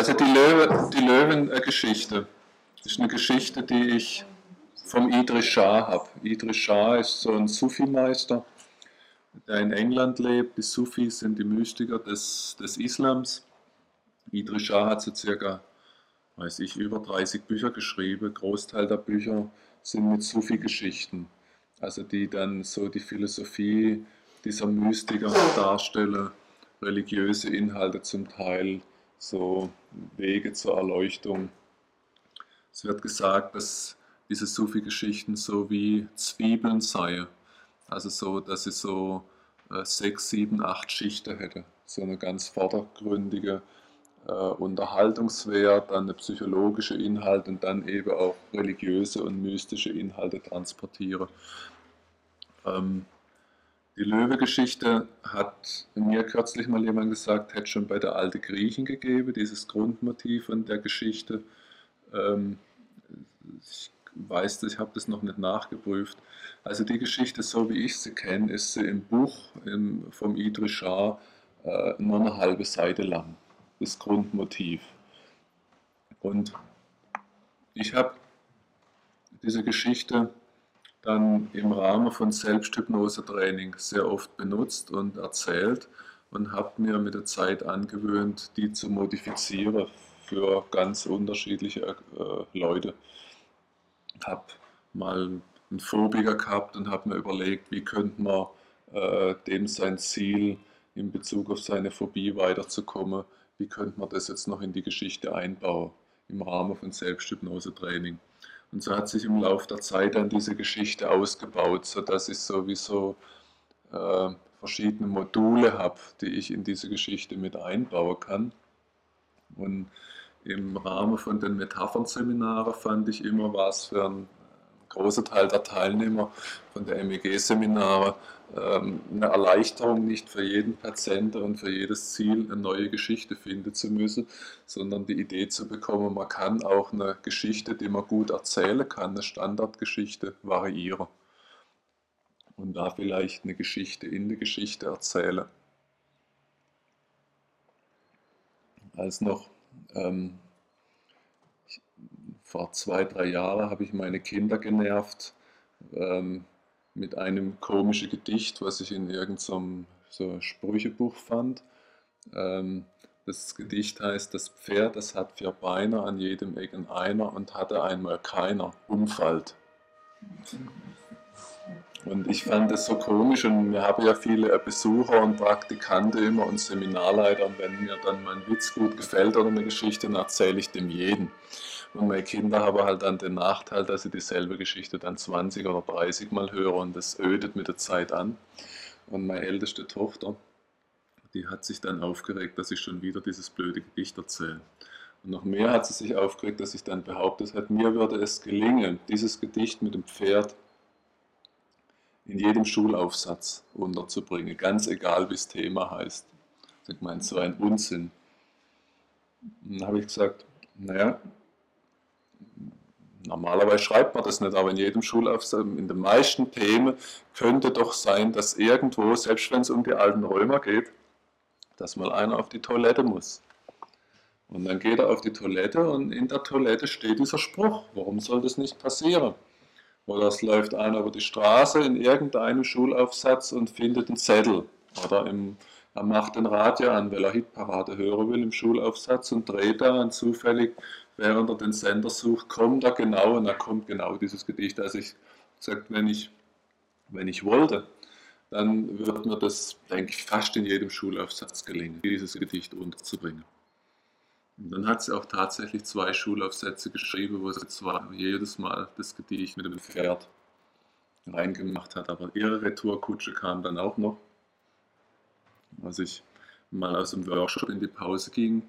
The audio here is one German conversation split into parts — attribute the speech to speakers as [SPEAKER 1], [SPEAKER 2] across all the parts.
[SPEAKER 1] Also die, Löwe, die Löwengeschichte, ist eine Geschichte, die ich vom Idris Shah habe. Idris Shah ist so ein Sufi-Meister, der in England lebt. Die Sufis sind die Mystiker des, des Islams. Idris Shah hat so circa, weiß ich, über 30 Bücher geschrieben. Großteil der Bücher sind mit Sufi-Geschichten. Also die dann so die Philosophie dieser Mystiker darstellen, religiöse Inhalte zum Teil, so Wege zur Erleuchtung. Es wird gesagt, dass diese Sufi-Geschichten so wie Zwiebeln seien. Also so, dass sie so äh, sechs, sieben, acht Schichten hätte. So eine ganz vordergründige äh, Unterhaltungswert, dann eine psychologische Inhalt und dann eben auch religiöse und mystische Inhalte transportiere. Ähm, die Löwe-Geschichte hat mir kürzlich mal jemand gesagt, hätte schon bei der alten Griechen gegeben, dieses Grundmotiv von der Geschichte. Ähm, ich weiß, ich habe das noch nicht nachgeprüft. Also die Geschichte, so wie ich sie kenne, ist sie im Buch im, vom Idris Shah äh, nur eine halbe Seite lang, das Grundmotiv. Und ich habe diese Geschichte dann im Rahmen von Selbsthypnose-Training sehr oft benutzt und erzählt und habe mir mit der Zeit angewöhnt, die zu modifizieren für ganz unterschiedliche äh, Leute. Habe mal einen Phobiker gehabt und habe mir überlegt, wie könnte man äh, dem sein Ziel in Bezug auf seine Phobie weiterzukommen, wie könnte man das jetzt noch in die Geschichte einbauen im Rahmen von Selbsthypnose-Training. Und so hat sich im Laufe der Zeit dann diese Geschichte ausgebaut, sodass ich sowieso äh, verschiedene Module habe, die ich in diese Geschichte mit einbauen kann. Und im Rahmen von den Metaphernseminaren fand ich immer was für ein großer Teil der Teilnehmer von der MEG-Seminare ähm, eine Erleichterung, nicht für jeden Patienten und für jedes Ziel eine neue Geschichte finden zu müssen, sondern die Idee zu bekommen, man kann auch eine Geschichte, die man gut erzählen kann, eine Standardgeschichte variieren. Und da vielleicht eine Geschichte in der Geschichte erzählen. Als noch ähm, vor zwei, drei Jahren habe ich meine Kinder genervt ähm, mit einem komischen Gedicht, was ich in irgendeinem so Sprüchebuch fand. Ähm, das Gedicht heißt, das Pferd, das hat vier Beine, an jedem Ecken einer und hatte einmal keiner, umfallt. Und ich fand das so komisch und wir haben ja viele Besucher und Praktikanten immer und Seminarleiter und wenn mir dann mein Witz gut gefällt oder eine Geschichte, dann erzähle ich dem jeden. Und meine Kinder haben halt dann den Nachteil, dass sie dieselbe Geschichte dann 20 oder 30 Mal hören und das ödet mit der Zeit an. Und meine älteste Tochter, die hat sich dann aufgeregt, dass ich schon wieder dieses blöde Gedicht erzähle. Und noch mehr hat sie sich aufgeregt, dass ich dann behauptet habe, mir würde es gelingen, dieses Gedicht mit dem Pferd in jedem Schulaufsatz unterzubringen, ganz egal wie das Thema heißt. Ich meine, so ein Unsinn. Und dann habe ich gesagt, naja, Normalerweise schreibt man das nicht, aber in jedem Schulaufsatz, in den meisten Themen könnte doch sein, dass irgendwo, selbst wenn es um die alten Römer geht, dass mal einer auf die Toilette muss. Und dann geht er auf die Toilette und in der Toilette steht dieser Spruch. Warum soll das nicht passieren? Oder es läuft einer über die Straße in irgendeinem Schulaufsatz und findet einen Zettel. Oder im, er macht den Radio an, weil er Hitparade hören will im Schulaufsatz und dreht da und zufällig während er den Sender sucht, kommt er genau und da kommt genau dieses Gedicht. Also ich gesagt, wenn ich, wenn ich wollte, dann wird mir das, denke ich, fast in jedem Schulaufsatz gelingen, dieses Gedicht unterzubringen. Und dann hat sie auch tatsächlich zwei Schulaufsätze geschrieben, wo sie zwar jedes Mal das Gedicht mit dem Pferd reingemacht hat, aber ihre Retourkutsche kam dann auch noch. Als ich mal aus dem Workshop in die Pause ging,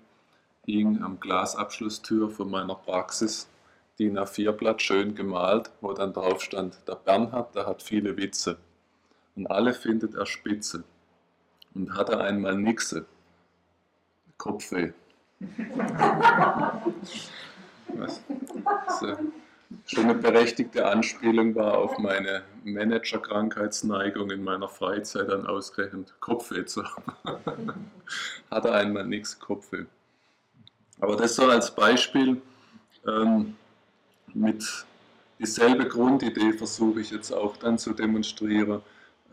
[SPEAKER 1] hing am Glasabschlusstür von meiner Praxis DIN A4-Blatt schön gemalt, wo dann drauf stand, der Bernhard, der hat viele Witze. Und alle findet er spitze. Und hat er einmal Nixe. Kopfweh. Was? So, schon eine berechtigte Anspielung war auf meine Manager-Krankheitsneigung in meiner Freizeit dann ausgerechnet Kopfweh zu haben. hat er einmal nichts Kopfweh. Aber das so als Beispiel ähm, mit dieselbe Grundidee versuche ich jetzt auch dann zu demonstrieren,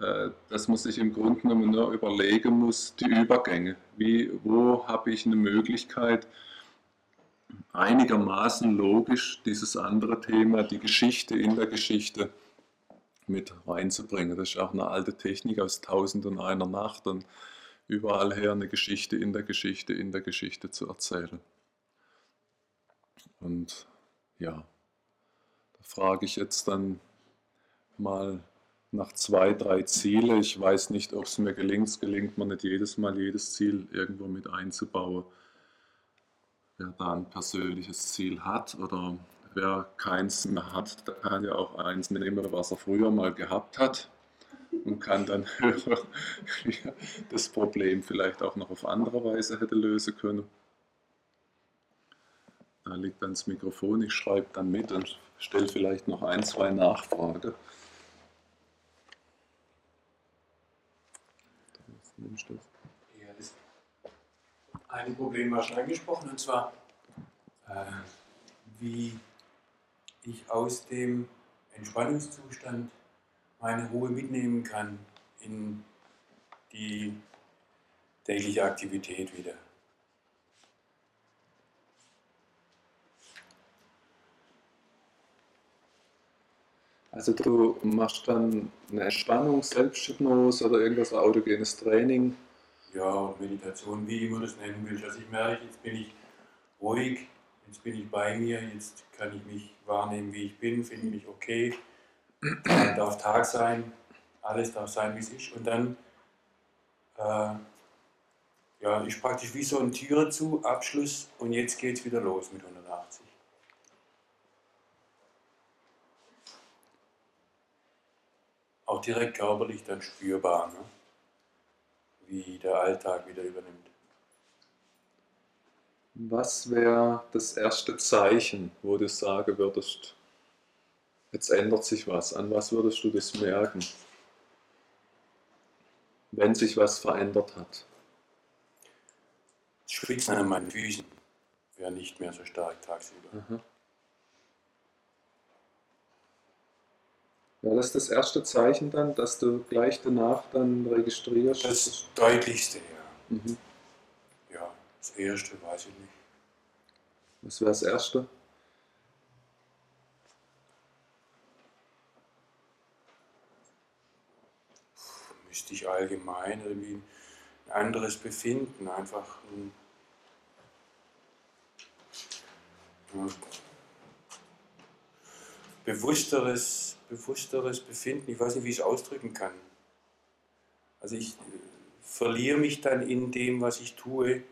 [SPEAKER 1] äh, dass man sich im Grunde genommen nur überlegen muss, die Übergänge. Wie, wo habe ich eine Möglichkeit, einigermaßen logisch dieses andere Thema, die Geschichte in der Geschichte, mit reinzubringen. Das ist auch eine alte Technik aus Tausend und einer Nacht und überall her eine Geschichte in der Geschichte in der Geschichte zu erzählen. Und ja, da frage ich jetzt dann mal nach zwei, drei Ziele. Ich weiß nicht, ob es mir gelingt. Es gelingt mir nicht jedes Mal, jedes Ziel irgendwo mit einzubauen. Wer da ein persönliches Ziel hat oder wer keins mehr hat, der kann ja auch eins nehmen, was er früher mal gehabt hat und kann dann das Problem vielleicht auch noch auf andere Weise hätte lösen können. Da liegt das Mikrofon, ich schreibe dann mit und stelle vielleicht noch ein, zwei Nachfragen.
[SPEAKER 2] Ja, das eine Problem war schon angesprochen, und zwar, äh, wie ich aus dem Entspannungszustand meine Ruhe mitnehmen kann in die tägliche Aktivität wieder.
[SPEAKER 1] Also du machst dann eine Entspannung, Selbsthypnose oder irgendwas autogenes Training.
[SPEAKER 2] Ja, Meditation, wie immer das nennen willst. Also ich merke, jetzt bin ich ruhig, jetzt bin ich bei mir, jetzt kann ich mich wahrnehmen, wie ich bin, finde mich okay, darf Tag sein, alles darf sein, wie es ist. Und dann äh, ja, ist praktisch wie so ein Türe zu, Abschluss und jetzt geht es wieder los mit 180. Auch direkt körperlich dann spürbar, ne? wie der Alltag wieder übernimmt.
[SPEAKER 1] Was wäre das erste Zeichen, wo du sagen würdest, jetzt ändert sich was? An was würdest du das merken, wenn sich was verändert hat?
[SPEAKER 2] Schwitzen an meinen Füßen wäre nicht mehr so stark tagsüber.
[SPEAKER 1] Aha. Ja, das ist das erste Zeichen dann, dass du gleich danach dann registrierst.
[SPEAKER 2] Das deutlichste, ja.
[SPEAKER 1] Mhm.
[SPEAKER 2] Ja, das erste weiß ich nicht.
[SPEAKER 1] Was wäre das erste?
[SPEAKER 2] Müsste ich allgemein irgendwie ein anderes Befinden, einfach ein, ja, bewussteres, bewussteres Befinden. Ich weiß nicht, wie ich es ausdrücken kann. Also ich äh, verliere mich dann in dem, was ich tue,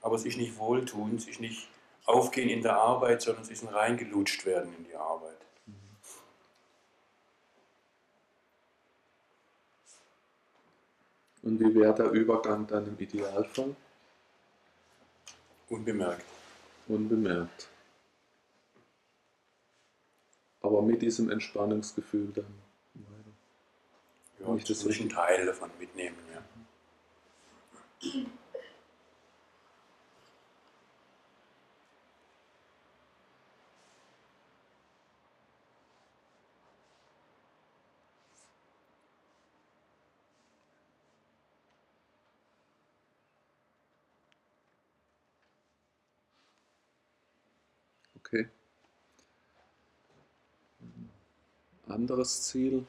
[SPEAKER 2] aber es ist nicht Wohltun, es ist nicht Aufgehen in der Arbeit, sondern es ist ein reingelutscht werden in die Arbeit.
[SPEAKER 1] Und wie wäre der Übergang dann im Idealfall?
[SPEAKER 2] Unbemerkt.
[SPEAKER 1] Unbemerkt. Aber mit diesem Entspannungsgefühl dann weiter.
[SPEAKER 2] Ja,
[SPEAKER 1] Nicht das
[SPEAKER 2] ein Teil davon mitnehmen, ja.
[SPEAKER 1] Okay. Anderes Ziel?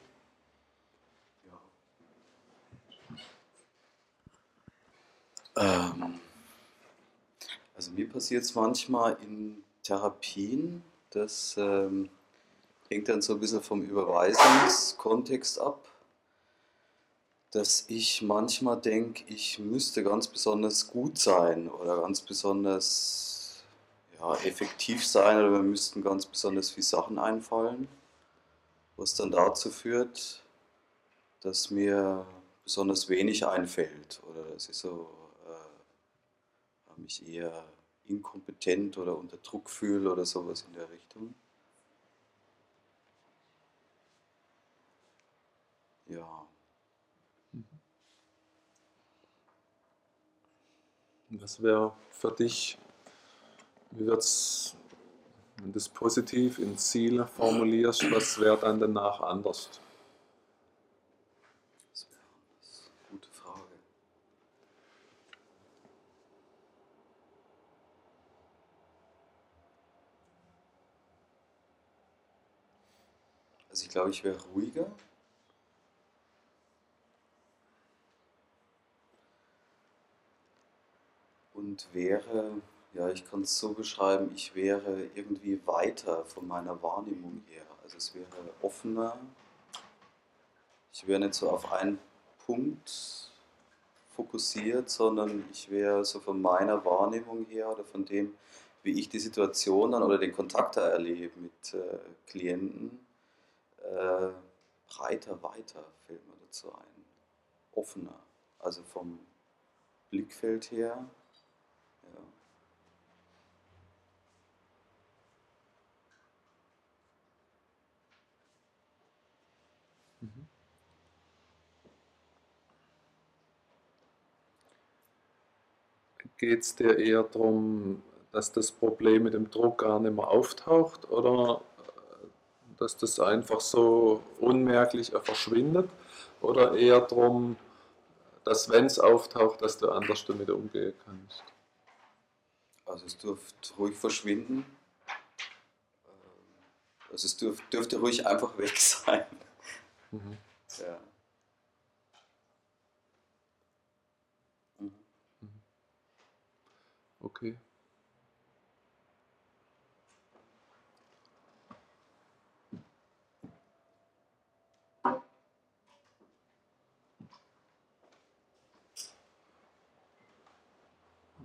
[SPEAKER 3] Ähm, also mir passiert es manchmal in Therapien, das ähm, hängt dann so ein bisschen vom Überweisungskontext ab, dass ich manchmal denke, ich müsste ganz besonders gut sein oder ganz besonders ja, effektiv sein oder mir müssten ganz besonders viele Sachen einfallen, was dann dazu führt, dass mir besonders wenig einfällt oder dass ich so äh, mich eher inkompetent oder unter Druck fühle oder sowas in der Richtung. Ja,
[SPEAKER 1] Was wäre für dich wie wird's, wenn du das positiv in Ziele formulierst, was wäre dann danach anders?
[SPEAKER 3] Das wäre anders. Gute Frage. Also ich glaube, ich wäre ruhiger. Und wäre, ja, ich kann es so beschreiben, ich wäre irgendwie weiter von meiner Wahrnehmung her. Also es wäre offener. Ich wäre nicht so auf einen Punkt fokussiert, sondern ich wäre so von meiner Wahrnehmung her oder von dem, wie ich die Situation dann oder den Kontakt da erlebe mit äh, Klienten, äh, breiter, weiter fällt mir dazu ein. Offener. Also vom Blickfeld her. Ja.
[SPEAKER 1] Geht es dir eher darum, dass das Problem mit dem Druck gar nicht mehr auftaucht oder äh, dass das einfach so unmerklich verschwindet? Oder eher darum, dass wenn es auftaucht, dass du anders damit umgehen kannst?
[SPEAKER 3] Also es dürfte ruhig verschwinden. Ähm, Also es dürf, dürfte ruhig einfach weg sein.
[SPEAKER 1] Mhm.
[SPEAKER 3] Ja.
[SPEAKER 1] Okay.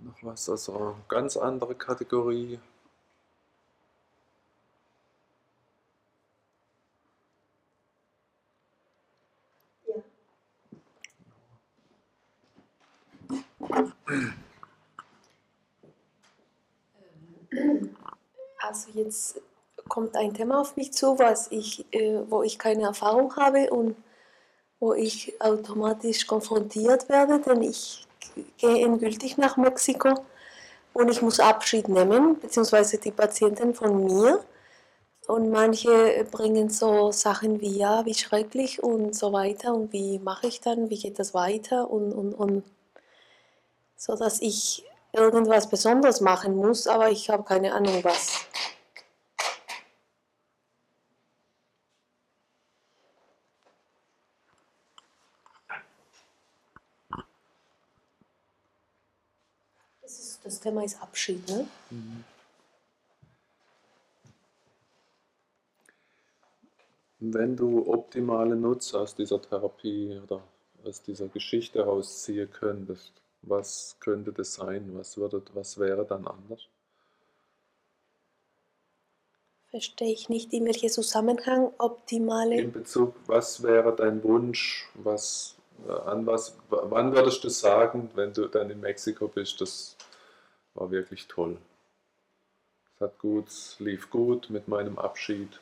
[SPEAKER 1] Noch was, also ganz andere Kategorie.
[SPEAKER 4] Also jetzt kommt ein Thema auf mich zu, was ich, äh, wo ich keine Erfahrung habe und wo ich automatisch konfrontiert werde, denn ich gehe endgültig nach Mexiko und ich muss Abschied nehmen, beziehungsweise die Patienten von mir. Und manche bringen so Sachen wie ja, wie schrecklich und so weiter und wie mache ich dann, wie geht das weiter und, und, und so dass ich irgendwas Besonderes machen muss, aber ich habe keine Ahnung was. Thema ist Abschied, ne?
[SPEAKER 1] Wenn du optimale Nutzer aus dieser Therapie oder aus dieser Geschichte herausziehen könntest, was könnte das sein? Was, würde, was wäre dann anders?
[SPEAKER 4] Verstehe ich nicht, in welchem Zusammenhang optimale.
[SPEAKER 1] In Bezug, was wäre dein Wunsch? Was, äh, an was, wann würdest du sagen, wenn du dann in Mexiko bist, das war wirklich toll? Es hat gut, es lief gut mit meinem Abschied.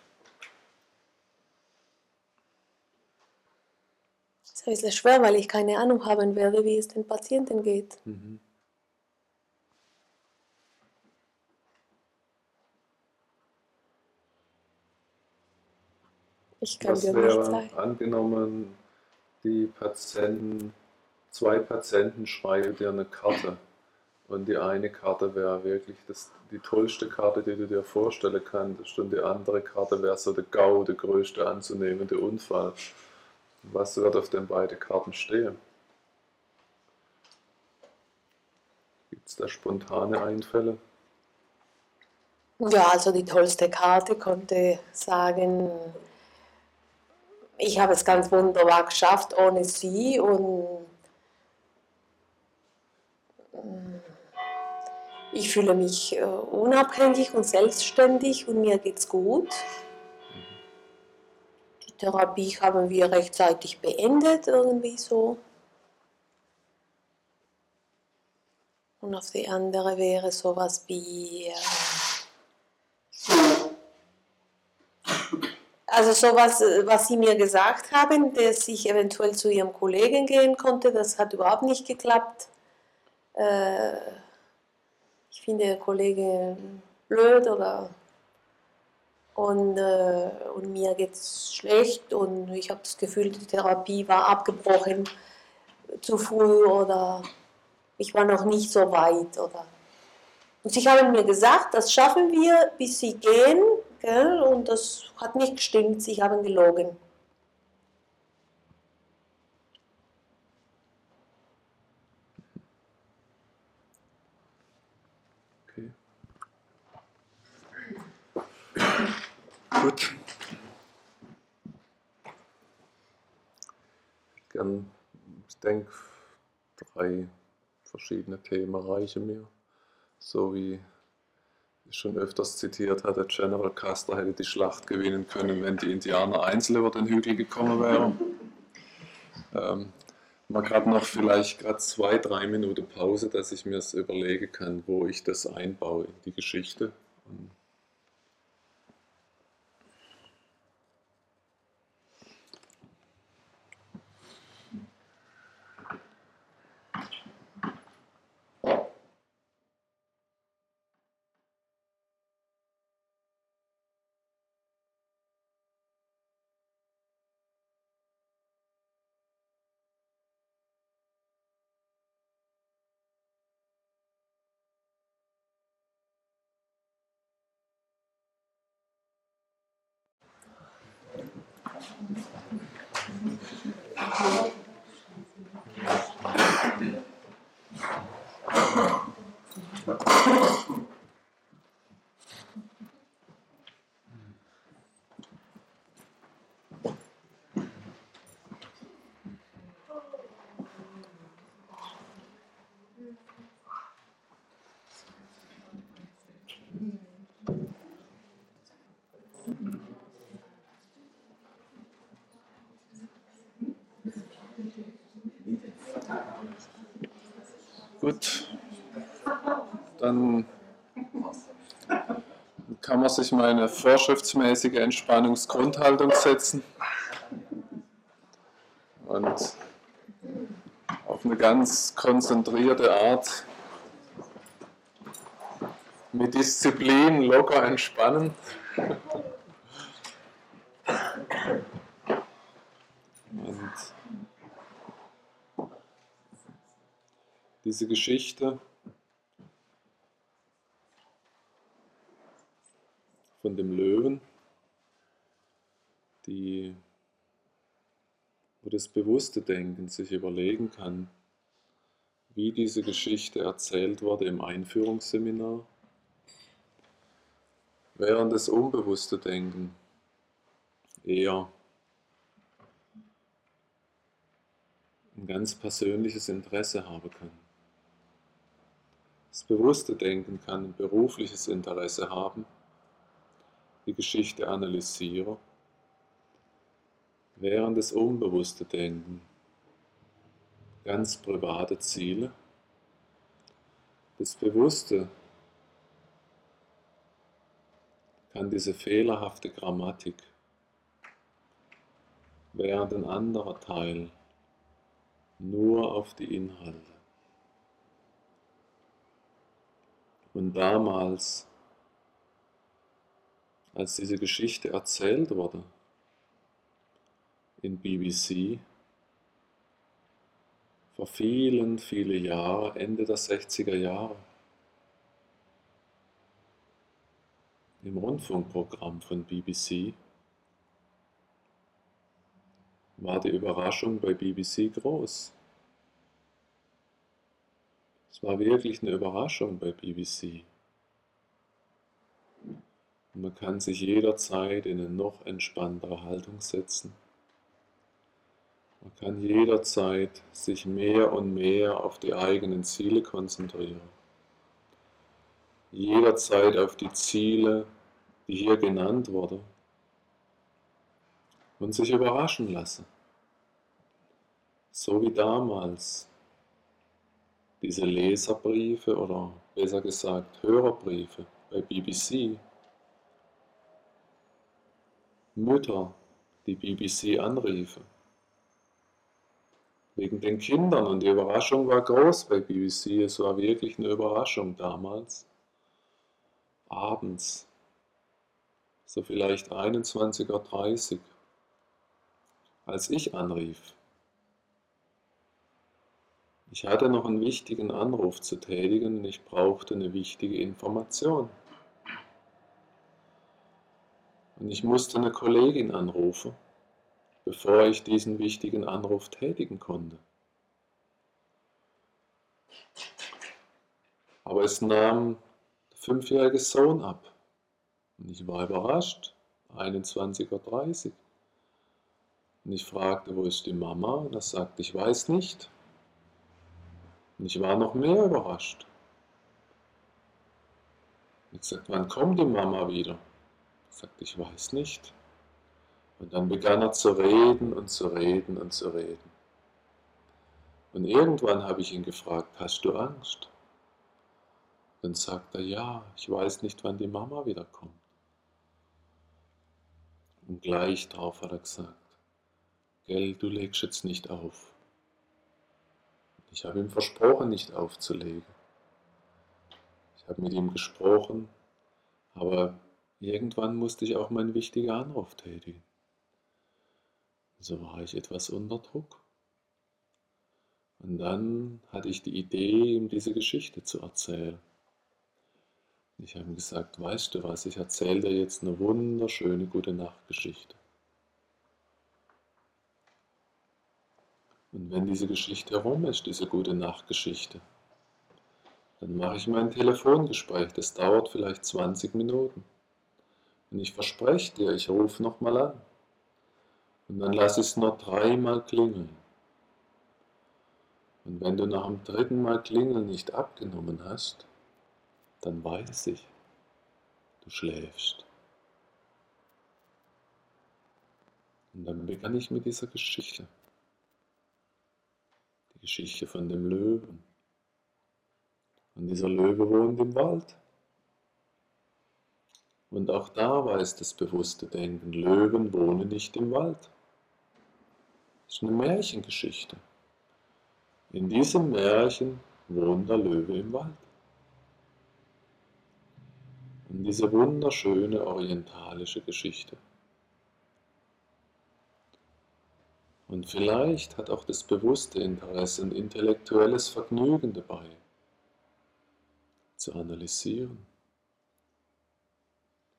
[SPEAKER 4] Das ist ein bisschen schwer, weil ich keine Ahnung haben werde, wie es den Patienten geht.
[SPEAKER 1] Mhm.
[SPEAKER 4] Ich kann
[SPEAKER 1] Was
[SPEAKER 4] dir nicht sagen.
[SPEAKER 1] angenommen, die Patienten, zwei Patienten schreiben dir eine Karte und die eine Karte wäre wirklich das, die tollste Karte, die du dir vorstellen kannst und die andere Karte wäre so der GAU, der größte anzunehmende Unfall. Was wird auf den beiden Karten stehen? Gibt es da spontane Einfälle?
[SPEAKER 4] Ja, also die tollste Karte konnte sagen, ich habe es ganz wunderbar geschafft ohne sie und ich fühle mich äh, unabhängig und selbstständig und mir geht's gut. Die Therapie haben wir rechtzeitig beendet, irgendwie so. Und auf die andere wäre sowas wie. Äh, Also sowas, was Sie mir gesagt haben, dass ich eventuell zu Ihrem Kollegen gehen konnte, das hat überhaupt nicht geklappt. Äh, finde Kollegen blöd oder und, äh, und mir geht es schlecht und ich habe das Gefühl, die Therapie war abgebrochen zu früh oder ich war noch nicht so weit. Oder. Und sie haben mir gesagt, das schaffen wir, bis sie gehen. Gell? Und das hat nicht gestimmt, sie haben gelogen.
[SPEAKER 1] Gut. Gern, ich denke, drei verschiedene Themen reichen mir. So wie ich schon öfters zitiert hatte, General Custer hätte die Schlacht gewinnen können, wenn die Indianer einzeln über den Hügel gekommen wären. Ähm, man hat noch vielleicht gerade zwei, drei Minuten Pause, dass ich mir das überlegen kann, wo ich das einbaue in die Geschichte. Und Thank you. Kann man sich mal eine vorschriftsmäßige Entspannungsgrundhaltung setzen und auf eine ganz konzentrierte Art mit Disziplin locker entspannen. Und diese Geschichte von dem Löwen, die, wo das bewusste Denken sich überlegen kann, wie diese Geschichte erzählt wurde im Einführungsseminar, während das unbewusste Denken eher ein ganz persönliches Interesse haben kann. Das bewusste Denken kann ein berufliches Interesse haben, die Geschichte analysiere, während das unbewusste Denken ganz private Ziele, das Bewusste kann diese fehlerhafte Grammatik, während ein anderer Teil nur auf die Inhalte. Und damals, als diese Geschichte erzählt wurde, in BBC, vor vielen, vielen Jahren, Ende der 60er Jahre, im Rundfunkprogramm von BBC, war die Überraschung bei BBC groß. Es war wirklich eine Überraschung bei BBC. Und man kann sich jederzeit in eine noch entspanntere Haltung setzen. Man kann jederzeit sich mehr und mehr auf die eigenen Ziele konzentrieren. Jederzeit auf die Ziele, die hier genannt wurden und sich überraschen lassen. So wie damals diese Leserbriefe oder besser gesagt Hörerbriefe bei BBC. Mütter, die BBC anriefen. Wegen den Kindern und die Überraschung war groß bei BBC. Es war wirklich eine Überraschung damals. abends, so vielleicht 21.30 Uhr, als ich anrief. Ich hatte noch einen wichtigen Anruf zu tätigen und ich brauchte eine wichtige Information. Und ich musste eine Kollegin anrufen, bevor ich diesen wichtigen Anruf tätigen konnte. Aber es nahm der fünfjährige Sohn ab. Und ich war überrascht. 21.30 Uhr. Und ich fragte, wo ist die Mama? Und er sagte, ich weiß nicht. Und ich war noch mehr überrascht. Ich sagte, wann kommt die Mama wieder? Ich sagte, ich weiß nicht. Und dann begann er zu reden und zu reden und zu reden. Und irgendwann habe ich ihn gefragt, hast du Angst? Dann sagt er, ja, ich weiß nicht, wann die Mama wiederkommt. Und gleich darauf hat er gesagt, gell, du legst jetzt nicht auf. Ich habe ihm versprochen, nicht aufzulegen. Ich habe mit ihm gesprochen, aber irgendwann musste ich auch meinen wichtigen Anruf tätigen. So war ich etwas unter Druck. Und dann hatte ich die Idee, ihm diese Geschichte zu erzählen. Ich habe ihm gesagt, weißt du was, ich erzähle dir jetzt eine wunderschöne gute Nachtgeschichte. Und wenn diese Geschichte rum ist, diese gute Nachtgeschichte, dann mache ich mein Telefongespräch. Das dauert vielleicht 20 Minuten. Und ich verspreche dir, ich rufe nochmal an. Und dann lasse ich es nur dreimal klingeln. Und wenn du nach dem dritten Mal klingeln nicht abgenommen hast, dann weiß ich, du schläfst. Und dann begann ich mit dieser Geschichte. Die Geschichte von dem Löwen. Und dieser Löwe wohnt im Wald. Und auch da weiß das bewusste Denken, Löwen wohnen nicht im Wald. Ist eine Märchengeschichte. In diesem Märchen wohnt der Löwe im Wald. in diese wunderschöne orientalische Geschichte. Und vielleicht hat auch das bewusste Interesse ein intellektuelles Vergnügen dabei, zu analysieren,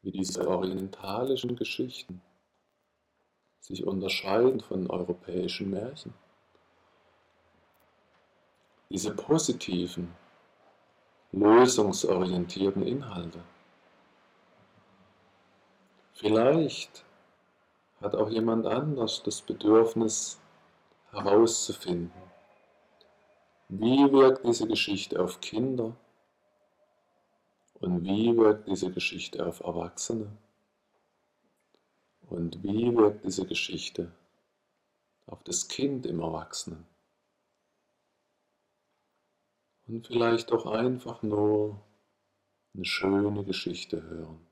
[SPEAKER 1] wie diese orientalischen Geschichten sich unterscheiden von europäischen Märchen. Diese positiven, lösungsorientierten Inhalte. Vielleicht hat auch jemand anders das Bedürfnis herauszufinden, wie wirkt diese Geschichte auf Kinder und wie wirkt diese Geschichte auf Erwachsene und wie wirkt diese Geschichte auf das Kind im Erwachsenen. Und vielleicht auch einfach nur eine schöne Geschichte hören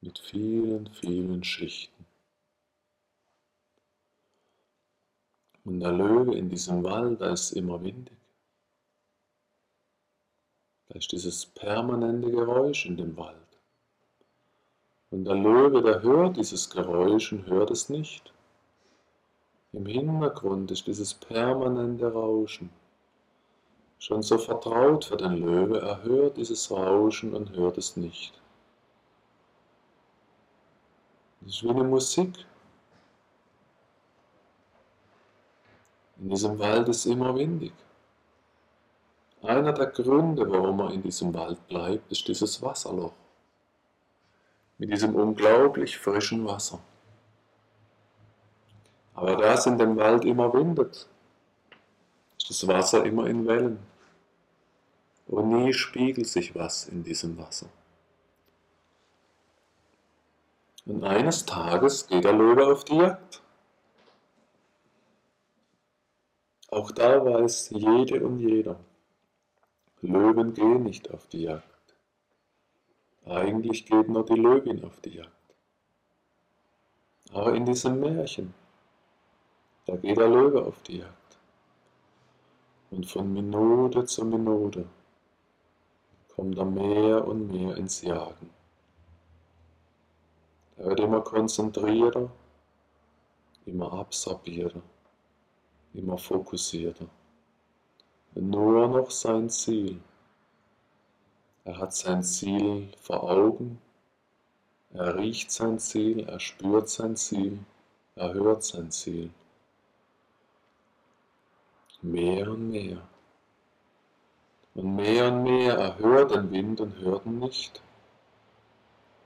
[SPEAKER 1] mit vielen, vielen Schichten. Und der Löwe in diesem Wald, da ist immer windig. Da ist dieses permanente Geräusch in dem Wald. Und der Löwe, der hört dieses Geräusch und hört es nicht. Im Hintergrund ist dieses permanente Rauschen. Schon so vertraut für den Löwe, er hört dieses Rauschen und hört es nicht. Das ist wie eine Musik. In diesem Wald ist immer windig. Einer der Gründe, warum er in diesem Wald bleibt, ist dieses Wasserloch. Mit diesem unglaublich frischen Wasser. Aber da es in dem Wald immer windet, ist das Wasser immer in Wellen. Und nie spiegelt sich was in diesem Wasser. Und eines Tages geht der Löwe auf die Jagd. Auch da weiß jede und jeder, Löwen gehen nicht auf die Jagd. Eigentlich geht nur die Löwin auf die Jagd. Aber in diesem Märchen, da geht der Löwe auf die Jagd. Und von Minute zu Minute kommt er mehr und mehr ins Jagen. Er wird immer konzentrierter, immer absorbierter, immer fokussierter. Nur noch sein Ziel. Er hat sein Ziel vor Augen, er riecht sein Ziel, er spürt sein Ziel, er hört sein Ziel. Mehr und mehr. Und mehr und mehr, er hört den Wind und hört ihn nicht.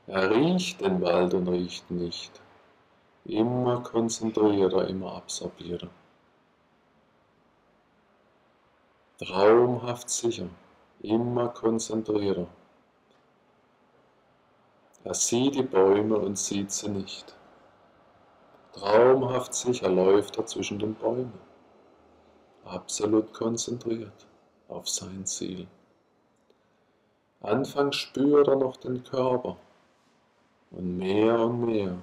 [SPEAKER 1] Er riecht den Wald und riecht nicht. Immer konzentrierter, immer absorbierter. Traumhaft sicher, immer konzentrierter. Er sieht die Bäume und sieht sie nicht. Traumhaft sicher läuft er zwischen den Bäumen, absolut konzentriert auf sein Ziel. Anfangs spürt er noch den Körper, und mehr und mehr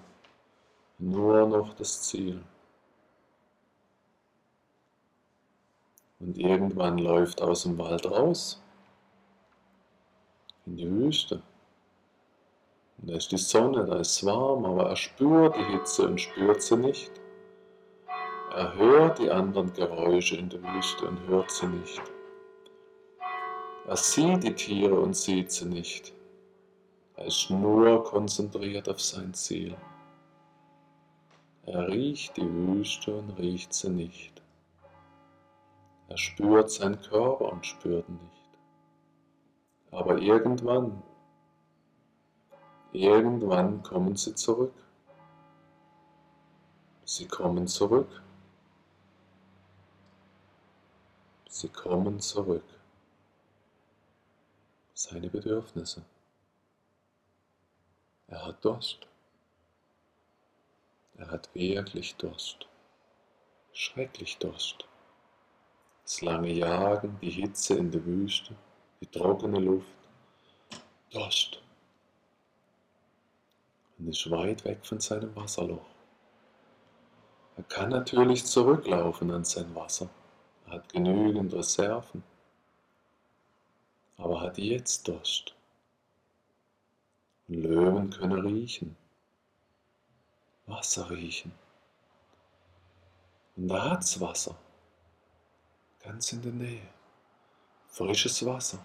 [SPEAKER 1] nur noch das Ziel. Und irgendwann läuft aus dem Wald raus in die Wüste. Und da ist die Sonne, da ist es warm, aber er spürt die Hitze und spürt sie nicht. Er hört die anderen Geräusche in der Wüste und hört sie nicht. Er sieht die Tiere und sieht sie nicht. Er ist nur konzentriert auf sein Ziel. Er riecht die Wüste und riecht sie nicht. Er spürt seinen Körper und spürt ihn nicht. Aber irgendwann, irgendwann kommen sie zurück. Sie kommen zurück. Sie kommen zurück. Seine Bedürfnisse. Er hat Durst. Er hat wirklich Durst. Schrecklich Durst. Das lange Jagen, die Hitze in der Wüste, die trockene Luft. Durst. Und ist weit weg von seinem Wasserloch. Er kann natürlich zurücklaufen an sein Wasser. Er hat genügend Reserven. Aber hat jetzt Durst. Löwen können riechen, Wasser riechen. Und da hat's Wasser, ganz in der Nähe, frisches Wasser.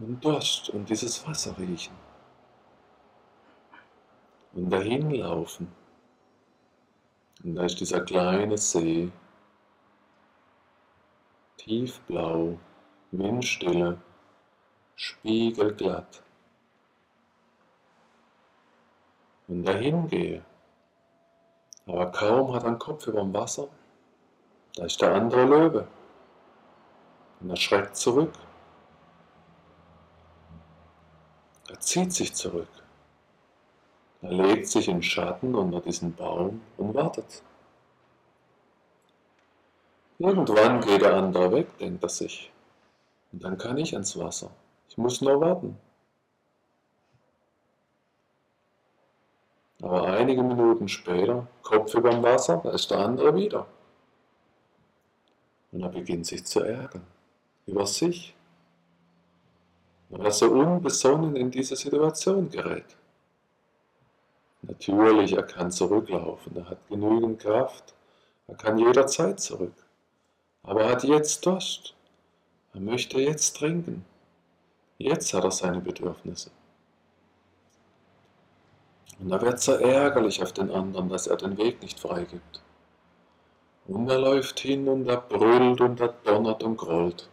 [SPEAKER 1] Und Durst und dieses Wasser riechen. Und dahin laufen. Und da ist dieser kleine See, tiefblau, windstille, spiegelglatt. und dahin gehe. Aber kaum hat den Kopf über dem Wasser, da ist der andere Löwe. Und er schreckt zurück. Er zieht sich zurück. Er legt sich in Schatten unter diesen Baum und wartet. Irgendwann geht der andere weg, denkt er sich. Und dann kann ich ans Wasser. Ich muss nur warten. Aber einige Minuten später, Kopf über dem Wasser, da ist der andere wieder. Und er beginnt sich zu ärgern über sich, weil er so unbesonnen in diese Situation gerät. Natürlich, er kann zurücklaufen, er hat genügend Kraft, er kann jederzeit zurück. Aber er hat jetzt Durst. Er möchte jetzt trinken. Jetzt hat er seine Bedürfnisse. Und da wird er ärgerlich auf den anderen, dass er den Weg nicht freigibt. Und er läuft hin und er brüllt und er donnert und grollt.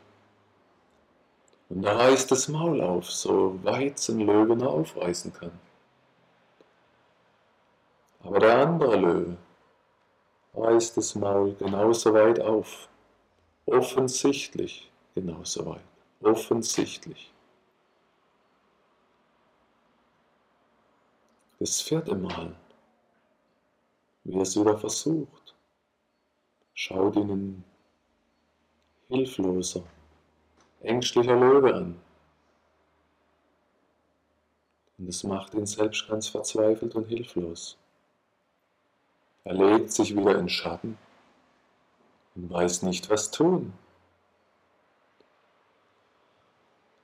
[SPEAKER 1] Und er reißt das Maul auf, so weit ein Löwe nur aufreißen kann. Aber der andere Löwe reißt das Maul genauso weit auf. Offensichtlich genauso weit. Offensichtlich. Das vierte Mal, wie er es wieder versucht, schaut ihn ein hilfloser, ängstlicher Löwe an. Und es macht ihn selbst ganz verzweifelt und hilflos. Er legt sich wieder in Schatten und weiß nicht, was tun.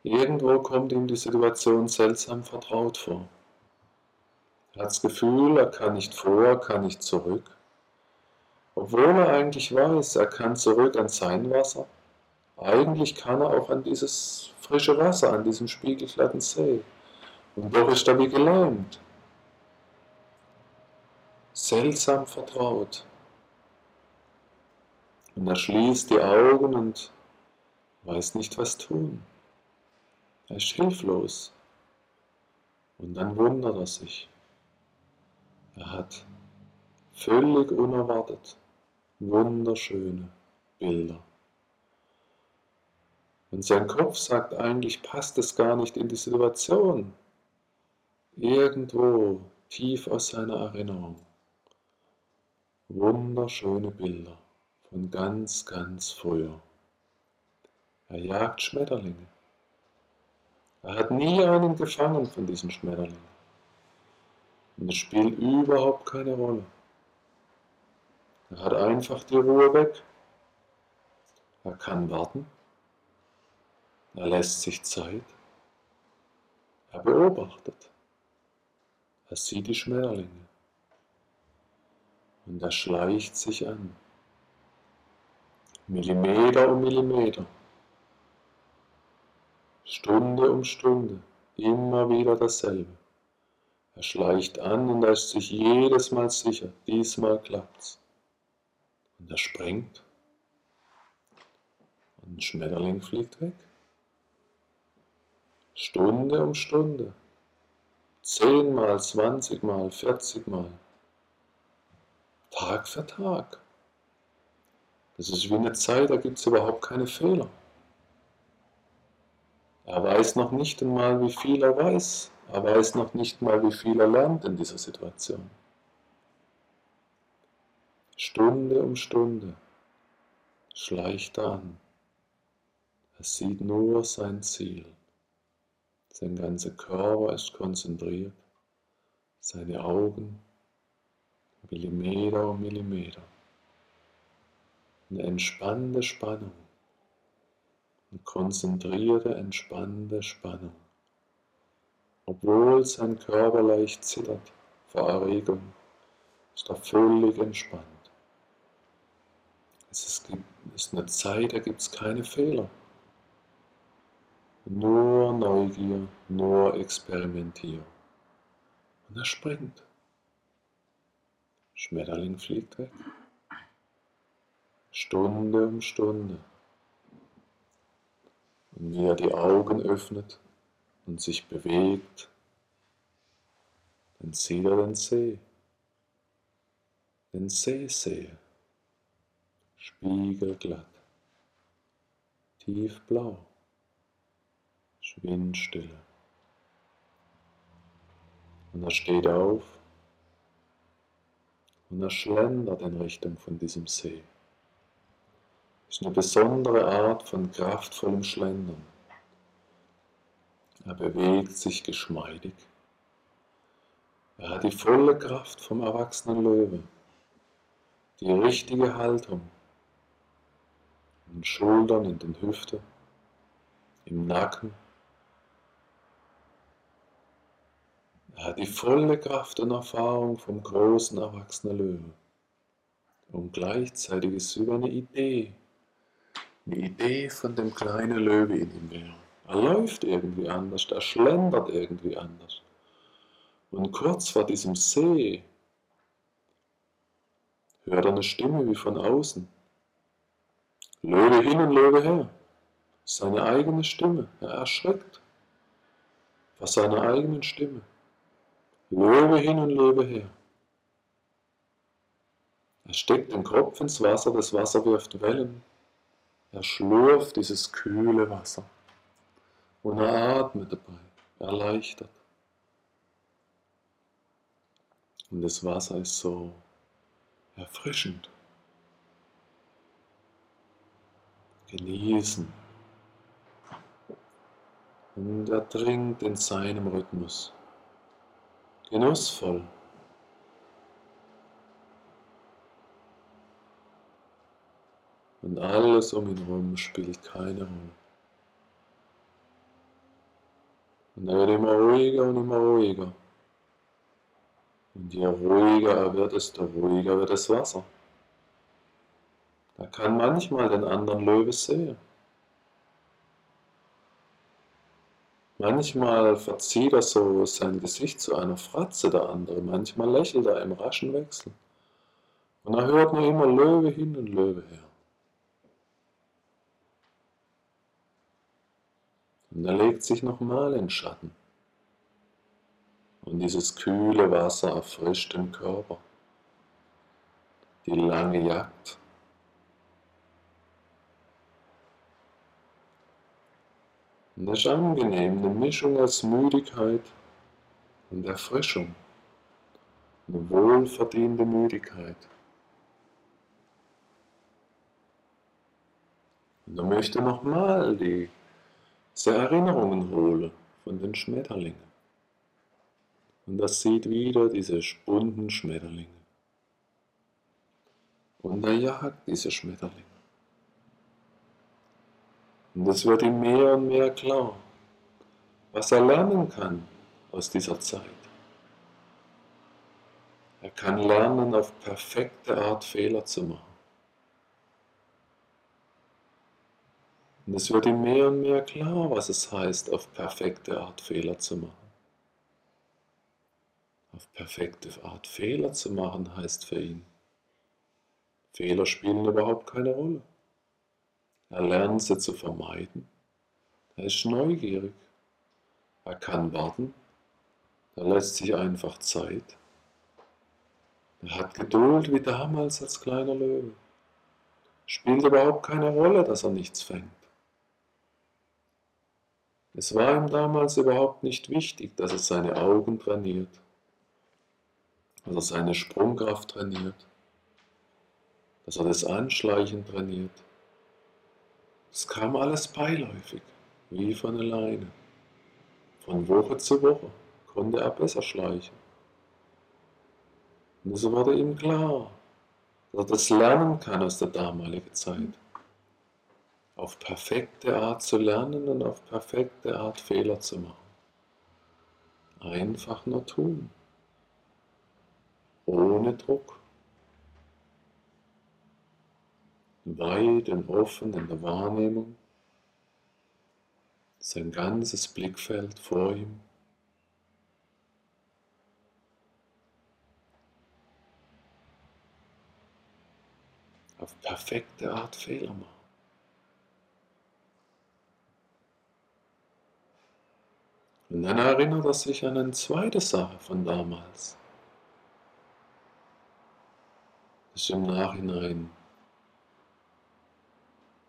[SPEAKER 1] Irgendwo kommt ihm die Situation seltsam vertraut vor. Er hat das Gefühl, er kann nicht vor, kann nicht zurück. Obwohl er eigentlich weiß, er kann zurück an sein Wasser, eigentlich kann er auch an dieses frische Wasser, an diesem spiegelglatten See. Und doch ist er wie gelähmt. Seltsam vertraut. Und er schließt die Augen und weiß nicht, was tun. Er ist hilflos. Und dann wundert er sich. Er hat völlig unerwartet wunderschöne Bilder. Und sein Kopf sagt eigentlich, passt es gar nicht in die Situation. Irgendwo tief aus seiner Erinnerung. Wunderschöne Bilder von ganz, ganz früher. Er jagt Schmetterlinge. Er hat nie einen gefangen von diesen Schmetterlingen. Und es spielt überhaupt keine Rolle. Er hat einfach die Ruhe weg. Er kann warten. Er lässt sich Zeit. Er beobachtet. Er sieht die Schmetterlinge. Und er schleicht sich an. Millimeter um Millimeter. Stunde um Stunde, immer wieder dasselbe. Er schleicht an und er ist sich jedes Mal sicher, diesmal klappt's. Und er springt und ein Schmetterling fliegt weg. Stunde um Stunde, zehnmal, zwanzigmal, vierzigmal, Tag für Tag. Das ist wie eine Zeit, da gibt es überhaupt keine Fehler. Er weiß noch nicht einmal, wie viel er weiß. Er weiß noch nicht mal, wie viel er lernt in dieser Situation. Stunde um Stunde schleicht er an. Er sieht nur sein Ziel. Sein ganzer Körper ist konzentriert. Seine Augen Millimeter um Millimeter. Eine entspannte Spannung und konzentrierte, entspannende Spannung. Obwohl sein Körper leicht zittert vor Erregung, ist er völlig entspannt. Es ist, ist eine Zeit, da gibt es keine Fehler. Nur Neugier, nur Experimentieren. Und er springt. Schmetterling fliegt weg. Stunde um Stunde. Und wie er die Augen öffnet und sich bewegt, dann sieht er den See. Den See sehe. Spiegelglatt. Tiefblau. Windstille. Und er steht auf und er schlendert in Richtung von diesem See ist eine besondere Art von kraftvollem Schlendern. Er bewegt sich geschmeidig. Er hat die volle Kraft vom erwachsenen Löwe, die richtige Haltung in den Schultern, in den Hüften, im Nacken. Er hat die volle Kraft und Erfahrung vom großen erwachsenen Löwe. Und gleichzeitig ist es über eine Idee, eine Idee von dem kleinen Löwe in ihm wäre. Er läuft irgendwie anders, er schlendert irgendwie anders. Und kurz vor diesem See hört er eine Stimme wie von außen. Löwe hin und Löwe her. Seine eigene Stimme. Er erschreckt vor seiner eigenen Stimme. Löwe hin und Löwe her. Er steckt den Kopf ins Wasser, das Wasser wirft Wellen. Er schlürft dieses kühle Wasser und er atmet dabei, erleichtert. Und das Wasser ist so erfrischend. Genießen. Und er trinkt in seinem Rhythmus. Genussvoll. Und alles um ihn herum spielt keine Rolle. Und er wird immer ruhiger und immer ruhiger. Und je ruhiger er wird, desto ruhiger wird das Wasser. Er kann manchmal den anderen Löwe sehen. Manchmal verzieht er so sein Gesicht zu einer Fratze der andere, manchmal lächelt er im raschen Wechsel. Und er hört nur immer Löwe hin und Löwe her. Und er legt sich nochmal in Schatten. Und dieses kühle Wasser erfrischt den Körper. Die lange Jagd. Und das ist angenehm, eine Mischung aus Müdigkeit und Erfrischung. Eine wohlverdiente Müdigkeit. Und er möchte nochmal diese Erinnerungen holen von den Schmetterlingen. Und er sieht wieder diese bunten Schmetterlinge. Und er jagt diese Schmetterlinge. Und es wird ihm mehr und mehr klar, was er lernen kann aus dieser Zeit. Er kann lernen, auf perfekte Art Fehler zu machen. Und es wird ihm mehr und mehr klar, was es heißt, auf perfekte Art Fehler zu machen. Auf perfekte Art Fehler zu machen heißt für ihn, Fehler spielen überhaupt keine Rolle. Er lernt sie zu vermeiden. Er ist neugierig. Er kann warten. Er lässt sich einfach Zeit. Er hat Geduld wie damals als kleiner Löwe. Spielt überhaupt keine Rolle, dass er nichts fängt. Es war ihm damals überhaupt nicht wichtig, dass er seine Augen trainiert, dass er seine Sprungkraft trainiert, dass er das Anschleichen trainiert. Es kam alles beiläufig, wie von alleine. Von Woche zu Woche konnte er besser schleichen. Und es wurde ihm klar, dass er das lernen kann aus der damaligen Zeit auf perfekte Art zu lernen und auf perfekte Art Fehler zu machen. Einfach nur tun. Ohne Druck. Weit und offen in der Wahrnehmung. Sein ganzes Blickfeld vor ihm. Auf perfekte Art Fehler machen. Und dann erinnert er sich an eine zweite Sache von damals. Das ist im Nachhinein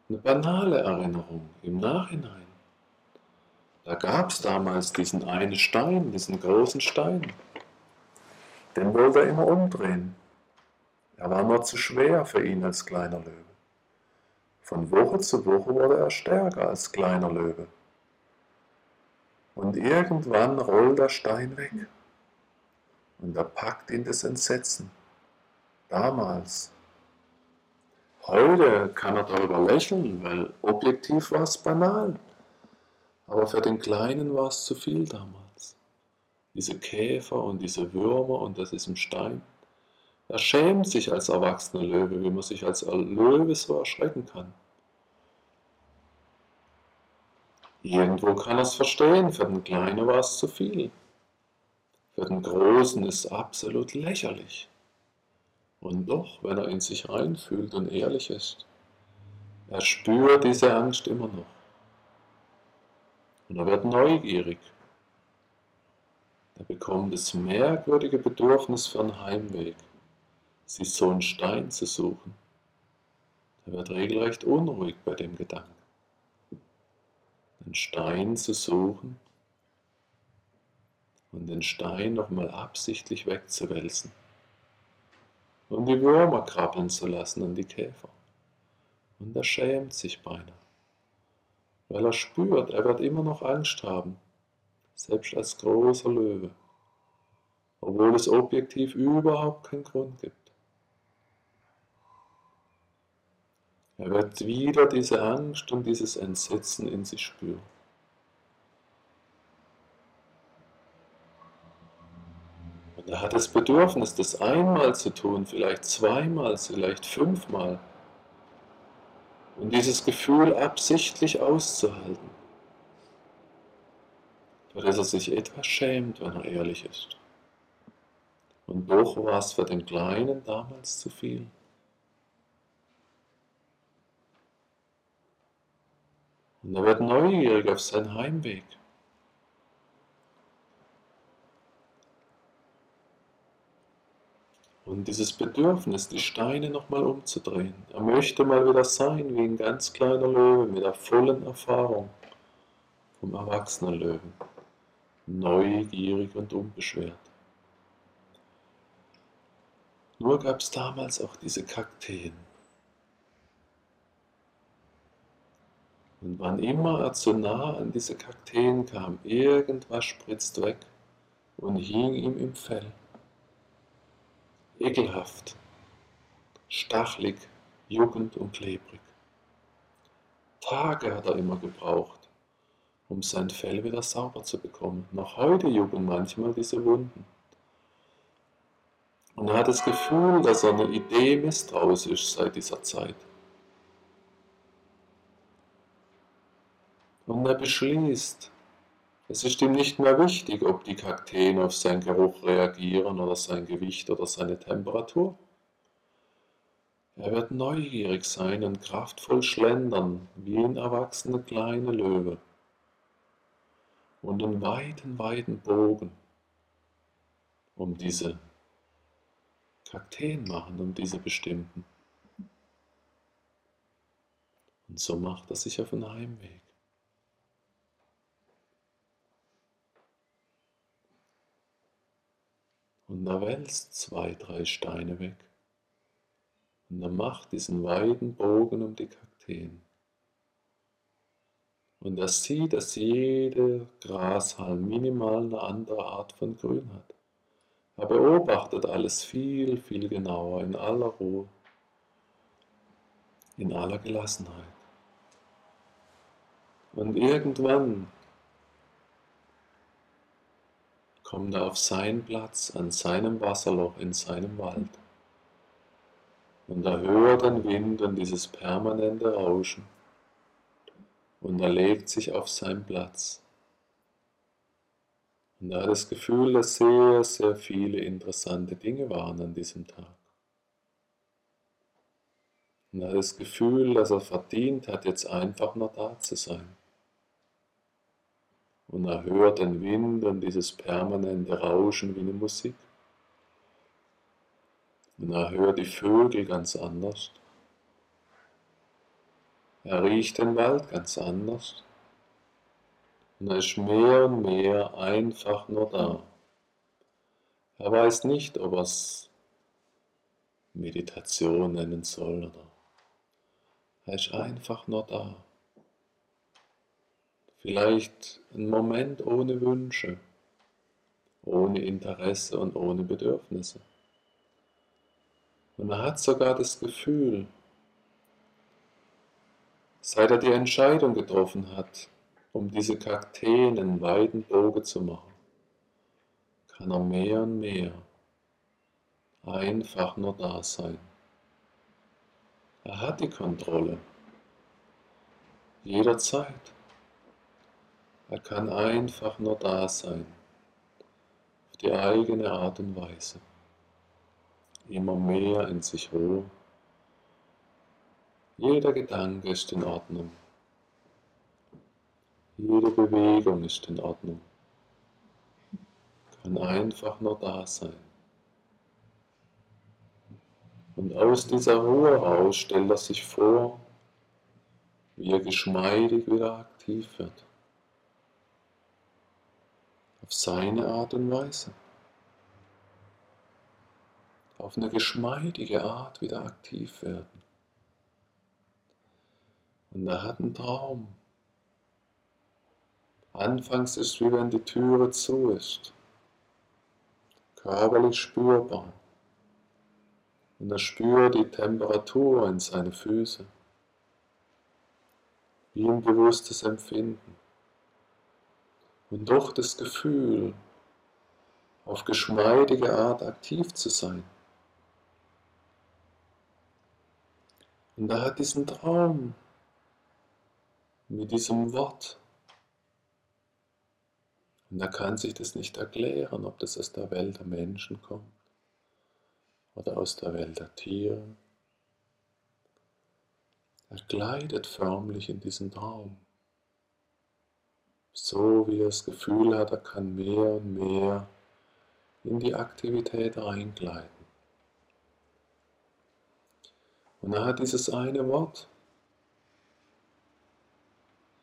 [SPEAKER 1] eine banale Erinnerung, im Nachhinein. Da gab es damals diesen einen Stein, diesen großen Stein. Den wollte er immer umdrehen. Er war nur zu schwer für ihn als kleiner Löwe. Von Woche zu Woche wurde er stärker als kleiner Löwe. Und irgendwann rollt der Stein weg. Und er packt ihn das Entsetzen. Damals. Heute kann er darüber lächeln, weil objektiv war es banal. Aber für den Kleinen war es zu viel damals. Diese Käfer und diese Würmer und das ist ein Stein. Er schämt sich als erwachsener Löwe, wie man sich als Löwe so erschrecken kann. Irgendwo kann er es verstehen, für den Kleinen war es zu viel. Für den Großen ist es absolut lächerlich. Und doch, wenn er in sich reinfühlt und ehrlich ist, er spürt diese Angst immer noch. Und er wird neugierig. Er bekommt das merkwürdige Bedürfnis für einen Heimweg, sich so einen Stein zu suchen. Er wird regelrecht unruhig bei dem Gedanken den Stein zu suchen und den Stein nochmal absichtlich wegzuwälzen und die Würmer krabbeln zu lassen und die Käfer. Und er schämt sich beinahe, weil er spürt, er wird immer noch Angst haben, selbst als großer Löwe, obwohl es objektiv überhaupt keinen Grund gibt. Er wird wieder diese Angst und dieses Entsetzen in sich spüren. Er hat das Bedürfnis, das einmal zu tun, vielleicht zweimal, vielleicht fünfmal. Und dieses Gefühl absichtlich auszuhalten, für das er sich etwas schämt, wenn er ehrlich ist. Und doch war es für den Kleinen damals zu viel. Und er wird neugierig auf seinen Heimweg. Und dieses Bedürfnis, die Steine nochmal umzudrehen. Er möchte mal wieder sein wie ein ganz kleiner Löwe mit der vollen Erfahrung vom erwachsenen Löwen. Neugierig und unbeschwert. Nur gab es damals auch diese Kakteen. Und wann immer er zu nah an diese Kakteen kam, irgendwas spritzt weg und hing ihm im Fell. Ekelhaft, stachlig, juckend und klebrig. Tage hat er immer gebraucht, um sein Fell wieder sauber zu bekommen. Noch heute jucken manchmal diese Wunden. Und er hat das Gefühl, dass er eine Idee misstrauisch ist seit dieser Zeit. Und er beschließt, es ist ihm nicht mehr wichtig, ob die Kakteen auf seinen Geruch reagieren oder sein Gewicht oder seine Temperatur. Er wird neugierig sein und kraftvoll schlendern wie ein erwachsener kleiner Löwe und einen weiten, weiten Bogen um diese Kakteen machen, um diese bestimmten. Und so macht er sich auf den Heimweg. Und er wälzt zwei, drei Steine weg. Und er macht diesen weiten Bogen um die Kakteen. Und er sieht, dass jede Grashalm minimal eine andere Art von Grün hat. Er beobachtet alles viel, viel genauer, in aller Ruhe, in aller Gelassenheit. Und irgendwann kommt er auf seinen Platz, an seinem Wasserloch, in seinem Wald. Und er hört den Wind und dieses permanente Rauschen. Und er legt sich auf seinen Platz. Und er hat das Gefühl, dass sehr, sehr viele interessante Dinge waren an diesem Tag. Und er hat das Gefühl, dass er verdient hat, jetzt einfach nur da zu sein. Und er hört den Wind und dieses permanente Rauschen wie eine Musik. Und er hört die Vögel ganz anders. Er riecht den Wald ganz anders. Und er ist mehr und mehr einfach nur da. Er weiß nicht, ob er es Meditation nennen soll oder. Er ist einfach nur da. Vielleicht ein Moment ohne Wünsche, ohne Interesse und ohne Bedürfnisse. Und er hat sogar das Gefühl, seit er die Entscheidung getroffen hat, um diese Kakteen einen weiten Bogen zu machen, kann er mehr und mehr einfach nur da sein. Er hat die Kontrolle. Jederzeit. Er kann einfach nur da sein. Auf die eigene Art und Weise. Immer mehr in sich Ruhe. Jeder Gedanke ist in Ordnung. Jede Bewegung ist in Ordnung. Kann einfach nur da sein. Und aus dieser Ruhe raus stellt er sich vor, wie er geschmeidig wieder aktiv wird. Seine Art und Weise. Auf eine geschmeidige Art wieder aktiv werden. Und er hat einen Traum. Anfangs ist es wie wenn die Türe zu ist, körperlich spürbar. Und er spürt die Temperatur in seine Füße, wie ein bewusstes Empfinden. Und doch das Gefühl, auf geschmeidige Art aktiv zu sein. Und er hat diesen Traum mit diesem Wort. Und er kann sich das nicht erklären, ob das aus der Welt der Menschen kommt oder aus der Welt der Tiere. Er gleitet förmlich in diesen Traum. So wie er das Gefühl hat, er kann mehr und mehr in die Aktivität reingleiten. Und er hat dieses eine Wort.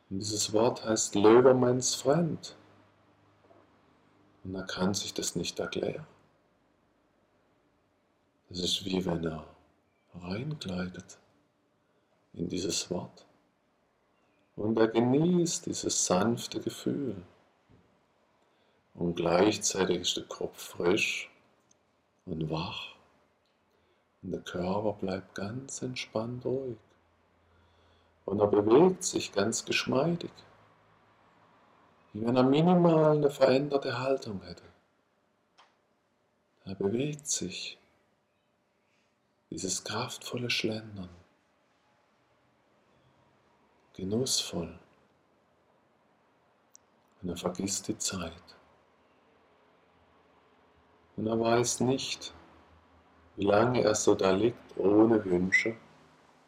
[SPEAKER 1] Und dieses Wort heißt Löwermanns Freund. Und er kann sich das nicht erklären. Das ist wie wenn er reingleitet in dieses Wort. Und er genießt dieses sanfte Gefühl. Und gleichzeitig ist der Kopf frisch und wach. Und der Körper bleibt ganz entspannt ruhig. Und er bewegt sich ganz geschmeidig, wie wenn er minimal eine veränderte Haltung hätte. Er bewegt sich, dieses kraftvolle Schlendern, genussvoll. Und er vergisst die Zeit. Und er weiß nicht, wie lange er so da liegt, ohne Wünsche,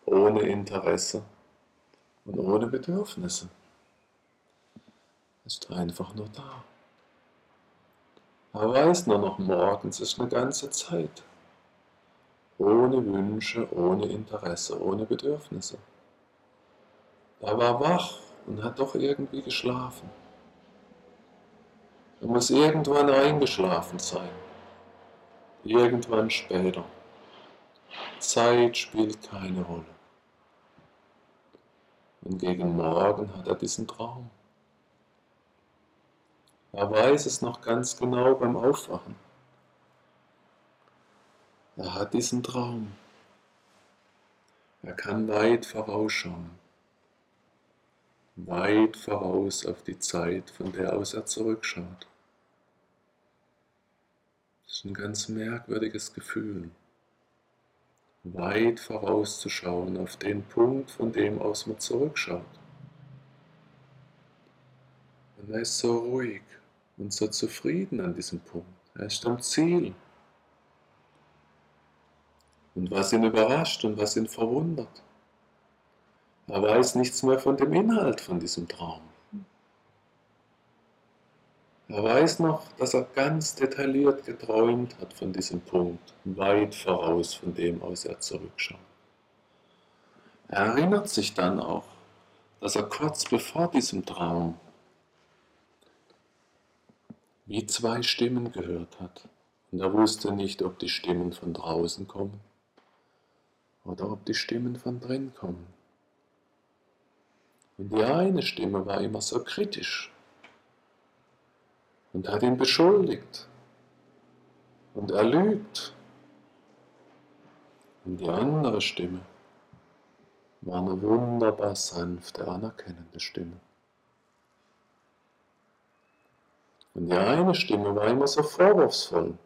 [SPEAKER 1] ohne Interesse und ohne Bedürfnisse. Er ist einfach nur da. Er weiß nur noch morgens ist eine ganze Zeit. Ohne Wünsche, ohne Interesse, ohne Bedürfnisse. Er war wach und hat doch irgendwie geschlafen. Er muss irgendwann eingeschlafen sein irgendwann später. Zeit spielt keine Rolle. Und gegen Morgen hat er diesen Traum. Er weiß es noch ganz genau beim Aufwachen. Er hat diesen Traum. Er kann weit vorausschauen. Weit voraus auf die Zeit, von der aus er zurückschaut. Das ist ein ganz merkwürdiges Gefühl, weit vorauszuschauen auf den Punkt, von dem aus man zurückschaut. Und er ist so ruhig und so zufrieden an diesem Punkt. Er ist am Ziel. Und was ihn überrascht und was ihn verwundert. Er weiß nichts mehr von dem Inhalt von diesem Traum. Er weiß noch, dass er ganz detailliert geträumt hat von diesem Punkt, weit voraus von dem aus er zurückschaut. Er erinnert sich dann auch, dass er kurz bevor diesem Traum wie zwei Stimmen gehört hat. Und er wusste nicht, ob die Stimmen von draußen kommen oder ob die Stimmen von drin kommen. Und die eine Stimme war immer so kritisch und hat ihn beschuldigt. Und er lügt. Und die andere Stimme war eine wunderbar sanfte, anerkennende Stimme. Und die eine Stimme war immer so vorwurfsvoll.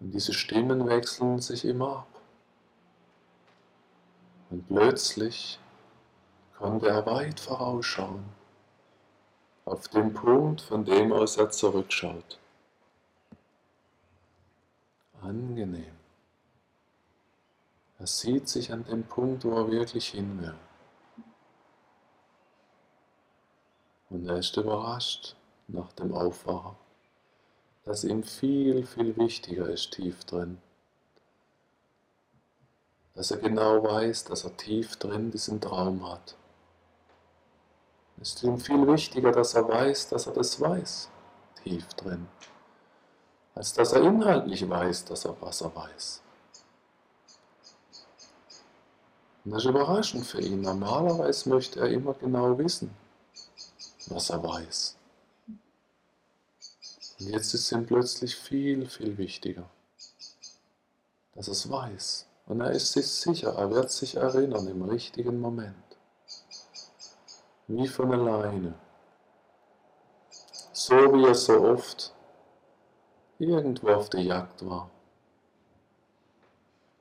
[SPEAKER 1] Und diese Stimmen wechseln sich immer ab. Und plötzlich konnte er weit vorausschauen auf den Punkt, von dem aus er zurückschaut. Angenehm. Er sieht sich an dem Punkt, wo er wirklich hin will. Und er ist überrascht nach dem Aufwachen, dass ihm viel, viel wichtiger ist tief drin. Dass er genau weiß, dass er tief drin diesen Traum hat. Es ist ihm viel wichtiger, dass er weiß, dass er das weiß, tief drin, als dass er inhaltlich weiß, dass er was er weiß. Und das ist überraschend für ihn. Normalerweise möchte er immer genau wissen, was er weiß. Und jetzt ist ihm plötzlich viel, viel wichtiger, dass er es weiß. Und er ist sich sicher, er wird sich erinnern im richtigen Moment wie von alleine. so wie er so oft irgendwo auf der Jagd war,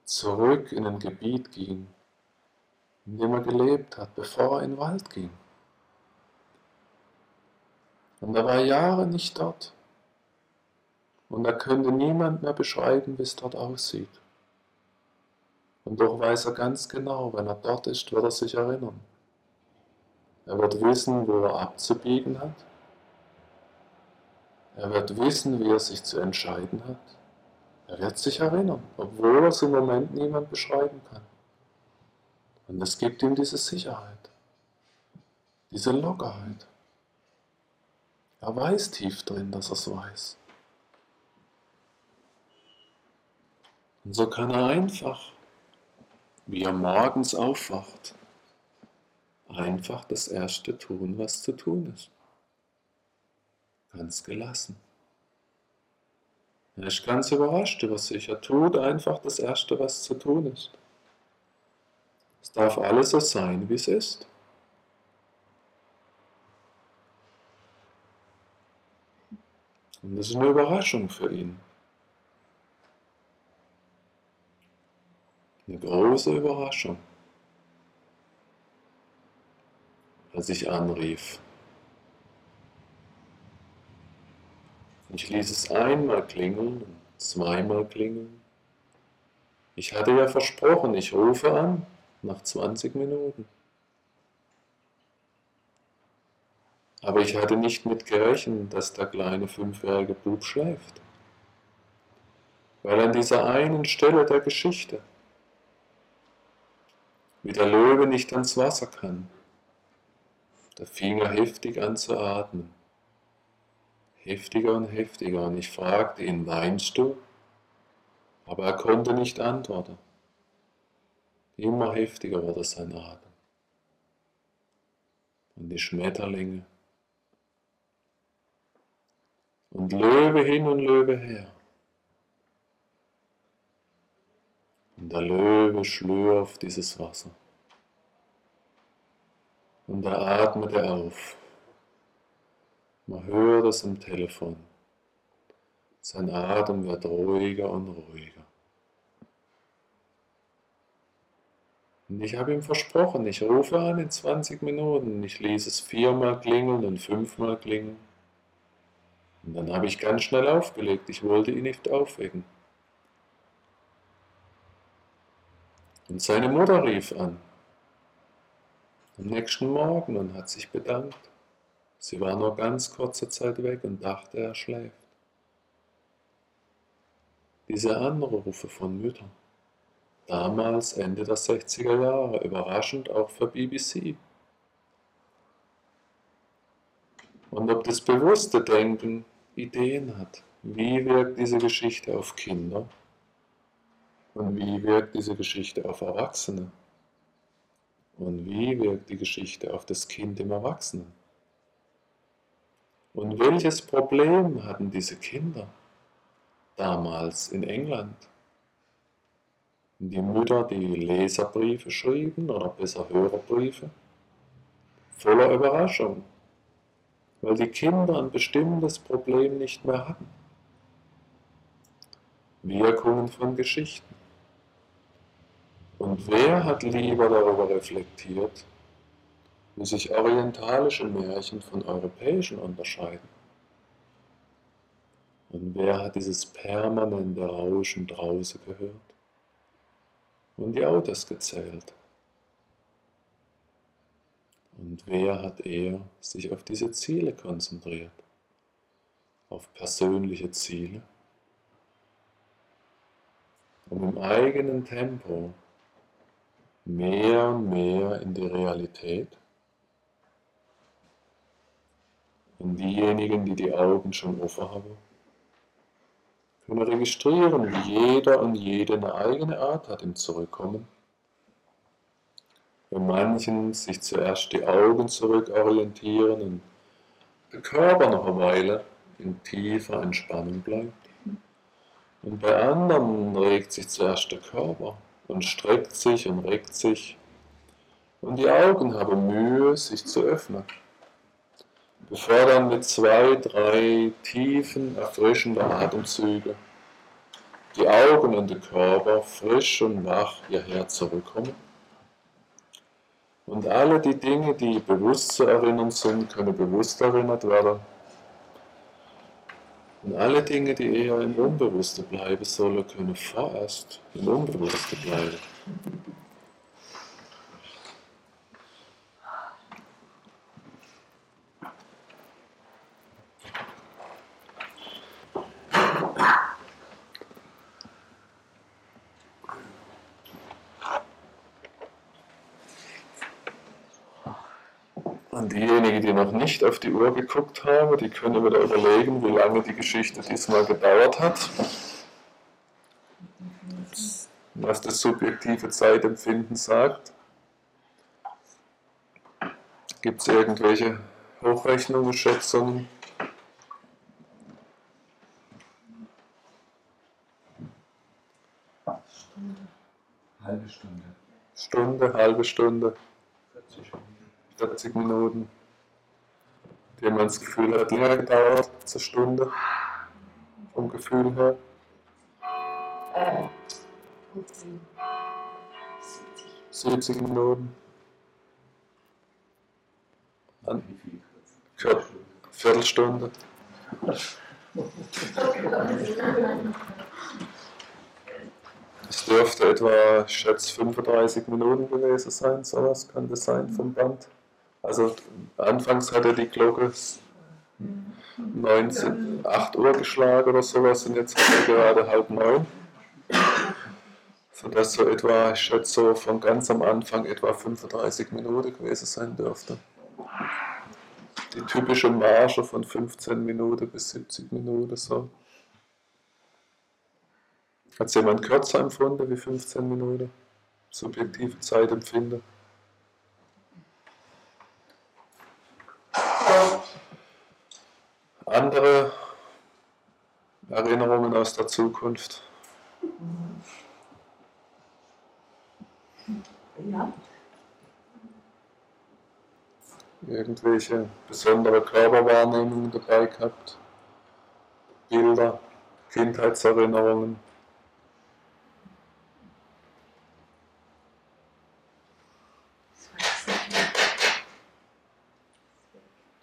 [SPEAKER 1] zurück in ein Gebiet ging, in dem er gelebt hat, bevor er in den Wald ging. Und er war Jahre nicht dort. Und er könnte niemand mehr beschreiben, wie es dort aussieht. Und doch weiß er ganz genau, wenn er dort ist, wird er sich erinnern. Er wird wissen, wo er abzubiegen hat. Er wird wissen, wie er sich zu entscheiden hat. Er wird sich erinnern, obwohl er es im Moment niemand beschreiben kann. Und es gibt ihm diese Sicherheit, diese Lockerheit. Er weiß tief drin, dass er es weiß. Und so kann er einfach, wie er morgens aufwacht, einfach das Erste tun, was zu tun ist. Ganz gelassen. Er ist ganz überrascht über sich. Er tut einfach das Erste, was zu tun ist. Es darf alles so sein, wie es ist. Und das ist eine Überraschung für ihn. Eine große Überraschung. Als ich anrief. Ich ließ es einmal klingeln, zweimal klingeln. Ich hatte ja versprochen, ich rufe an nach 20 Minuten. Aber ich hatte nicht mit gerechnet, dass der kleine fünfjährige Bub schläft. Weil an dieser einen Stelle der Geschichte, wie der Löwe nicht ans Wasser kann, da fing er heftig an zu atmen. Heftiger und heftiger. Und ich fragte ihn, weinst du? Aber er konnte nicht antworten. Immer heftiger wurde sein Atem. Und die Schmetterlinge und Löwe hin und Löwe her. Und der Löwe schlürft dieses Wasser. Und er atmete auf. Man hört es im Telefon. Sein Atem wird ruhiger und ruhiger. Und ich habe ihm versprochen, ich rufe an in 20 Minuten. Ich ließ es viermal klingeln und fünfmal klingeln. Und dann habe ich ganz schnell aufgelegt. Ich wollte ihn nicht aufwecken. Und seine Mutter rief an. Am nächsten Morgen und hat sich bedankt. Sie war nur ganz kurze Zeit weg und dachte, er schläft. Diese Anrufe von Müttern, damals Ende der 60er Jahre, überraschend auch für BBC. Und ob das bewusste Denken Ideen hat. Wie wirkt diese Geschichte auf Kinder? Und wie wirkt diese Geschichte auf Erwachsene? Und wie wirkt die Geschichte auf das Kind im Erwachsenen? Und welches Problem hatten diese Kinder damals in England? Die Mütter, die Leserbriefe schrieben oder besser Hörerbriefe, voller Überraschung, weil die Kinder ein bestimmtes Problem nicht mehr hatten. Wirkungen von Geschichten. Und wer hat lieber darüber reflektiert, wie sich orientalische Märchen von europäischen unterscheiden? Und wer hat dieses permanente Rauschen draußen gehört und die Autos gezählt? Und wer hat er sich auf diese Ziele konzentriert? Auf persönliche Ziele? Um im eigenen Tempo mehr und mehr in die Realität? Und diejenigen, die die Augen schon offen haben, können registrieren, wie jeder und jede eine eigene Art hat im Zurückkommen bei manchen sich zuerst die Augen zurückorientieren und der Körper noch eine Weile in tiefer Entspannung bleibt. Und bei anderen regt sich zuerst der Körper und streckt sich und regt sich. Und die Augen haben Mühe, sich zu öffnen. Bevor dann mit zwei, drei tiefen, erfrischenden Atemzügen die Augen und der Körper frisch und wach hierher zurückkommen. Und alle die Dinge, die bewusst zu erinnern sind, können bewusst erinnert werden. Und alle Dinge, die eher im Unbewussten bleiben sollen, können vorerst im Unbewussten bleiben. Diejenigen, die noch nicht auf die Uhr geguckt haben, die können wieder überlegen, wie lange die Geschichte diesmal gedauert hat. Was das subjektive Zeitempfinden sagt. Gibt es irgendwelche Hochrechnungen, Schätzungen?
[SPEAKER 5] Halbe Stunde.
[SPEAKER 1] Stunde, halbe Stunde,
[SPEAKER 5] 40 Minuten.
[SPEAKER 1] 40 Minuten. Die haben das Gefühl, hat länger gedauert als eine Stunde. Vom Gefühl her.
[SPEAKER 6] Äh,
[SPEAKER 1] 70 Minuten. An
[SPEAKER 5] Wie viel
[SPEAKER 1] Viertelstunde. Es dürfte etwa, ich schätze, 35 Minuten gewesen sein, sowas das sein vom Band. Also anfangs hatte die Glocke 19, 8 Uhr geschlagen oder sowas und jetzt hat er gerade halb neun. Sodass so etwa, ich schätze so von ganz am Anfang etwa 35 Minuten gewesen sein dürfte. Die typische Marge von 15 Minuten bis 70 Minuten so. Hat es jemand kürzer empfunden wie 15 Minuten? Subjektive Zeitempfinden. Andere Erinnerungen aus der Zukunft.
[SPEAKER 6] Ja.
[SPEAKER 1] Irgendwelche besondere Körperwahrnehmungen dabei gehabt. Bilder, Kindheitserinnerungen.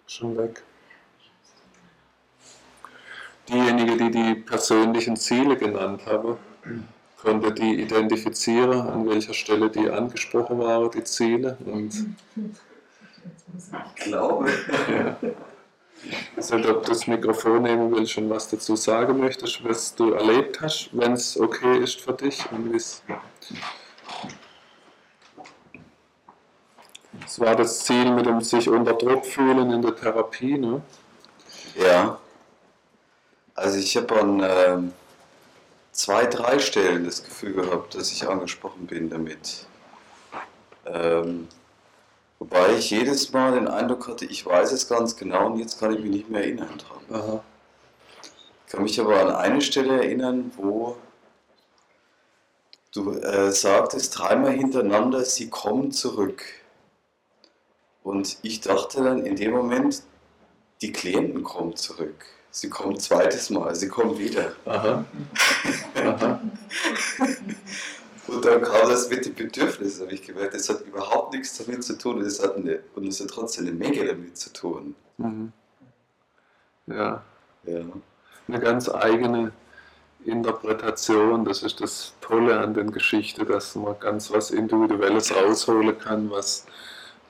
[SPEAKER 1] Schon weg. Diejenigen, die die persönlichen Ziele genannt haben, konnte die identifizieren, an welcher Stelle die angesprochen waren, die Ziele. Und
[SPEAKER 3] Ich glaube.
[SPEAKER 1] also, ob du das Mikrofon nehmen willst und was dazu sagen möchtest, was du erlebt hast, wenn es okay ist für dich und wie's Das war das Ziel mit dem sich unter Druck fühlen in der Therapie, ne?
[SPEAKER 3] Ja. Also ich habe an ähm, zwei, drei Stellen das Gefühl gehabt, dass ich angesprochen bin damit. Ähm, wobei ich jedes Mal den Eindruck hatte, ich weiß es ganz genau und jetzt kann ich mich nicht mehr erinnern dran.
[SPEAKER 1] Aha.
[SPEAKER 3] Ich kann mich aber an eine Stelle erinnern, wo du äh, sagtest dreimal hintereinander, sie kommen zurück. Und ich dachte dann in dem Moment, die Klienten kommen zurück. Sie kommen zweites Mal, sie kommen wieder.
[SPEAKER 1] Aha. Aha.
[SPEAKER 3] Und dann kam das mit den Bedürfnissen, habe ich gemerkt, das hat überhaupt nichts damit zu tun und es hat, eine, und es hat trotzdem eine Menge damit zu tun.
[SPEAKER 1] Mhm. Ja.
[SPEAKER 3] Ja.
[SPEAKER 1] eine ganz eigene Interpretation. Das ist das Tolle an den Geschichten, dass man ganz was Individuelles rausholen kann, was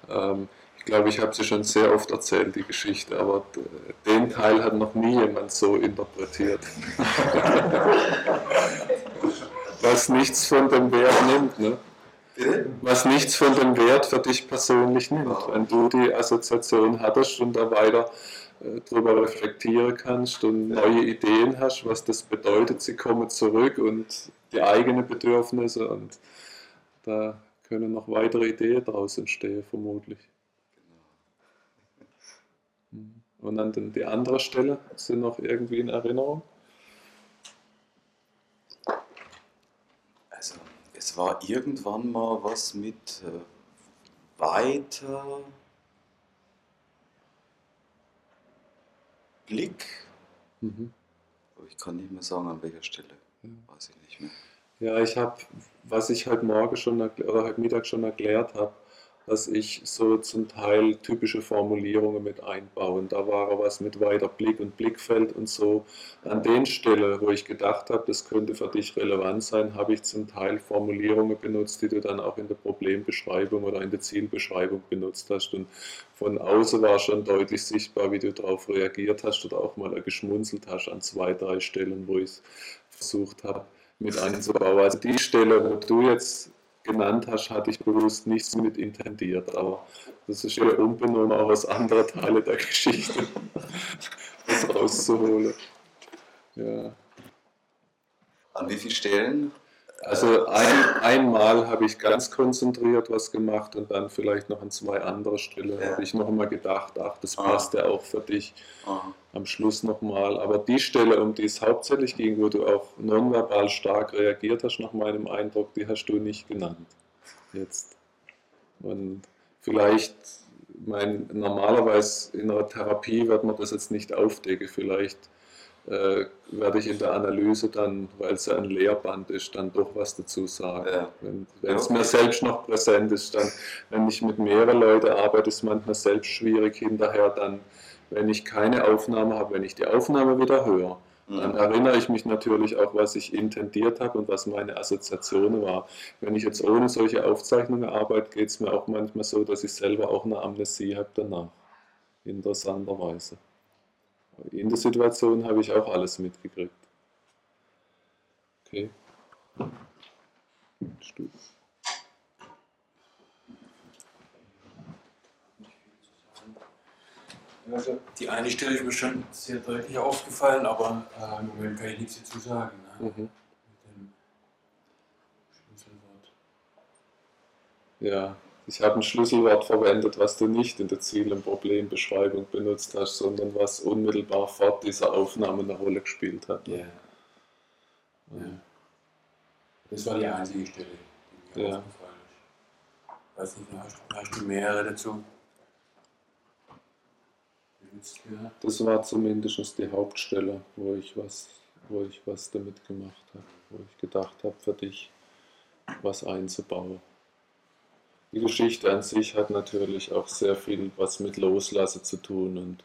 [SPEAKER 1] ähm, glaube, ich habe sie schon sehr oft erzählt, die Geschichte, aber d- den Teil hat noch nie jemand so interpretiert. was nichts von dem Wert nimmt, ne? Was nichts von dem Wert für dich persönlich nimmt. Wenn du die Assoziation hattest und da weiter äh, drüber reflektieren kannst und neue Ideen hast, was das bedeutet, sie kommen zurück und die eigenen Bedürfnisse und da können noch weitere Ideen daraus entstehen, vermutlich. Mhm. Und an den- die andere Stelle sind noch irgendwie in Erinnerung?
[SPEAKER 3] Also, es war irgendwann mal was mit äh, weiter. Blick,
[SPEAKER 1] Mhm.
[SPEAKER 3] aber ich kann nicht mehr sagen, an welcher Stelle.
[SPEAKER 1] Ja.
[SPEAKER 3] Weiß ich nicht mehr.
[SPEAKER 1] Ja, ich habe, was ich heute Morgen schon oder heute Mittag schon erklärt habe, dass ich so zum Teil typische Formulierungen mit einbaue. Und da war was mit weiter Blick und Blickfeld und so. An den Stellen, wo ich gedacht habe, das könnte für dich relevant sein, habe ich zum Teil Formulierungen benutzt, die du dann auch in der Problembeschreibung oder in der Zielbeschreibung benutzt hast. Und von außen war schon deutlich sichtbar, wie du darauf reagiert hast oder auch mal geschmunzelt hast an zwei, drei Stellen, wo ich es versucht habe mit einzubauen. Also die Stelle, wo du jetzt genannt hast, hatte ich bewusst nichts mit intendiert, aber das ist ja unbenommen auch aus anderen Teilen der Geschichte, das rauszuholen. Ja.
[SPEAKER 3] An wie vielen Stellen?
[SPEAKER 1] Also ein, einmal habe ich ganz konzentriert was gemacht und dann vielleicht noch an zwei andere Stellen
[SPEAKER 3] Ja.
[SPEAKER 1] habe ich noch mal gedacht, ach, das
[SPEAKER 3] Ah.
[SPEAKER 1] passt ja auch für dich.
[SPEAKER 3] Aha.
[SPEAKER 1] am Schluss nochmal. Aber die Stelle, um die es hauptsächlich ging, wo du auch nonverbal stark reagiert hast, nach meinem Eindruck, die hast du nicht genannt. Jetzt. Und vielleicht, mein, normalerweise in einer Therapie wird man das jetzt nicht aufdecken. Vielleicht äh, werde ich in der Analyse dann, weil es ja ein Lehrband ist, dann doch was dazu sagen.
[SPEAKER 3] Ja.
[SPEAKER 1] Wenn es
[SPEAKER 3] Ja.
[SPEAKER 1] mir selbst noch präsent ist, dann, wenn ich mit mehreren Leuten arbeite, ist es manchmal selbst schwierig hinterher dann, wenn ich keine Aufnahme habe, wenn ich die Aufnahme wieder höre, dann
[SPEAKER 3] Mhm.
[SPEAKER 1] erinnere ich mich natürlich auch, was ich intendiert habe und was meine Assoziation war. Wenn ich jetzt ohne solche Aufzeichnungen arbeite, geht es mir auch manchmal so, dass ich selber auch eine Amnesie habe danach. Interessanterweise. In der Situation habe ich auch alles mitgekriegt. Okay. Stu-
[SPEAKER 2] Also die eine Stelle ist mir schon sehr deutlich aufgefallen, aber äh, im Moment kann ich nichts dazu sagen. Ne?
[SPEAKER 1] Mhm.
[SPEAKER 2] Mit dem Schlüsselwort.
[SPEAKER 1] Ja, ich habe ein Schlüsselwort verwendet, was du nicht in der Ziel- und Problembeschreibung benutzt hast, sondern was unmittelbar vor dieser Aufnahme eine Rolle gespielt hat.
[SPEAKER 2] Ja. ja. Das war die einzige Stelle, die mir
[SPEAKER 1] Ja.
[SPEAKER 2] aufgefallen ist. Weiß nicht, hast, hast du mehrere dazu?
[SPEAKER 1] Das war zumindest die Hauptstelle, wo ich was, wo ich was damit gemacht habe, wo ich gedacht habe, für dich was einzubauen. Die Geschichte an sich hat natürlich auch sehr viel was mit Loslassen zu tun und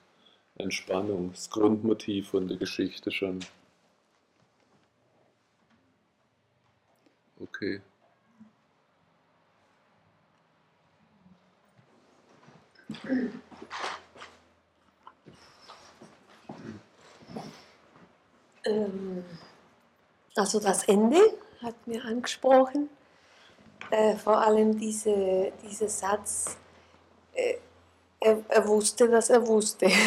[SPEAKER 1] Entspannung, das Grundmotiv von der Geschichte schon. Okay.
[SPEAKER 4] Ähm, also das Ende hat mir angesprochen. Äh, vor allem diese, dieser Satz, äh, er, er wusste, dass er wusste.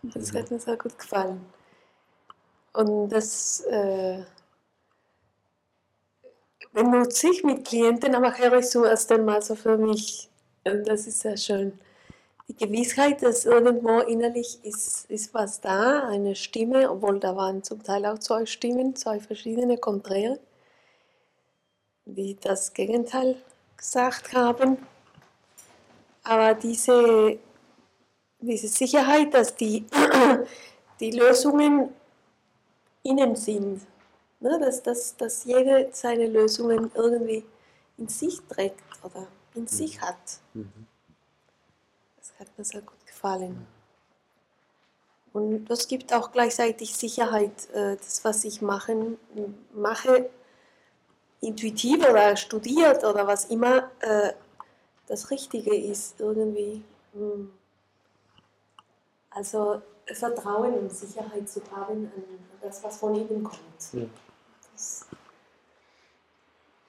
[SPEAKER 4] Das hat mir sehr gut gefallen. Und das äh, benutze ich mit Klienten, aber höre ich so erst einmal so für mich. Und das ist sehr schön. Die Gewissheit, dass irgendwo innerlich ist, ist was da, eine Stimme, obwohl da waren zum Teil auch zwei Stimmen, zwei verschiedene Konträre, die das Gegenteil gesagt haben. Aber diese, diese Sicherheit, dass die, die Lösungen innen sind, ne? dass, dass, dass jeder seine Lösungen irgendwie in sich trägt oder in sich hat.
[SPEAKER 1] Mhm.
[SPEAKER 4] Das hat mir sehr gut gefallen. Und das gibt auch gleichzeitig Sicherheit, äh, das, was ich machen, mache, intuitiv oder studiert oder was immer, äh, das Richtige ist irgendwie. Mm. Also Vertrauen und Sicherheit zu haben an das, was von innen kommt.
[SPEAKER 1] Ja.
[SPEAKER 4] Das,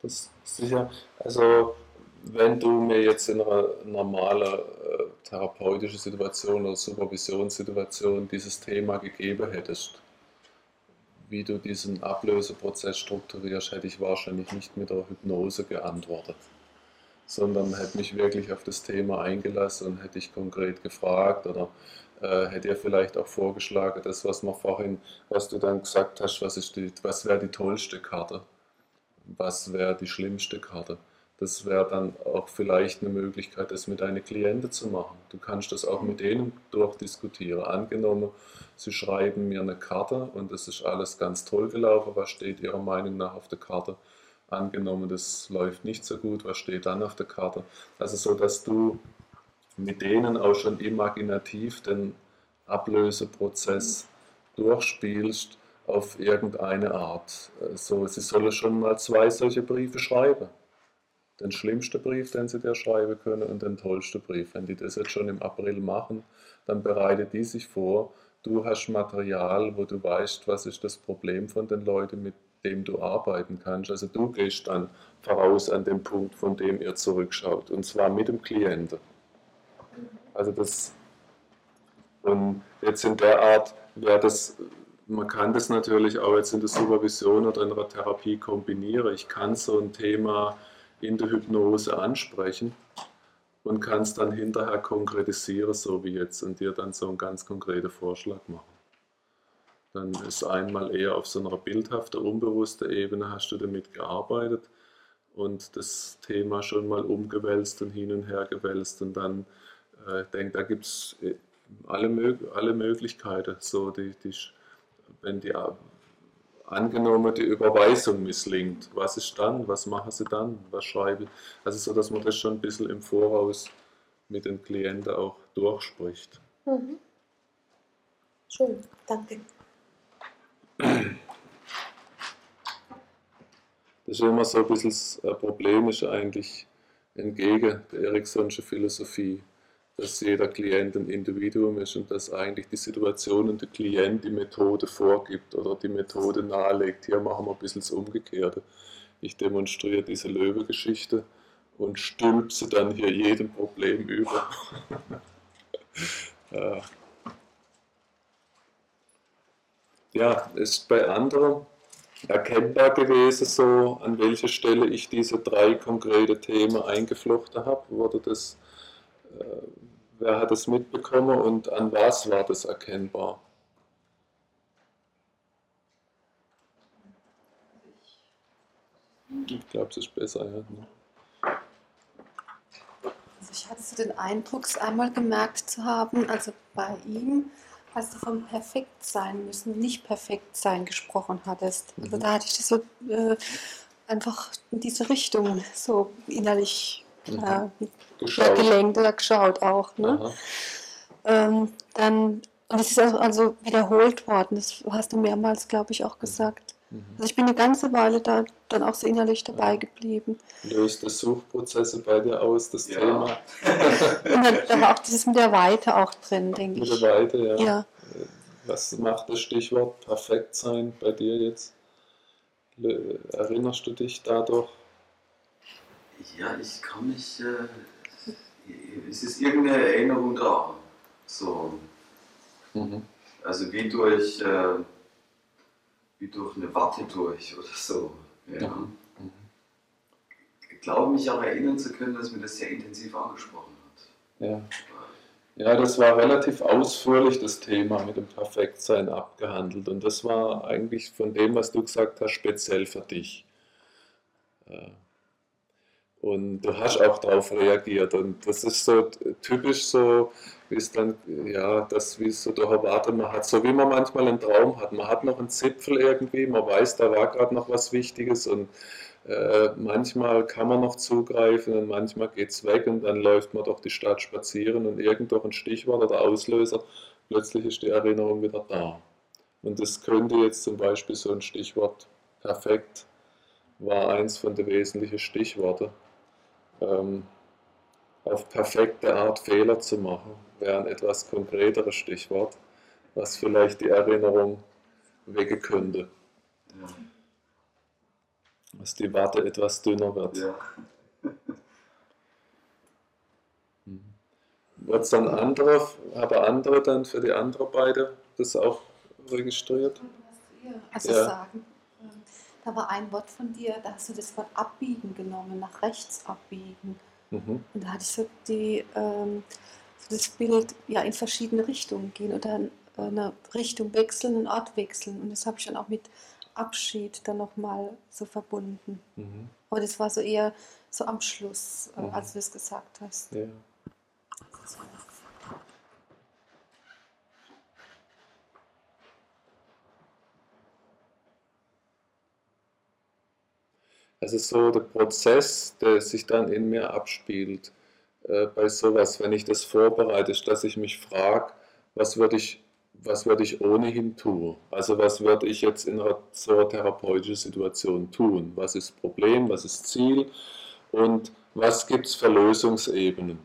[SPEAKER 1] Das ist sicher, also wenn du mir jetzt in einer normalen äh, therapeutischen Situation oder Supervisionssituation dieses Thema gegeben hättest, wie du diesen Ablöseprozess strukturierst, hätte ich wahrscheinlich nicht mit der Hypnose geantwortet, sondern hätte mich wirklich auf das Thema eingelassen und hätte ich konkret gefragt oder äh, hätte ihr vielleicht auch vorgeschlagen, das, was wir vorhin, was du dann gesagt hast, was, was wäre die tollste Karte? was wäre die schlimmste Karte. Das wäre dann auch vielleicht eine Möglichkeit, das mit deinen Klienten zu machen. Du kannst das auch mit denen durchdiskutieren. Angenommen, sie schreiben mir eine Karte und es ist alles ganz toll gelaufen. Was steht Ihrer Meinung nach auf der Karte? Angenommen, das läuft nicht so gut. Was steht dann auf der Karte? Also so, dass du mit denen auch schon imaginativ den Ablöseprozess durchspielst auf irgendeine Art. So, sie sollen schon mal zwei solche Briefe schreiben den schlimmsten Brief, den sie dir schreiben können und den tollsten Brief. Wenn die das jetzt schon im April machen, dann bereite die sich vor. Du hast Material, wo du weißt, was ist das Problem von den Leuten, mit dem du arbeiten kannst. Also du gehst dann voraus an den Punkt, von dem ihr zurückschaut. Und zwar mit dem Klienten. Also das und jetzt in der Art wäre das, man kann das natürlich auch jetzt in der Supervision oder in der Therapie kombinieren. Ich kann so ein Thema in der Hypnose ansprechen und kannst dann hinterher konkretisieren, so wie jetzt, und dir dann so einen ganz konkreten Vorschlag machen. Dann ist einmal eher auf so einer bildhaften, unbewussten Ebene hast du damit gearbeitet und das Thema schon mal umgewälzt und hin und her gewälzt und dann, äh, denke, da gibt es äh, alle, alle Möglichkeiten, so die, die, wenn die angenommen die Überweisung misslingt, was ist dann? Was machen sie dann? Was schreibe ich? Also so, dass man das schon ein bisschen im Voraus mit den Klienten auch durchspricht.
[SPEAKER 4] Mhm. Schön, danke.
[SPEAKER 1] Das ist immer so ein bisschen das Problem, ist eigentlich entgegen der Eriksonschen Philosophie dass jeder Klient ein Individuum ist und dass eigentlich die Situation und der Klient die Methode vorgibt oder die Methode nahelegt. Hier machen wir ein bisschen das Umgekehrte. Ich demonstriere diese Löwe-Geschichte und stülpse dann hier jedem Problem über. ja, ist bei anderen erkennbar gewesen, so an welcher Stelle ich diese drei konkrete Themen eingeflochten habe? Wurde das Wer hat es mitbekommen und an was war das erkennbar? Ich glaube, es ist besser, ja.
[SPEAKER 7] Also ich hatte so den Eindruck, es einmal gemerkt zu haben, also bei ihm, als du vom perfekt sein müssen, nicht perfekt sein gesprochen hattest. Also mhm. da hatte ich das so äh, einfach in diese Richtung so innerlich mhm. geschaut. gelenkt oder geschaut auch. Ne? Ähm, dann, und es ist also wiederholt worden, das hast du mehrmals, glaube ich, auch mhm. gesagt. Mhm. Also ich bin eine ganze Weile da dann auch so innerlich dabei geblieben.
[SPEAKER 1] Löst das Suchprozesse bei dir aus, das ja. Thema?
[SPEAKER 7] und dann, da war auch dieses mit der Weite auch drin, denke
[SPEAKER 1] ich.
[SPEAKER 7] Mit
[SPEAKER 1] der Weite, ja. ja. Was macht das Stichwort perfekt sein bei dir jetzt? Erinnerst du dich dadurch?
[SPEAKER 3] Ja, ich kann mich. Äh, es ist irgendeine Erinnerung da. So. Mhm. Also wie durch, äh, wie durch eine Watte durch oder so. Ja. Mhm. Ich glaube mich auch erinnern zu können, dass mir das sehr intensiv angesprochen hat.
[SPEAKER 1] Ja. Ja, das war relativ ausführlich das Thema mit dem Perfektsein abgehandelt und das war eigentlich von dem, was du gesagt hast, speziell für dich. Äh, und du hast auch darauf reagiert. Und das ist so typisch so, wie es dann, ja, das, wie es so doch erwartet man hat. So wie man manchmal einen Traum hat. Man hat noch einen Zipfel irgendwie, man weiß, da war gerade noch was Wichtiges und äh, manchmal kann man noch zugreifen und manchmal geht es weg und dann läuft man durch die Stadt spazieren und irgend ein Stichwort oder Auslöser, plötzlich ist die Erinnerung wieder da. Und das könnte jetzt zum Beispiel so ein Stichwort perfekt war eins von den wesentlichen Stichworten ähm, auf perfekte Art Fehler zu machen, wäre ein etwas konkreteres Stichwort, was vielleicht die Erinnerung wecken könnte. Ja. Dass die Warte etwas dünner wird. Ja. Mhm. Wird es dann andere, aber andere dann für die anderen beide das auch registriert?
[SPEAKER 7] Also ja. sagen. Da war ein Wort von dir, da hast du das Wort abbiegen genommen, nach rechts abbiegen. Mhm. Und da hatte ich so, die, ähm, so das Bild ja, in verschiedene Richtungen gehen oder eine Richtung wechseln, einen Ort wechseln. Und das habe ich dann auch mit Abschied dann nochmal so verbunden.
[SPEAKER 1] Mhm.
[SPEAKER 7] Aber das war so eher so am Schluss, äh,
[SPEAKER 1] Mhm.
[SPEAKER 7] als du es gesagt hast.
[SPEAKER 1] Ja. Es ist so der Prozess, der sich dann in mir abspielt, äh, bei sowas, wenn ich das vorbereite, dass ich mich frage, was würde ich, was würde ich ohnehin tun? Also was würde ich jetzt in einer so einer therapeutischen Situation tun? Was ist Problem, was ist Ziel und was gibt es für Lösungsebenen?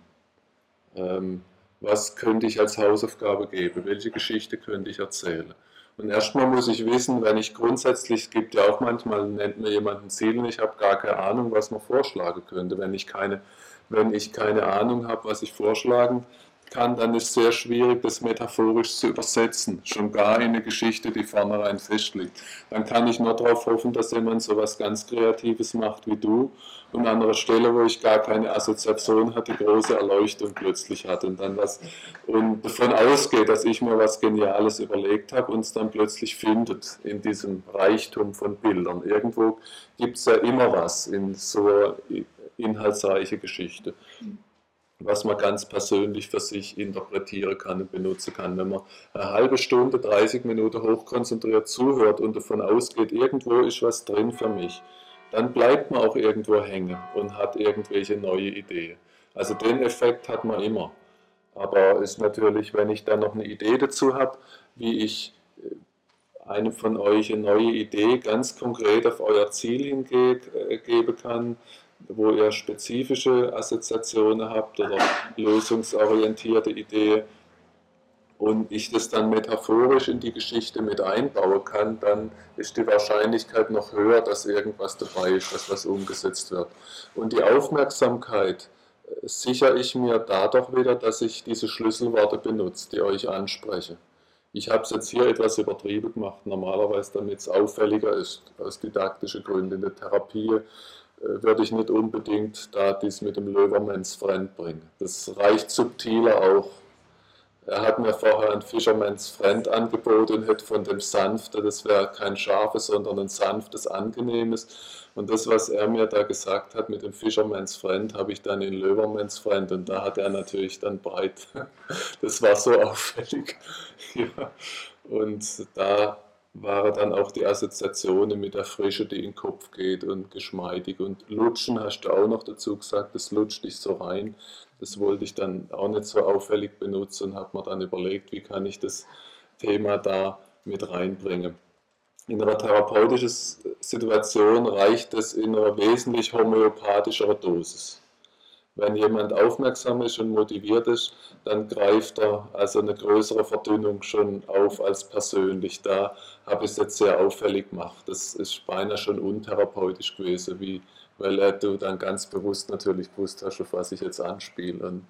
[SPEAKER 1] Ähm, was könnte ich als Hausaufgabe geben? Welche Geschichte könnte ich erzählen? Und erstmal muss ich wissen, wenn ich grundsätzlich, es gibt ja auch manchmal, nennt mir jemand ein Ziel und ich habe gar keine Ahnung, was man vorschlagen könnte. Wenn ich keine, wenn ich keine Ahnung habe, was ich vorschlagen kann, dann ist es sehr schwierig, das metaphorisch zu übersetzen, schon gar in eine Geschichte, die vornherein festliegt. Dann kann ich nur darauf hoffen, dass jemand so was ganz Kreatives macht wie du und an anderer Stelle, wo ich gar keine Assoziation hatte, große Erleuchtung plötzlich hatte und dann was und davon ausgeht, dass ich mir was Geniales überlegt habe und es dann plötzlich findet in diesem Reichtum von Bildern. Irgendwo gibt es ja immer was in so inhaltsreiche Geschichte was man ganz persönlich für sich interpretieren kann und benutzen kann. Wenn man eine halbe Stunde, 30 Minuten hochkonzentriert zuhört und davon ausgeht, irgendwo ist was drin für mich, dann bleibt man auch irgendwo hängen und hat irgendwelche neue Ideen. Also den Effekt hat man immer. Aber ist natürlich, wenn ich dann noch eine Idee dazu habe, wie ich äh, einem von euch eine neue Idee ganz konkret auf euer Ziel hingeben kann, wo ihr spezifische Assoziationen habt oder lösungsorientierte Ideen und ich das dann metaphorisch in die Geschichte mit einbauen kann, dann ist die Wahrscheinlichkeit noch höher, dass irgendwas dabei ist, dass was umgesetzt wird. Und die Aufmerksamkeit äh, sichere ich mir dadurch wieder, dass ich diese Schlüsselworte benutze, die euch anspreche. Ich habe es jetzt hier etwas übertrieben gemacht, normalerweise damit es auffälliger ist, aus didaktischen Gründen. In der Therapie würde ich nicht unbedingt da dies mit dem Löwermans Friend bringen. Das reicht subtiler auch. Er hat mir vorher ein Fisherman's Friend angeboten hätte von dem sanfte, das wäre kein scharfes, sondern ein sanftes, angenehmes. Und das, was er mir da gesagt hat mit dem Fisherman's Friend, habe ich dann in Löwermans Friend und da hat er natürlich dann breit. Das war so auffällig. Ja. Und da waren dann auch die Assoziationen mit der Frische, die in den Kopf geht und geschmeidig. Und Lutschen hast du auch noch dazu gesagt, das lutscht dich so rein. Das wollte ich dann auch nicht so auffällig benutzen und habe mir dann überlegt, wie kann ich das Thema da mit reinbringen. In einer therapeutischen Situation reicht es in einer wesentlich homöopathischeren Dosis. Wenn jemand aufmerksam ist und motiviert ist, dann greift er also eine größere Verdünnung schon auf als persönlich. Da habe ich es jetzt sehr auffällig gemacht. Das ist beinahe schon untherapeutisch gewesen, wie, weil äh, du dann ganz bewusst natürlich gewusst hast, auf was ich jetzt anspiele. Und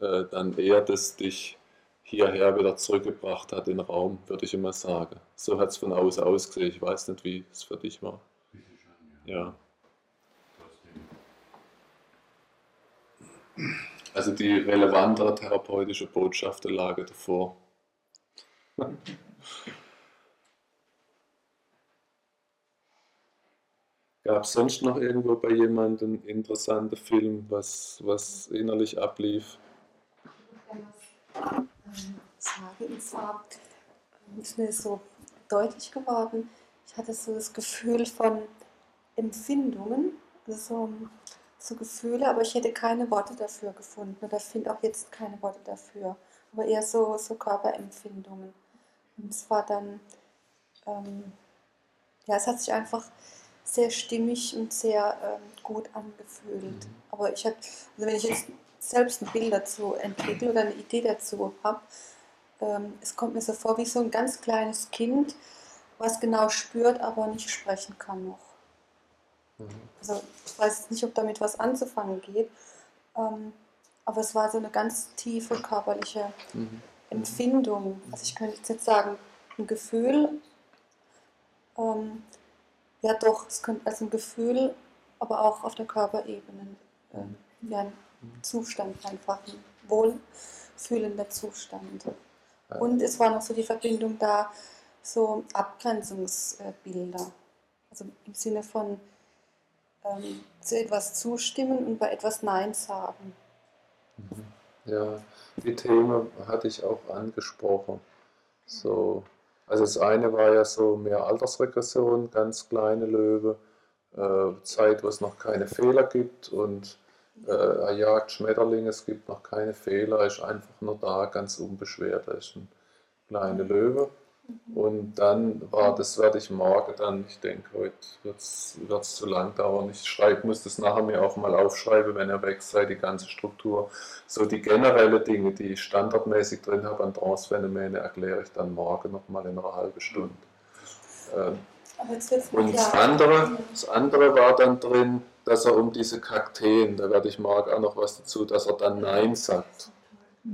[SPEAKER 1] äh, dann eher das dich hierher wieder zurückgebracht hat in den Raum, würde ich immer sagen. So hat es von außen ausgesehen. Ich weiß nicht, wie es für dich war.
[SPEAKER 2] Ja.
[SPEAKER 1] Ja.
[SPEAKER 2] Trotzdem.
[SPEAKER 1] Also die relevantere therapeutische Botschaft lage davor. Gab es sonst noch irgendwo bei jemandem interessanten Film, was, was innerlich ablief?
[SPEAKER 7] ähm, sagen. Und zwar ähm, ist mir so deutlich geworden, ich hatte so das Gefühl von Empfindungen, also so, so Gefühle, aber ich hätte keine Worte dafür gefunden oder finde auch jetzt keine Worte dafür, aber eher so, so Körperempfindungen. Und es war dann, ähm, ja, es hat sich einfach sehr stimmig und sehr ähm, gut angefühlt. Aber ich habe, also wenn ich jetzt selbst ein Bild dazu entwickle oder eine Idee dazu habe, ähm, es kommt mir so vor wie so ein ganz kleines Kind, was genau spürt, aber nicht sprechen kann noch. Also ich weiß jetzt nicht, ob damit was anzufangen geht, ähm, aber es war so eine ganz tiefe körperliche
[SPEAKER 1] Mhm.
[SPEAKER 7] Empfindung. Also ich könnte jetzt sagen, ein Gefühl. Ähm, ja doch, es könnte als ein Gefühl, aber auch auf der Körperebene. Ähm, ja, ein Zustand einfach, ein wohlfühlender Zustand. Und es war noch so die Verbindung da, so Abgrenzungsbilder.
[SPEAKER 8] Also im Sinne von ähm, zu etwas zustimmen und bei etwas Nein sagen.
[SPEAKER 1] Ja, die Themen hatte ich auch angesprochen. So, also das eine war ja so mehr Altersregression, ganz kleine Löwe, äh, Zeit, wo es noch keine Fehler gibt und äh, er jagt Schmetterlinge, es gibt noch keine Fehler, er ist einfach nur da, ganz unbeschwert, er ist ein kleiner Löwe. Und dann war, das werde ich morgen dann, ich denke, heute wird es zu lang dauern. Ich schreibe, muss das nachher mir auch mal aufschreiben, wenn er weg sei, die ganze Struktur. So die generelle Dinge, die ich standardmäßig drin habe an Trance-Phänomene, erkläre ich dann morgen nochmal in einer halben Stunde. Ähm, und das andere, das andere war dann drin, dass er um diese Kakteen, da werde ich morgen auch noch was dazu, dass er dann Nein sagt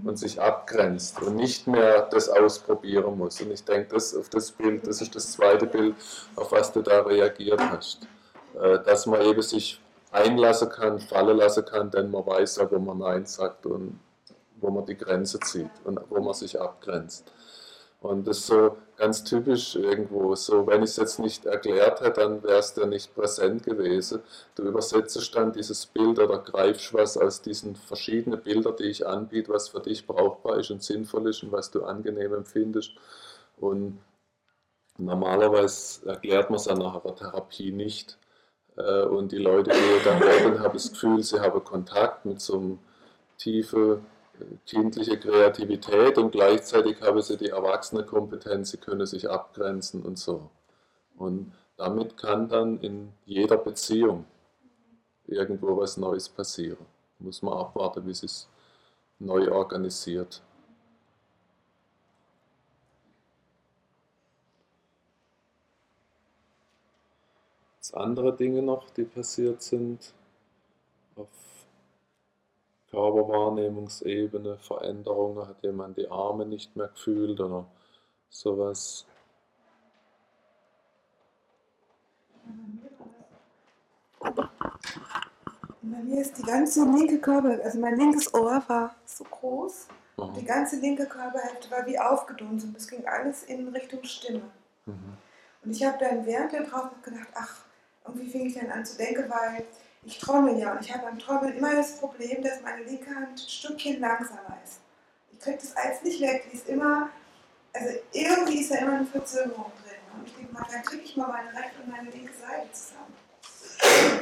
[SPEAKER 1] und sich abgrenzt und nicht mehr das ausprobieren muss. Und ich denke, das, auf das Bild, das ist das zweite Bild, auf was du da reagiert hast. Äh, Dass man eben sich einlassen kann, fallen lassen kann, denn man weiß ja, wo man Nein sagt und wo man die Grenze zieht und wo man sich abgrenzt. Und das ist so ganz typisch irgendwo. So, wenn ich es jetzt nicht erklärt hätte, dann wäre es dir nicht präsent gewesen. Du übersetzt dann dieses Bild oder greifst was aus diesen verschiedenen Bildern, die ich anbiete, was für dich brauchbar ist und sinnvoll ist und was du angenehm empfindest. Und normalerweise erklärt man es an einer Therapie nicht. Äh, Und die Leute, die dann reden, haben das Gefühl, sie haben Kontakt mit so einem tiefen kindliche Kreativität und gleichzeitig haben sie die Erwachsene-Kompetenz, sie können sich abgrenzen und so. Und damit kann dann in jeder Beziehung irgendwo was Neues passieren. Muss man abwarten, wie es sich neu organisiert. Andere Dinge noch, die passiert sind auf Körperwahrnehmungsebene, Veränderungen, hat jemand die Arme nicht mehr gefühlt oder sowas.
[SPEAKER 7] Bei mir ist die ganze linke Körper, also mein linkes Ohr war so groß. Die
[SPEAKER 1] Mhm.
[SPEAKER 7] ganze linke Körperhälfte war wie aufgedunsen. Das ging alles in Richtung Stimme.
[SPEAKER 1] Mhm.
[SPEAKER 7] Und ich habe dann während der Pause gedacht, ach, irgendwie fing ich dann an zu denken, weil ich trommel ja. Und ich habe beim Trommeln immer das Problem, dass meine linke Hand ein Stückchen langsamer ist. Ich kriege das alles nicht weg. Die ist immer, also irgendwie ist da immer eine Verzögerung drin. Und ich denke mal, dann kriege ich mal meine rechte und meine linke Seite zusammen.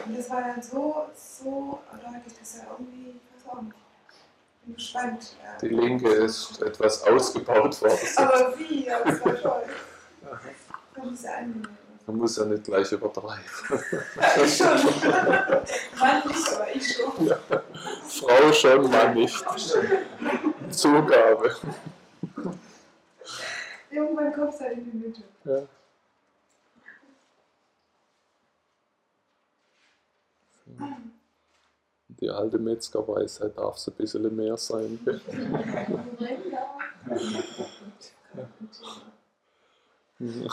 [SPEAKER 7] Und das war dann so, so deutlich, dass er irgendwie, ich weiß auch nicht. Bin gespannt.
[SPEAKER 1] Die linke ist etwas ausgebaut worden.
[SPEAKER 7] Aber wie? Ja, das war toll. Fand ich sehr angenehm.
[SPEAKER 1] Man muss ja nicht gleich übertreiben.
[SPEAKER 7] Ich schon. Mann nicht, aber ich schon.
[SPEAKER 1] Frau schon, Mann nicht. Zugabe.
[SPEAKER 7] Irgendwann kommst du halt in die Mitte.
[SPEAKER 1] Ja. Die alte Metzgerweisheit darf es ein bisschen mehr sein. gell? Ja.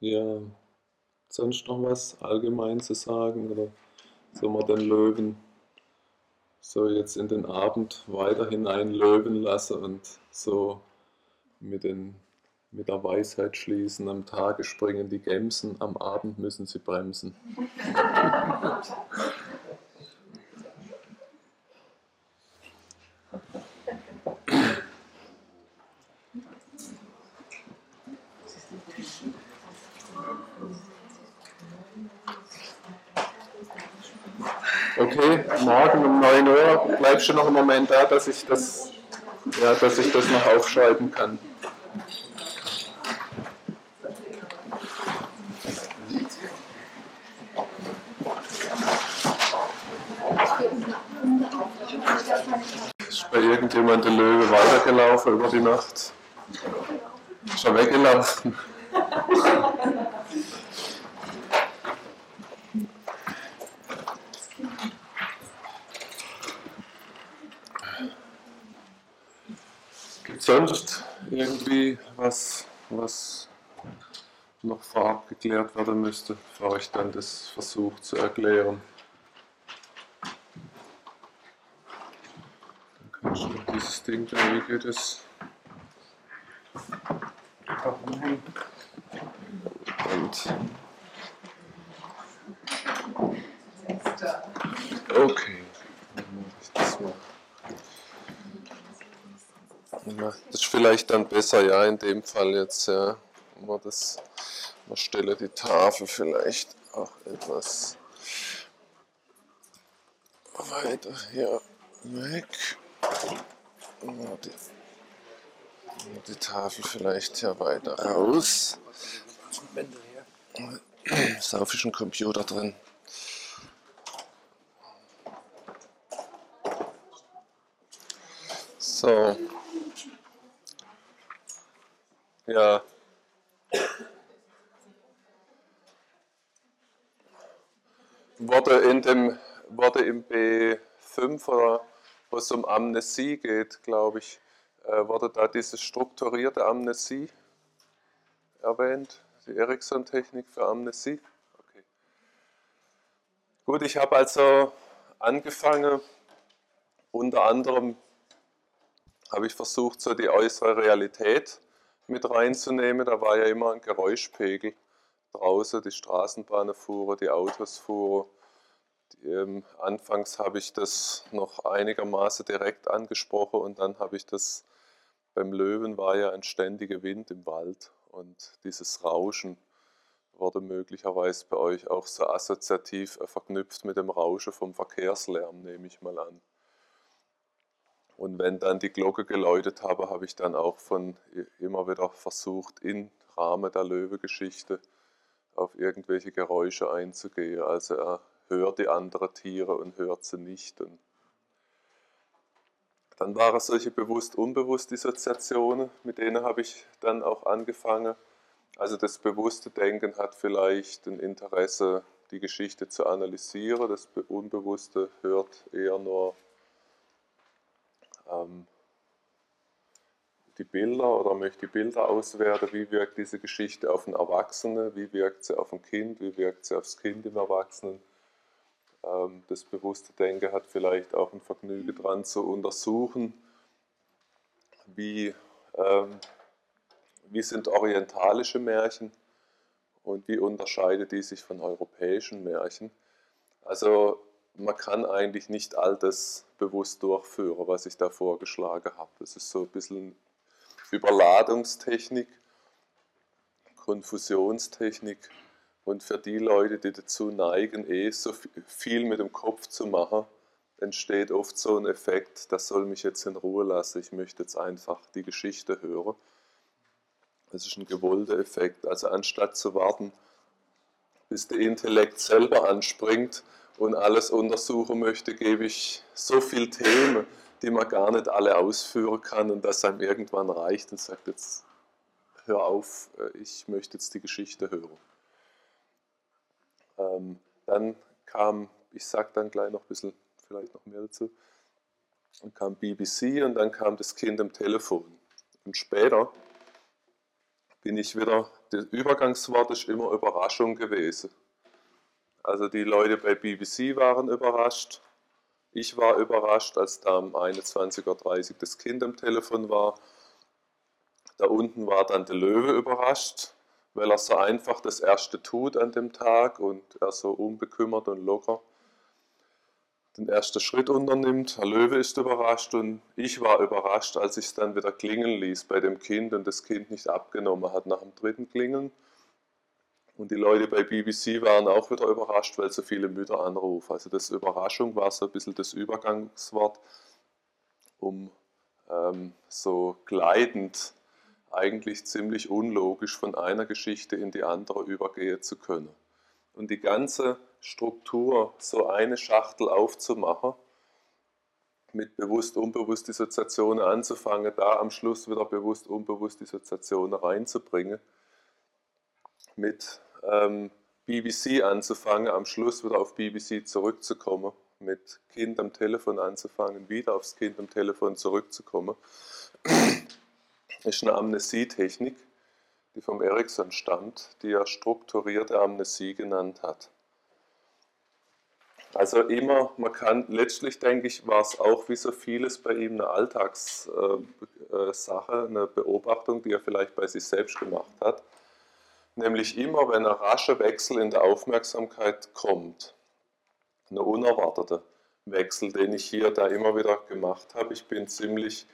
[SPEAKER 1] Ja, sonst noch was allgemein zu sagen oder soll man den Löwen so jetzt in den Abend weiter hinein löwen lassen und so mit, den, mit der Weisheit schließen, am Tage springen die Gämsen, am Abend müssen sie bremsen. Okay, morgen um 9 Uhr bleibst du noch einen Moment da, dass ich das, ja, dass ich das noch aufschreiben kann. Ist bei irgendjemand der Löwe weitergelaufen über die Nacht? Er weggelaufen? Sonst irgendwie was, was noch vorab geklärt werden müsste, bevor ich dann das versuche zu erklären? So, dieses Ding da, wie geht es? Und okay, dann mache ich das mal. Das ist vielleicht dann besser, ja, in dem Fall jetzt, ja. Man das, man stelle die Tafel vielleicht auch etwas weiter hier weg. Ja, die, die Tafel vielleicht hier weiter raus. Ist auf ein Computer drin. So. Ja. Wurde in dem, wurde im B5 oder wo es um Amnesie geht, glaube ich, äh, wurde da diese strukturierte Amnesie erwähnt, die Ericsson-Technik für Amnesie. Okay. Gut, ich habe also angefangen, unter anderem habe ich versucht, so die äußere Realität mit reinzunehmen. Da war ja immer ein Geräuschpegel draußen, die Straßenbahnen fuhren, die Autos fuhren. Ähm, anfangs habe ich das noch einigermaßen direkt angesprochen und dann habe ich das beim Löwen war ja ein ständiger Wind im Wald und dieses Rauschen wurde möglicherweise bei euch auch so assoziativ verknüpft mit dem Rauschen vom Verkehrslärm, nehme ich mal an. Und wenn dann die Glocke geläutet habe, habe ich dann auch von immer wieder versucht, im Rahmen der Löwegeschichte auf irgendwelche Geräusche einzugehen. Also er hört die anderen Tiere und hört sie nicht. Und dann waren solche bewusst-unbewusst Dissoziationen, mit denen habe ich dann auch angefangen. Also das bewusste Denken hat vielleicht ein Interesse, die Geschichte zu analysieren. Das Unbewusste hört eher nur ähm, die Bilder oder möchte die Bilder auswerten, wie wirkt diese Geschichte auf einen Erwachsenen, wie wirkt sie auf ein Kind, wie wirkt sie aufs Kind im Erwachsenen. Ähm, das bewusste Denken hat vielleicht auch ein Vergnügen daran zu untersuchen, wie, ähm, wie sind orientalische Märchen und wie unterscheiden die sich von europäischen Märchen. Also man kann eigentlich nicht all das bewusst durchführen, was ich da vorgeschlagen habe. Das ist so ein bisschen Überladungstechnik, Konfusionstechnik und für die Leute, die dazu neigen, eh so viel mit dem Kopf zu machen, entsteht oft so ein Effekt, das soll mich jetzt in Ruhe lassen, ich möchte jetzt einfach die Geschichte hören. Das ist ein gewollter Effekt. Also anstatt zu warten, bis der Intellekt selber anspringt und alles untersuchen möchte, gebe ich so viele Themen, die man gar nicht alle ausführen kann und das einem irgendwann reicht und sagt, jetzt hör auf, äh, ich möchte jetzt die Geschichte hören. Ähm, dann kam, ich sage dann gleich noch ein bisschen, vielleicht noch mehr dazu, dann kam BBC und dann kam das Kind am Telefon. Und später bin ich wieder, das Übergangswort ist immer Überraschung gewesen. Also die Leute bei BBC waren überrascht. Ich war überrascht, als da um 21.30 Uhr das Kind am Telefon war. Da unten war dann der Löwe überrascht, weil er so einfach das Erste tut an dem Tag und er so unbekümmert und locker den ersten Schritt unternimmt. Herr Löwe ist überrascht und ich war überrascht, als ich es dann wieder klingeln ließ bei dem Kind und das Kind nicht abgenommen hat nach dem dritten Klingeln. Und die Leute bei BBC waren auch wieder überrascht, weil so viele Mütter anrufen. Also das Überraschung war so ein bisschen das Übergangswort, um ähm, so gleitend, eigentlich ziemlich unlogisch von einer Geschichte in die andere übergehen zu können. Und die ganze Struktur, so eine Schachtel aufzumachen, mit bewusst-unbewusst Dissoziationen anzufangen, da am Schluss wieder bewusst-unbewusst Dissoziationen reinzubringen, mit ähm, BBC anzufangen, am Schluss wieder auf BBC zurückzukommen, mit Kind am Telefon anzufangen, wieder aufs Kind am Telefon zurückzukommen, ist eine Amnesietechnik, die vom Ericsson stammt, die er strukturierte Amnesie genannt hat. Also immer, man kann, letztlich denke ich, war es auch wie so vieles bei ihm eine Alltagssache, äh, eine Beobachtung, die er vielleicht bei sich selbst gemacht hat. Nämlich immer, wenn ein rascher Wechsel in der Aufmerksamkeit kommt, eine unerwartete Wechsel, den ich hier da immer wieder gemacht habe. Ich bin ziemlich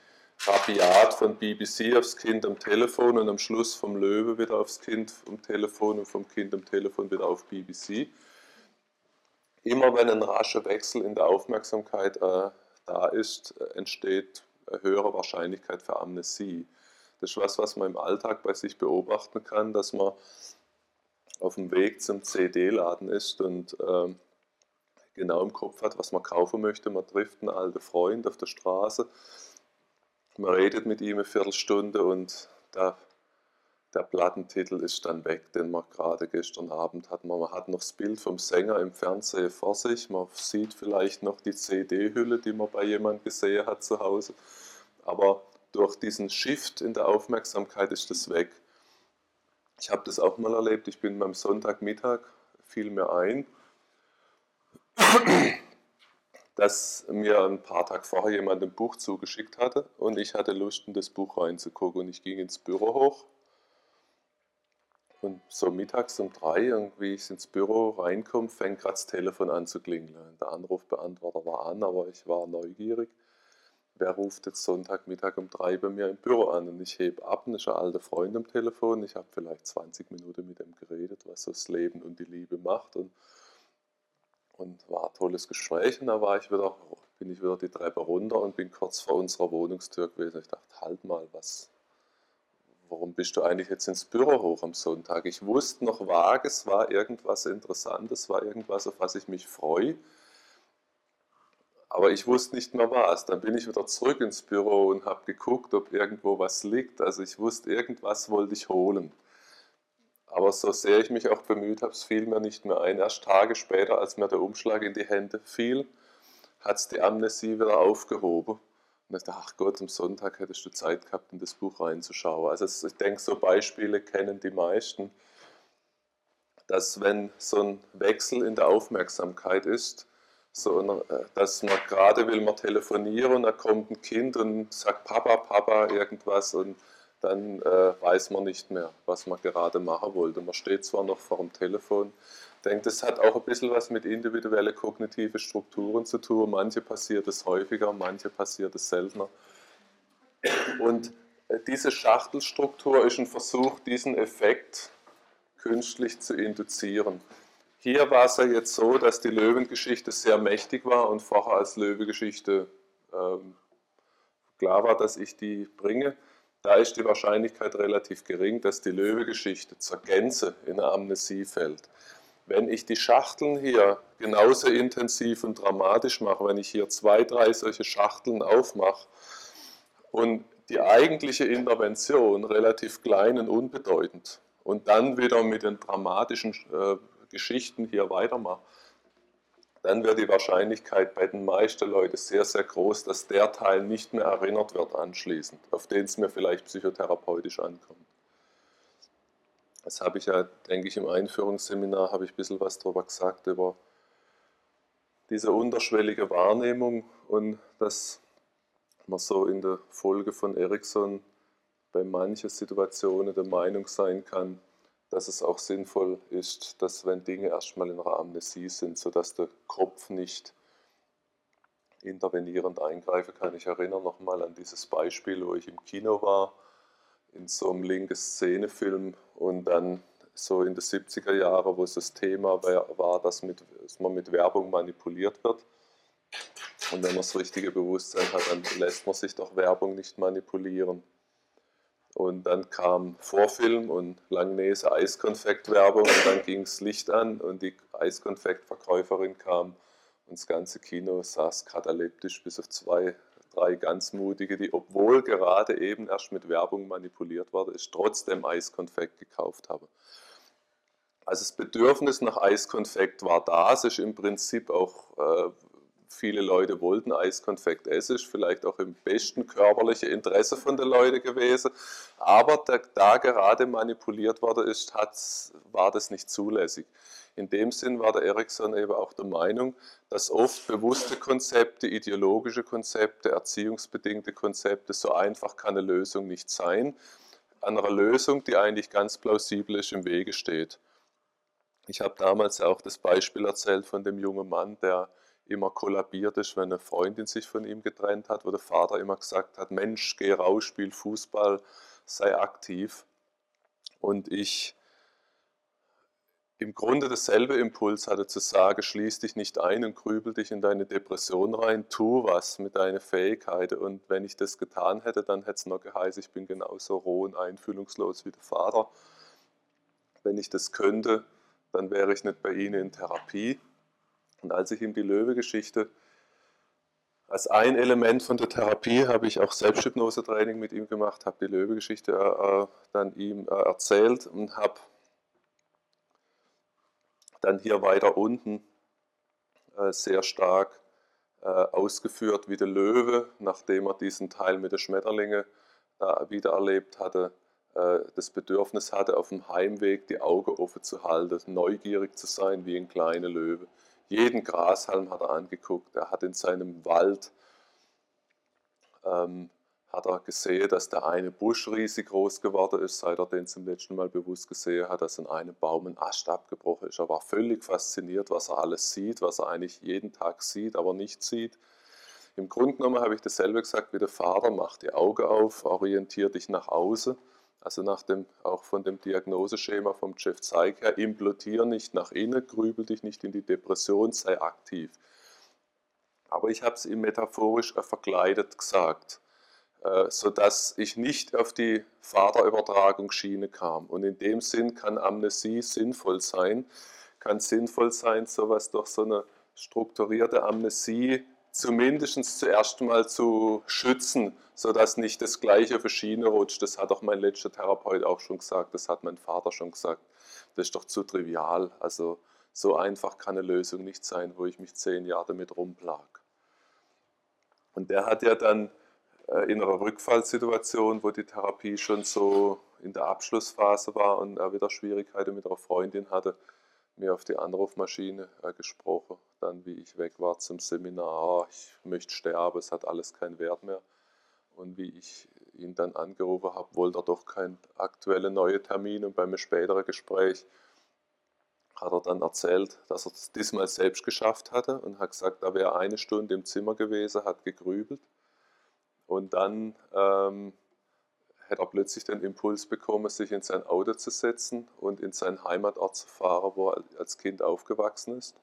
[SPEAKER 1] rabiat von BBC aufs Kind am Telefon und am Schluss vom Löwe wieder aufs Kind am Telefon und vom Kind am Telefon wieder auf BBC immer wenn ein rascher Wechsel in der Aufmerksamkeit äh, da ist, entsteht eine höhere Wahrscheinlichkeit für Amnesie. Das ist was, was man im Alltag bei sich beobachten kann, dass man auf dem Weg zum CD-Laden ist und äh, genau im Kopf hat, was man kaufen möchte. Man trifft einen alten Freund auf der Straße, man redet mit ihm eine Viertelstunde und da der Plattentitel ist dann weg, den man gerade gestern Abend hat. Man hat noch das Bild vom Sänger im Fernsehen vor sich. Man sieht vielleicht noch die CD-Hülle, die man bei jemandem gesehen hat zu Hause. Aber durch diesen Shift in der Aufmerksamkeit ist das weg. Ich habe das auch mal erlebt. Ich bin am Sonntagmittag, fiel mir ein, dass mir ein paar Tage vorher jemand ein Buch zugeschickt hatte und ich hatte Lust, in das Buch reinzugucken. Und ich ging ins Büro hoch und so mittags um drei, irgendwie ich ins Büro reinkomme, fängt gerade das Telefon an zu klingeln. Der Anrufbeantworter war an, aber ich war neugierig. Wer ruft jetzt Sonntagmittag um drei bei mir im Büro an? Und ich hebe ab, und ist ein alter Freund am Telefon. Ich habe vielleicht 20 Minuten mit ihm geredet, was das Leben und die Liebe macht. Und, und war ein tolles Gespräch. Und da war ich wieder, bin ich wieder die Treppe runter und bin kurz vor unserer Wohnungstür gewesen. Ich dachte, halt mal, was, warum bist du eigentlich jetzt ins Büro hoch am Sonntag? Ich wusste noch vage, es war irgendwas Interessantes, war irgendwas, auf was ich mich freue. Aber ich wusste nicht mehr was. Dann bin ich wieder zurück ins Büro und habe geguckt, ob irgendwo was liegt. Also ich wusste, irgendwas wollte ich holen. Aber so sehr ich mich auch bemüht habe, es fiel mir nicht mehr ein. Erst Tage später, als mir der Umschlag in die Hände fiel, hat es die Amnesie wieder aufgehoben. Und ich dachte, ach Gott, am Sonntag hättest du Zeit gehabt, in das Buch reinzuschauen. Also ich denke, so Beispiele kennen die meisten, dass wenn so ein Wechsel in der Aufmerksamkeit ist, so, äh, dass man gerade will man telefonieren und da kommt ein Kind und sagt Papa, Papa, irgendwas und dann äh, weiß man nicht mehr, was man gerade machen wollte. Man steht zwar noch vor dem Telefon, denke, das hat auch ein bisschen was mit individuellen kognitiven Strukturen zu tun. Manche passiert es häufiger, manche passiert es seltener. Und äh, diese Schachtelstruktur ist ein Versuch, diesen Effekt künstlich zu induzieren. Hier war es ja jetzt so, dass die Löwengeschichte sehr mächtig war und vorher als Löwegeschichte ähm, klar war, dass ich die bringe. Da ist die Wahrscheinlichkeit relativ gering, dass die Löwegeschichte zur Gänze in eine Amnesie fällt. Wenn ich die Schachteln hier genauso intensiv und dramatisch mache, wenn ich hier zwei, drei solche Schachteln aufmache und die eigentliche Intervention relativ klein und unbedeutend und dann wieder mit den dramatischen äh, Geschichten hier weitermache, dann wird die Wahrscheinlichkeit bei den meisten Leuten sehr, sehr groß, dass der Teil nicht mehr erinnert wird anschließend, auf den es mir vielleicht psychotherapeutisch ankommt. Das habe ich ja, denke ich, im Einführungsseminar habe ich ein bisschen was darüber gesagt, über diese unterschwellige Wahrnehmung und dass man so in der Folge von Erikson bei manchen Situationen der Meinung sein kann, dass es auch sinnvoll ist, dass wenn Dinge erstmal in einer Amnesie sind, sodass der Kopf nicht intervenierend eingreifen kann. Ich erinnere nochmal an dieses Beispiel, wo ich im Kino war in so einem linken Szenefilm und dann so in den 70er Jahren, wo es das Thema war, dass, mit, dass man mit Werbung manipuliert wird. Und wenn man das richtige Bewusstsein hat, dann lässt man sich doch Werbung nicht manipulieren. Und dann kam Vorfilm und Langnese Eiskonfektwerbung und dann ging das Licht an und die Eiskonfektverkäuferin kam und das ganze Kino saß kataleptisch bis auf zwei drei ganz mutige, die, obwohl gerade eben erst mit Werbung manipuliert wurde, ich trotzdem Eiskonfekt gekauft habe. Also das Bedürfnis nach Eiskonfekt war da, es ist im Prinzip auch äh, viele Leute wollten Eiskonfekt essen, ist vielleicht auch im besten körperlichen Interesse von den Leuten gewesen, aber da, da gerade manipuliert worden ist, war das nicht zulässig. In dem Sinn war der Ericsson eben auch der Meinung, dass oft bewusste Konzepte, ideologische Konzepte, erziehungsbedingte Konzepte, so einfach kann eine Lösung nicht sein, an einer Lösung, die eigentlich ganz plausibel ist, im Wege steht. Ich habe damals auch das Beispiel erzählt von dem jungen Mann, der immer kollabiert ist, wenn eine Freundin sich von ihm getrennt hat, wo der Vater immer gesagt hat, Mensch, geh raus, spiel Fußball, sei aktiv. Und ich im Grunde dasselbe Impuls hatte zu sagen, schließ dich nicht ein und grübel dich in deine Depression rein, tu was mit deinen Fähigkeiten. Und wenn ich das getan hätte, dann hätte es noch geheißen, ich bin genauso roh und einfühlungslos wie der Vater. Wenn ich das könnte, dann wäre ich nicht bei Ihnen in Therapie. Und als ich ihm die Löwe-Geschichte als ein Element von der Therapie habe ich auch Selbsthypnose-Training mit ihm gemacht, habe die Löwe-Geschichte äh, dann ihm äh, erzählt und habe dann hier weiter unten äh, sehr stark äh, ausgeführt, wie der Löwe, nachdem er diesen Teil mit den Schmetterlingen da wieder erlebt hatte, äh, das Bedürfnis hatte, auf dem Heimweg die Augen offen zu halten, neugierig zu sein wie ein kleiner Löwe. Jeden Grashalm hat er angeguckt. Er hat in seinem Wald ähm, hat er gesehen, dass der eine Busch riesig groß geworden ist, seit er den zum letzten Mal bewusst gesehen hat, dass in einem Baum ein Ast abgebrochen ist. Er war völlig fasziniert, was er alles sieht, was er eigentlich jeden Tag sieht, aber nicht sieht. Im Grunde genommen habe ich dasselbe gesagt wie der Vater, mach die Augen auf, orientiere dich nach außen also nach dem, auch von dem Diagnoseschema vom Jeff Zeig her, implodier nicht nach innen, grübel dich nicht in die Depression, sei aktiv. Aber ich habe es ihm metaphorisch verkleidet gesagt, äh, sodass ich nicht auf die Vaterübertragungsschiene kam. Und in dem Sinn kann Amnesie sinnvoll sein, kann sinnvoll sein, sowas durch so eine strukturierte Amnesie zumindest zuerst mal zu schützen, sodass nicht das gleiche auf Schiene rutscht. Das hat auch mein letzter Therapeut auch schon gesagt, das hat mein Vater schon gesagt. Das ist doch zu trivial. Also so einfach kann eine Lösung nicht sein, wo ich mich zehn Jahre damit rumplag. Und der hat ja dann äh, in einer Rückfallsituation, wo die Therapie schon so in der Abschlussphase war und er wieder Schwierigkeiten mit einer Freundin hatte, mir auf die Anrufmaschine äh, gesprochen, dann wie ich weg war zum Seminar, ich möchte sterben, es hat alles keinen Wert mehr. Und wie ich ihn dann angerufen habe, wollte er doch keinen aktuellen neuen Termin. Und beim späteren Gespräch hat er dann erzählt, dass er es diesmal selbst geschafft hatte und hat gesagt, er wäre eine Stunde im Zimmer gewesen, hat gegrübelt. Und dann ähm, hat er plötzlich den Impuls bekommen, sich in sein Auto zu setzen und in seinen Heimatort zu fahren, wo er als Kind aufgewachsen ist.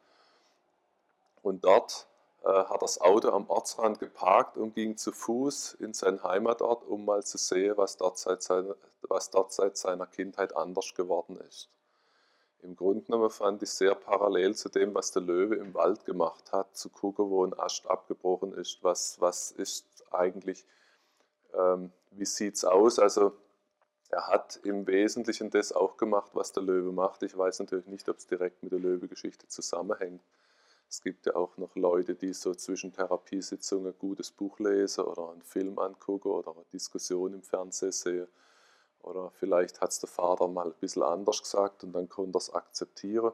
[SPEAKER 1] Und dort äh, hat er das Auto am Ortsrand geparkt und ging zu Fuß in seinen Heimatort, um mal zu sehen, was dort seit seiner, was dort seit seiner Kindheit anders geworden ist. Im Grunde genommen fand ich sehr parallel zu dem, was der Löwe im Wald gemacht hat, zu gucken, wo ein Ast abgebrochen ist, was, was ist eigentlich ähm, wie sieht es aus? Also er hat im Wesentlichen das auch gemacht, was der Löwe macht. Ich weiß natürlich nicht, ob es direkt mit der Löwe-Geschichte zusammenhängt. Es gibt ja auch noch Leute, die so zwischen Therapiesitzungen ein gutes Buch lesen oder einen Film angucken oder eine Diskussion im Fernsehen sehen. Oder vielleicht hat es der Vater mal ein bisschen anders gesagt und dann konnte er es akzeptieren.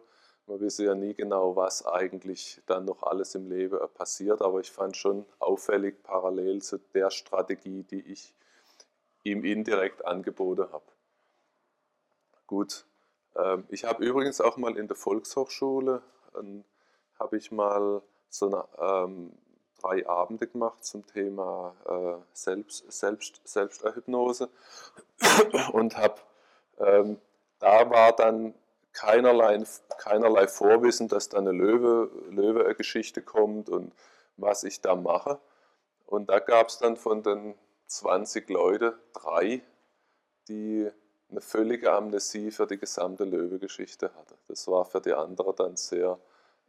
[SPEAKER 1] Man weiß ja nie genau, was eigentlich dann noch alles im Leben passiert, aber ich fand schon auffällig parallel zu der Strategie, die ich ihm indirekt angeboten habe. Gut, ähm, ich habe übrigens auch mal in der Volkshochschule, ähm, habe ich mal so eine, ähm, drei Abende gemacht zum Thema äh, Selbst, Selbst, Selbsthypnose und habe, ähm, da war dann keinerlei, keinerlei Vorwissen, dass da eine Löwe, Löwe-Geschichte kommt und was ich da mache. Und da gab es dann von den 20 Leuten drei, die eine völlige Amnesie für die gesamte Löwe-Geschichte hatten. Das war für die anderen dann sehr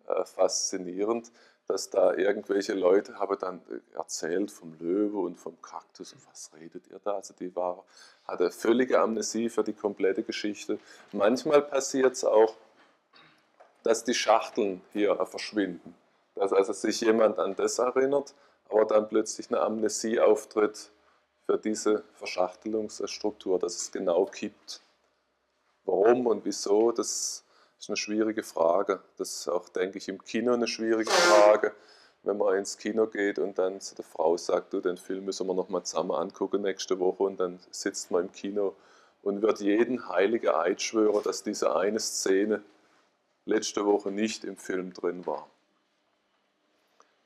[SPEAKER 1] äh, faszinierend, dass da irgendwelche Leute haben dann erzählt vom Löwe und vom Kaktus und was redet ihr da? Also die war, hatte völlige Amnesie für die komplette Geschichte. Manchmal passiert es auch, dass die Schachteln hier verschwinden dass also sich jemand an das erinnert, aber dann plötzlich eine Amnesie auftritt für diese Verschachtelungsstruktur, dass es genau kippt. Warum und wieso, das ist eine schwierige Frage. Das ist auch, denke ich, im Kino eine schwierige Frage, wenn man ins Kino geht und dann zu der Frau sagt, du, den Film müssen wir noch mal zusammen angucken nächste Woche und dann sitzt man im Kino und wird jeden heiligen Eid schwören, dass diese eine Szene letzte Woche nicht im Film drin war.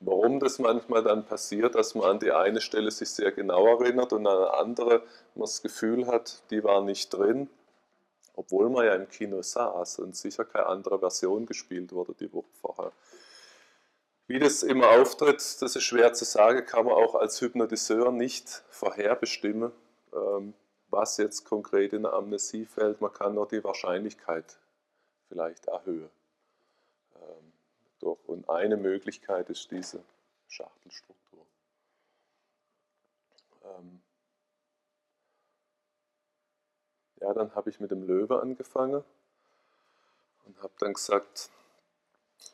[SPEAKER 1] Warum das manchmal dann passiert, dass man an die eine Stelle sich sehr genau erinnert und an eine andere man das Gefühl hat, die war nicht drin, obwohl man ja im Kino saß und sicher keine andere Version gespielt wurde die Woche vorher. Wie das immer auftritt, das ist schwer zu sagen, kann man auch als Hypnotiseur nicht vorherbestimmen, ähm, was jetzt konkret in der Amnesie fällt. Man kann nur die Wahrscheinlichkeit vielleicht erhöhen. Ähm, und eine Möglichkeit ist diese Schachtelstruktur. Ähm, ja, dann habe ich mit dem Löwe angefangen und habe dann gesagt,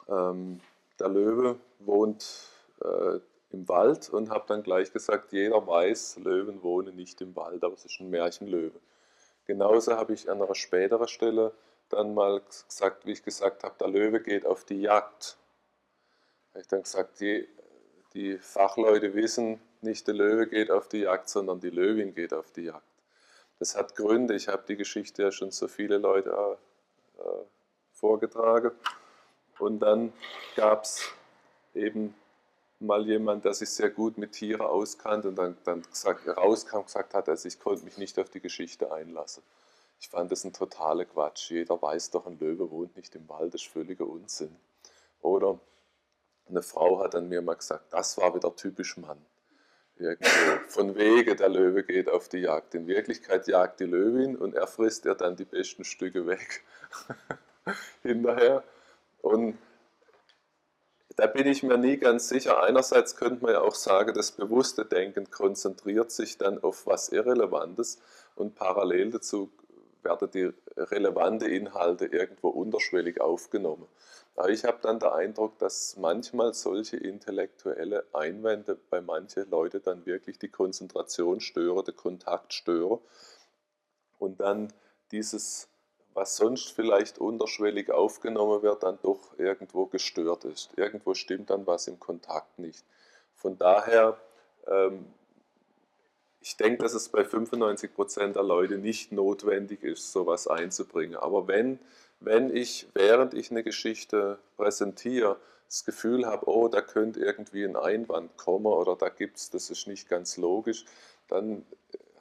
[SPEAKER 1] ähm, der Löwe wohnt äh, im Wald und habe dann gleich gesagt, jeder weiß, Löwen wohnen nicht im Wald, aber es ist ein Märchenlöwe. Genauso habe ich an einer späteren Stelle dann mal gesagt, wie ich gesagt habe, der Löwe geht auf die Jagd. Habe ich dann gesagt, die, die Fachleute wissen, nicht der Löwe geht auf die Jagd, sondern die Löwin geht auf die Jagd. Das hat Gründe. Ich habe die Geschichte ja schon so viele Leute äh, äh vorgetragen. Und dann gab es eben mal jemand, der sich sehr gut mit Tieren auskannte und dann, dann gesagt, rauskam gesagt hat, also ich konnte mich nicht auf die Geschichte einlassen. Ich fand das ein totaler Quatsch. Jeder weiß doch, ein Löwe wohnt nicht im Wald, das ist völliger Unsinn. Oder eine Frau hat an mir mal gesagt, das war wieder typisch Mann. Irgendwo. Von wegen, der Löwe geht auf die Jagd. In Wirklichkeit jagt die Löwin und er frisst ihr dann die besten Stücke weg. Hinterher. Und da bin ich mir nie ganz sicher. Einerseits könnte man ja auch sagen, das bewusste Denken konzentriert sich dann auf was Irrelevantes und parallel dazu werden die relevanten Inhalte irgendwo unterschwellig aufgenommen. Aber ich habe dann den Eindruck, dass manchmal solche intellektuelle Einwände bei manchen Leuten dann wirklich die Konzentration stören, den Kontakt stören und dann dieses, was sonst vielleicht unterschwellig aufgenommen wird, dann doch irgendwo gestört ist. Irgendwo stimmt dann was im Kontakt nicht. Von daher ähm, ich denke, dass es bei 95 Prozent der Leute nicht notwendig ist, sowas einzubringen. Aber wenn wenn ich, während ich eine Geschichte präsentiere, das Gefühl habe, oh, da könnte irgendwie ein Einwand kommen oder da gibt es, das ist nicht ganz logisch, dann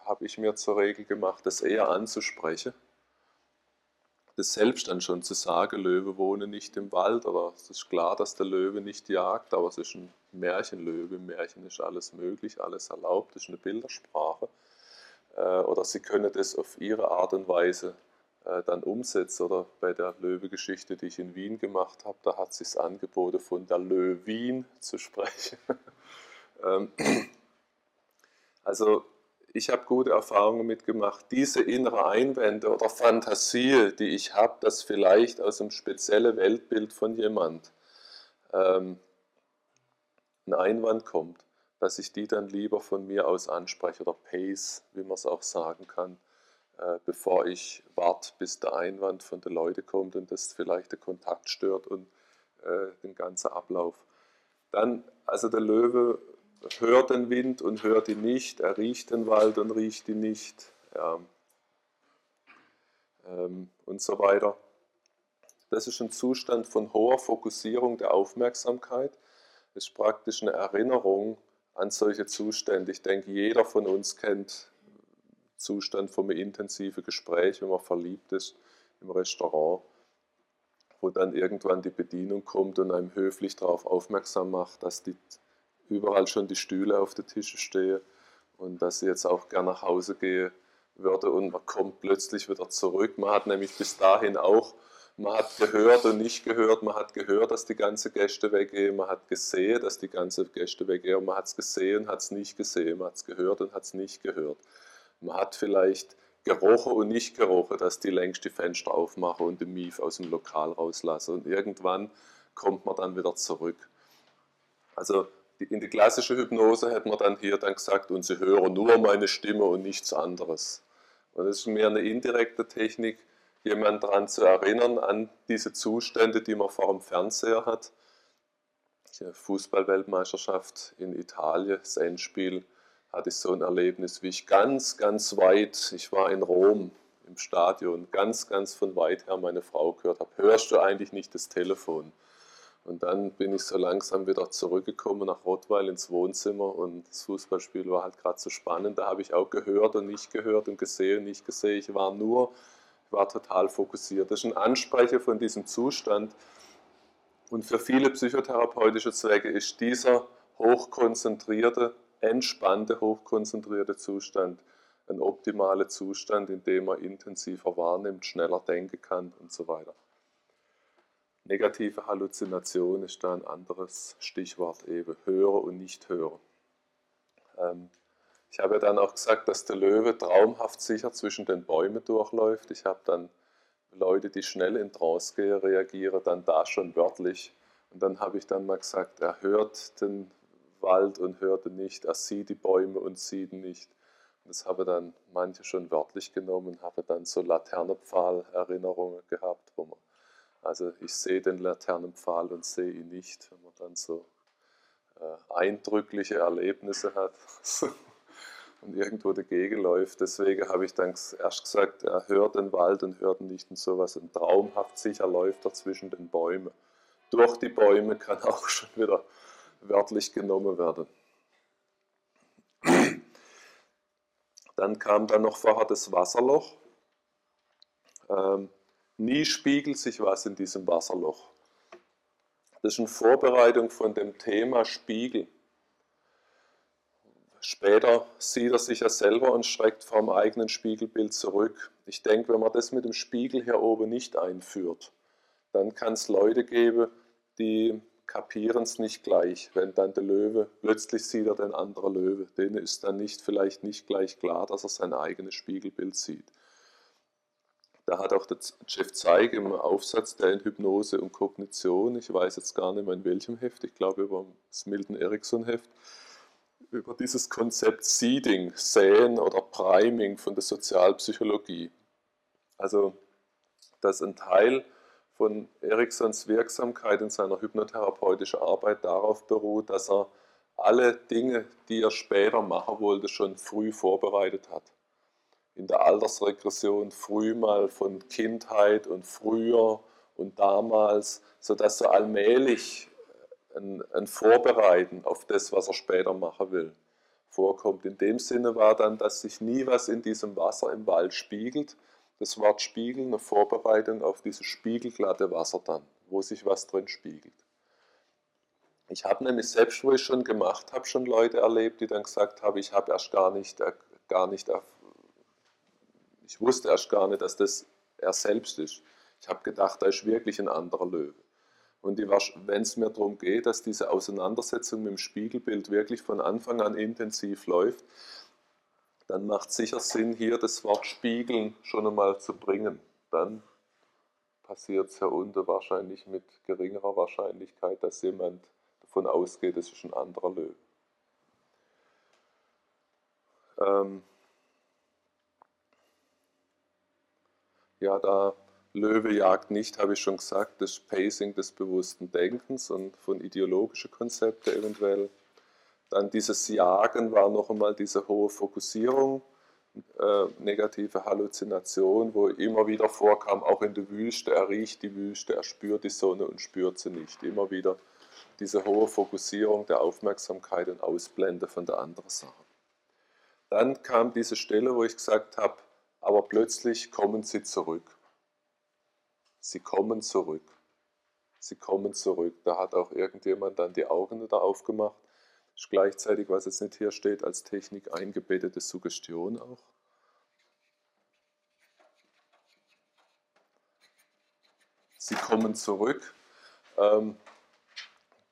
[SPEAKER 1] habe ich mir zur Regel gemacht, das eher anzusprechen. Das selbst dann schon zu sagen, Löwe wohne nicht im Wald oder es ist klar, dass der Löwe nicht jagt, aber es ist ein Märchenlöwe. Märchen ist alles möglich, alles erlaubt, ist eine Bildersprache. Äh, oder sie können das auf ihre Art und Weise äh, dann umsetzt. Oder bei der Löwe-Geschichte, die ich in Wien gemacht habe, da hat sich angeboten, von der Löwin zu sprechen. Ähm, also ich habe gute Erfahrungen mitgemacht. Diese innere Einwände oder Fantasie, die ich habe, dass vielleicht aus einem speziellen Weltbild von jemand ähm, ein Einwand kommt, dass ich die dann lieber von mir aus anspreche oder pace, wie man es auch sagen kann, äh, bevor ich warte, bis der Einwand von den Leuten kommt und das vielleicht den Kontakt stört und äh, den ganzen Ablauf. Dann, also der Löwe hört den Wind und hört ihn nicht, er riecht den Wald und riecht ihn nicht ja. ähm, und so weiter. Das ist ein Zustand von hoher Fokussierung der Aufmerksamkeit. Ist praktisch eine Erinnerung an solche Zustände. Ich denke, jeder von uns kennt Zustand einem intensiven Gespräch, wenn man verliebt ist im Restaurant, wo dann irgendwann die Bedienung kommt und einem höflich darauf aufmerksam macht, dass die, überall schon die Stühle auf den Tischen stehen und dass sie jetzt auch gerne nach Hause gehen würde und man kommt plötzlich wieder zurück. Man hat nämlich bis dahin auch, man hat gehört und nicht gehört, man hat gehört, dass die ganzen Gäste weggehen, man hat gesehen, dass die ganzen Gäste weggehen, man hat es gesehen, hat es nicht gesehen, man hat es gehört und hat es nicht gehört. Man hat vielleicht gerochen und nicht gerochen, dass die längst die Fenster aufmachen und den Mief aus dem Lokal rauslassen. Und irgendwann kommt man dann wieder zurück. Also in die klassische Hypnose hätte man dann hier dann gesagt, und Sie hören nur meine Stimme und nichts anderes. Und das ist mehr eine indirekte Technik, jemanden daran zu erinnern, an diese Zustände, die man vor dem Fernseher hat. Fußballweltmeisterschaft in Italien, das Endspiel, hatte ich so ein Erlebnis, wie ich ganz, ganz weit, ich war in Rom im Stadion, ganz, ganz von weit her meine Frau gehört habe, hörst du eigentlich nicht das Telefon? Und dann bin ich so langsam wieder zurückgekommen nach Rottweil ins Wohnzimmer und das Fußballspiel war halt gerade so spannend. Da habe ich auch gehört und nicht gehört und gesehen und nicht gesehen. Ich war nur, war total fokussiert. Das ist ein Ansprecher von diesem Zustand. Und für viele psychotherapeutische Zwecke ist dieser hochkonzentrierte, entspannte, hochkonzentrierte Zustand ein optimaler Zustand, in dem man intensiver wahrnimmt, schneller denken kann und so weiter. Negative Halluzination ist da ein anderes Stichwort eben, höre und nicht höre. Ähm, ich habe ja dann auch gesagt, dass der Löwe traumhaft sicher zwischen den Bäumen durchläuft. Ich habe dann Leute, die schnell in Trance gehen, reagieren dann da schon wörtlich. Und dann habe ich dann mal gesagt, er hört den Wald und hört ihn nicht, er sieht die Bäume und sieht nicht. Und das habe dann manche schon wörtlich genommen habe dann so Laternenpfahl-Erinnerungen gehabt, wo man also ich sehe den Laternenpfahl und sehe ihn nicht, wenn man dann so äh, eindrückliche Erlebnisse hat und irgendwo dagegen läuft. Deswegen habe ich dann erst gesagt, er hört den Wald und hört nicht und sowas. Und traumhaft sicher läuft er zwischen den Bäumen. Durch die Bäume kann auch schon wieder wörtlich genommen werden. Dann kam dann noch vorher das Wasserloch. Ähm, Nie spiegelt sich was in diesem Wasserloch. Das ist eine Vorbereitung von dem Thema Spiegel. Später sieht er sich ja selber und schreckt vor dem eigenen Spiegelbild zurück. Ich denke, wenn man das mit dem Spiegel hier oben nicht einführt, dann kann es Leute geben, die kapieren es nicht gleich. Wenn dann der Löwe, plötzlich sieht er den anderen Löwe, denen ist dann nicht, vielleicht nicht gleich klar, dass er sein eigenes Spiegelbild sieht. Da hat auch der Jeff Zeig im Aufsatz der in Hypnose und Kognition, ich weiß jetzt gar nicht mehr in welchem Heft, ich glaube über das Milton Erickson Heft, über dieses Konzept Seeding, Säen oder Priming von der Sozialpsychologie. Also, dass ein Teil von Ericksons Wirksamkeit in seiner hypnotherapeutischen Arbeit darauf beruht, dass er alle Dinge, die er später machen wollte, schon früh vorbereitet hat in der Altersregression früh mal von Kindheit und früher und damals, sodass so allmählich ein, ein Vorbereiten auf das, was er später machen will, vorkommt. In dem Sinne war dann, dass sich nie was in diesem Wasser im Wald spiegelt. Das Wort Spiegel eine Vorbereitung auf dieses spiegelglatte Wasser dann, wo sich was drin spiegelt. Ich habe nämlich selbst, wo ich schon gemacht habe, schon Leute erlebt, die dann gesagt haben, ich habe erst gar nicht, gar nicht ich wusste erst gar nicht, dass das er selbst ist. Ich habe gedacht, da ist wirklich ein anderer Löwe. Und wenn es mir darum geht, dass diese Auseinandersetzung mit dem Spiegelbild wirklich von Anfang an intensiv läuft, dann macht es sicher Sinn, hier das Wort Spiegeln schon einmal zu bringen. Dann passiert es ja unten wahrscheinlich mit geringerer Wahrscheinlichkeit, dass jemand davon ausgeht, es ist ein anderer Löwe. Ähm, Ja, da Löwe jagt nicht, habe ich schon gesagt, das Pacing des bewussten Denkens und von ideologischen Konzepten eventuell. Dann dieses Jagen war noch einmal diese hohe Fokussierung, äh, negative Halluzination, wo immer wieder vorkam, auch in der Wüste, er riecht die Wüste, er spürt die Sonne und spürt sie nicht. Immer wieder diese hohe Fokussierung der Aufmerksamkeit und Ausblende von der anderen Sache. Dann kam diese Stelle, wo ich gesagt habe, aber plötzlich kommen sie zurück. Sie kommen zurück. Sie kommen zurück. Da hat auch irgendjemand dann die Augen wieder aufgemacht. Ist gleichzeitig, was jetzt nicht hier steht, als Technik eingebettete Suggestion auch. Sie kommen zurück. Ähm,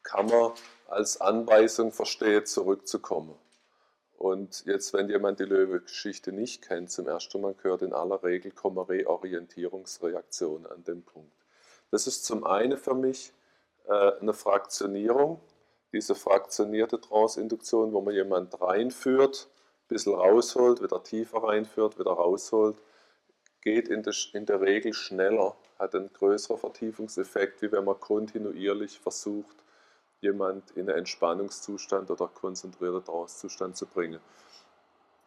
[SPEAKER 1] kann man als Anweisung verstehen, zurückzukommen. Und jetzt, wenn jemand die Löwe-Geschichte nicht kennt, zum ersten Mal gehört in aller Regel kommen Reorientierungsreaktionen an den Punkt. Das ist zum einen für mich äh, eine Fraktionierung, diese fraktionierte Trance-Induktion, wo man jemand reinführt, ein bisschen rausholt, wieder tiefer reinführt, wieder rausholt, geht in der, in der Regel schneller, hat einen größeren Vertiefungseffekt, wie wenn man kontinuierlich versucht, jemand in einen Entspannungszustand oder konzentrierten Trance-Zustand zu bringen.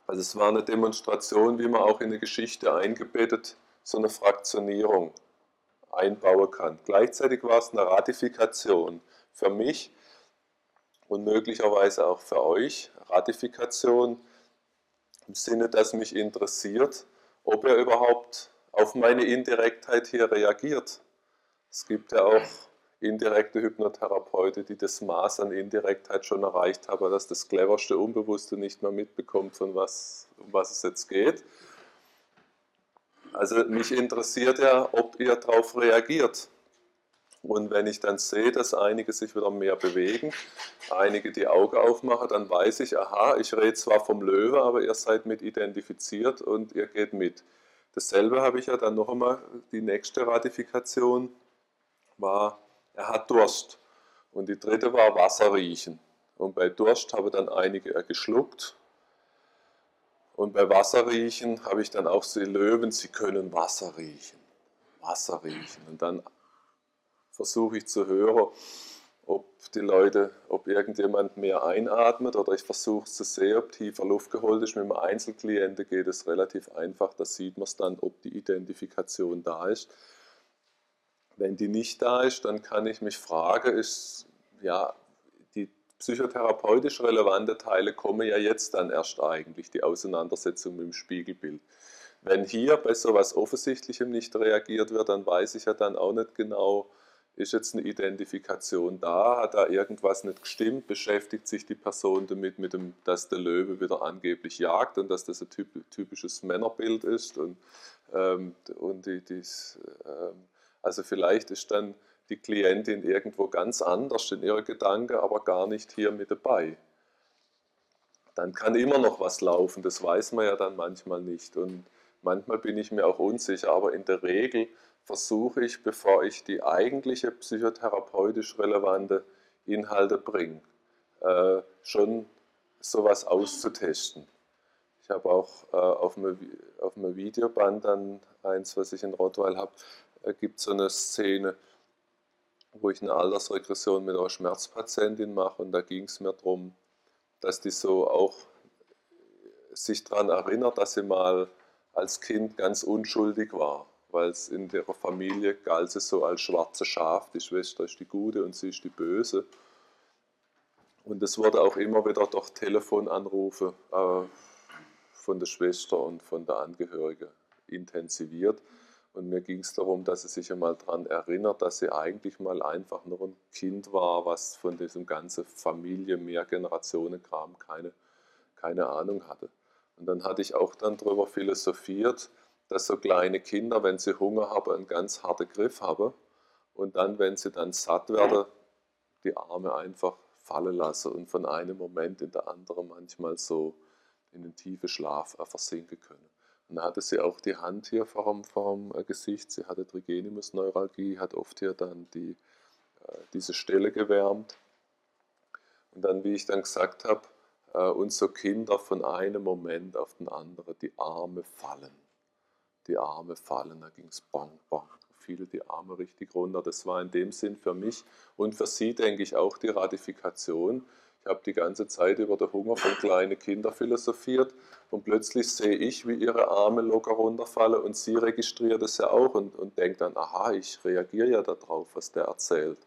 [SPEAKER 1] Also es war eine Demonstration, wie man auch in eine Geschichte eingebettet so eine Fraktionierung einbauen kann. Gleichzeitig war es eine Ratifikation für mich und möglicherweise auch für euch. Ratifikation im Sinne, dass mich interessiert, ob er überhaupt auf meine Indirektheit hier reagiert. Es gibt ja auch indirekte Hypnotherapeuten, die das Maß an Indirektheit schon erreicht haben, dass das cleverste Unbewusste nicht mehr mitbekommt, von was, um was es jetzt geht. Also mich interessiert ja, ob ihr darauf reagiert. Und wenn ich dann sehe, dass einige sich wieder mehr bewegen, einige die Augen aufmachen, dann weiß ich, aha, ich rede zwar vom Löwe, aber ihr seid mit identifiziert und ihr geht mit. Dasselbe habe ich ja dann noch einmal, die nächste Ratifikation war, er hat Durst. Und die dritte war Wasser riechen. Und bei Durst habe dann einige geschluckt. Und bei Wasser riechen habe ich dann auch so die Löwen, sie können Wasser riechen. Wasser riechen. Und dann versuche ich zu hören, ob die Leute, ob irgendjemand mehr einatmet oder ich versuche zu sehen, ob tiefer Luft geholt ist. Mit einem Einzelklienten geht es relativ einfach, da sieht man es dann, ob die Identifikation da ist. Wenn die nicht da ist, dann kann ich mich fragen, ist, ja, die psychotherapeutisch relevante Teile kommen ja jetzt dann erst eigentlich, die Auseinandersetzung mit dem Spiegelbild. Wenn hier bei so etwas Offensichtlichem nicht reagiert wird, dann weiß ich ja dann auch nicht genau, ist jetzt eine Identifikation da, hat da irgendwas nicht gestimmt, beschäftigt sich die Person damit, mit dem, dass der Löwe wieder angeblich jagt und dass das ein typisches Männerbild ist und, ähm, und die, dies, ähm, also vielleicht ist dann die Klientin irgendwo ganz anders in ihrer Gedanke, aber gar nicht hier mit dabei. Dann kann immer noch was laufen, das weiß man ja dann manchmal nicht und manchmal bin ich mir auch unsicher, aber in der Regel versuche ich, bevor ich die eigentliche psychotherapeutisch relevante Inhalte bringe, äh, schon sowas auszutesten. Ich habe auch äh, auf, einem, auf einem Videoband dann eins, was ich in Rottweil habe, äh, gibt so eine Szene, wo ich eine Altersregression mit einer Schmerzpatientin mache und da ging es mir darum, dass die so auch sich daran erinnert, dass sie mal als Kind ganz unschuldig war weil es in der Familie galt es so als schwarze Schaf, die Schwester ist die Gute und sie ist die Böse. Und es wurde auch immer wieder durch Telefonanrufe äh, von der Schwester und von der Angehörigen intensiviert. Und mir ging es darum, dass sie sich einmal daran erinnert, dass sie eigentlich mal einfach nur ein Kind war, was von diesem ganzen Familie, Mehrgenerationen-Kram keine, keine Ahnung hatte. Und dann hatte ich auch dann darüber philosophiert, dass so kleine Kinder, wenn sie Hunger haben, einen ganz harten Griff haben und dann, wenn sie dann satt werden, die Arme einfach fallen lassen und von einem Moment in der anderen manchmal so in den tiefen Schlaf versinken können. Dann hatte sie auch die Hand hier vor dem, äh, Gesicht, sie hatte Trigenimus-Neuralgie, hat oft hier dann die, äh, diese Stelle gewärmt. Und dann, wie ich dann gesagt habe, äh, so Kinder von einem Moment auf den anderen die Arme fallen die Arme fallen. Da ging es bang, bang, fiel die Arme richtig runter. Das war in dem Sinn für mich und für Sie, denke ich, auch die Ratifikation. Ich habe die ganze Zeit über den Hunger von kleinen Kindern philosophiert und plötzlich sehe ich, wie ihre Arme locker runterfallen und sie registriert es ja auch und, und denkt dann, aha, ich reagiere ja darauf, was der erzählt.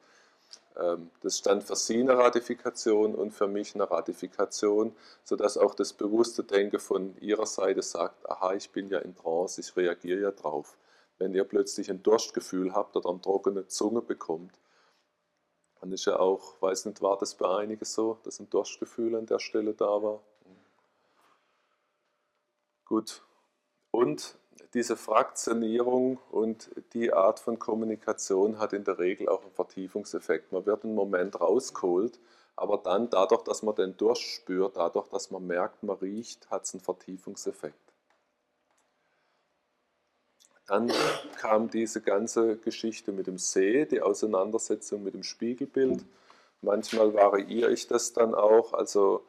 [SPEAKER 1] Ähm, das stand für Sie eine Ratifikation und für mich eine Ratifikation, sodass auch das bewusste Denken von Ihrer Seite sagt, aha, ich bin ja in Trance, ich reagiere ja drauf. Wenn ihr plötzlich ein Durstgefühl habt oder eine trockene Zunge bekommt, dann ist ja auch, weiß nicht, war das bei einigen so, dass ein Durstgefühl an der Stelle da war? Gut. Und diese Fraktionierung und die Art von Kommunikation hat in der Regel auch einen Vertiefungseffekt. Man wird einen Moment rausgeholt, aber dann dadurch, dass man den Durst spürt, dadurch, dass man merkt, man riecht, hat es einen Vertiefungseffekt. Dann kam diese ganze Geschichte mit dem See, die Auseinandersetzung mit dem Spiegelbild. manchmal variiere ich das dann auch. Also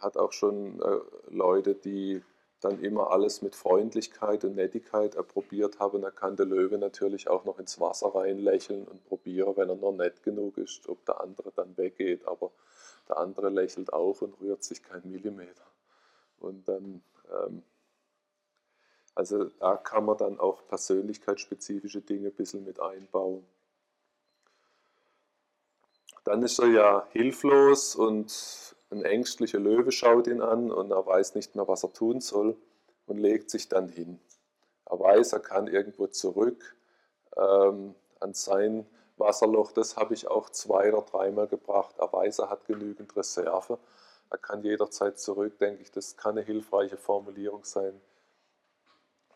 [SPEAKER 1] hat auch schon äh, Leute, die dann immer alles mit Freundlichkeit und Nettigkeit probiert haben. Da kann der Löwe natürlich auch noch ins Wasser reinlächeln und probieren, wenn er noch nett genug ist, ob der andere dann weggeht. Aber der andere lächelt auch und rührt sich kein Millimeter. Und dann, ähm, also da kann man dann auch persönlichkeitsspezifische Dinge ein bisschen mit einbauen. Dann ist er ja hilflos und ein ängstlicher Löwe schaut ihn an und er weiß nicht mehr, was er tun soll und legt sich dann hin. Er weiß, er kann irgendwo zurück ähm, an sein Wasserloch. Das habe ich auch zwei oder dreimal gebracht. Er weiß, er hat genügend Reserve. Er kann jederzeit zurück, denke ich. Das kann eine hilfreiche Formulierung sein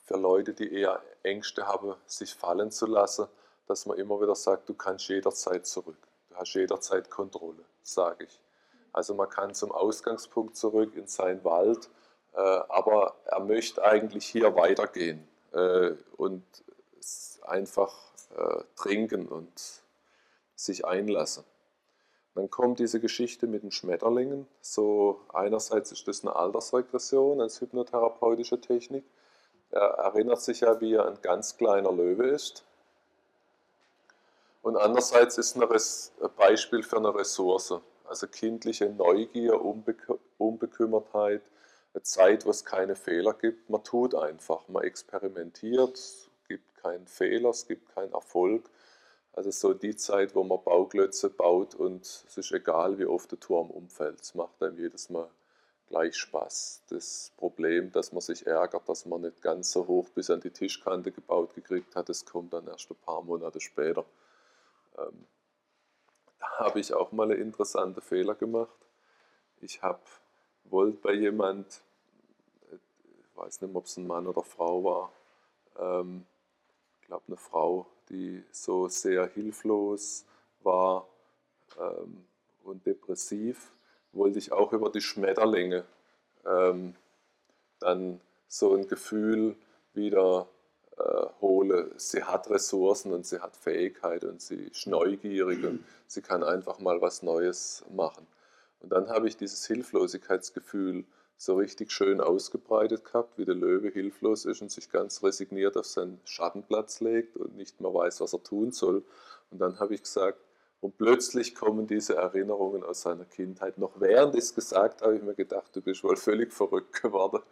[SPEAKER 1] für Leute, die eher Ängste haben, sich fallen zu lassen, dass man immer wieder sagt, du kannst jederzeit zurück. Du hast jederzeit Kontrolle, sage ich. Also man kann zum Ausgangspunkt zurück in seinen Wald, äh, aber er möchte eigentlich hier weitergehen äh, und einfach äh, trinken und sich einlassen. Dann kommt diese Geschichte mit den Schmetterlingen. So einerseits ist das eine Altersregression als hypnotherapeutische Technik. Er erinnert sich ja, wie er ein ganz kleiner Löwe ist. Und andererseits ist ein Beispiel für eine Ressource also kindliche Neugier, Unbekü Unbekümmertheit, eine Zeit, wo es keine Fehler gibt. Man tut einfach, man experimentiert, es gibt keinen Fehler, es gibt keinen Erfolg. Also so die Zeit, wo man Bauklötze baut und es ist egal, wie oft der Turm umfällt. Es macht einem jedes Mal gleich Spaß. Das Problem, dass man sich ärgert, dass man nicht ganz so hoch bis an die Tischkante gebaut gekriegt hat, das kommt dann erst ein paar Monate später. Ähm, da habe ich auch mal einen interessanten Fehler gemacht. Ich habe, wollte bei jemand, ich weiß nicht ob es ein Mann oder Frau war, ähm, ich glaube eine Frau, die so sehr hilflos war ähm, und depressiv, wollte ich auch über die Schmetterlinge ähm, dann so ein Gefühl wieder äh, hole. Sie hat Ressourcen und sie hat Fähigkeit und sie ist neugierig und sie kann einfach mal was Neues machen. Und dann habe ich dieses Hilflosigkeitsgefühl so richtig schön ausgebreitet gehabt, wie der Löwe hilflos ist und sich ganz resigniert auf seinen Schattenplatz legt und nicht mehr weiß, was er tun soll. Und dann habe ich gesagt, und plötzlich kommen diese Erinnerungen aus seiner Kindheit. Noch während ich es gesagt habe, habe ich mir gedacht, du bist wohl völlig verrückt geworden,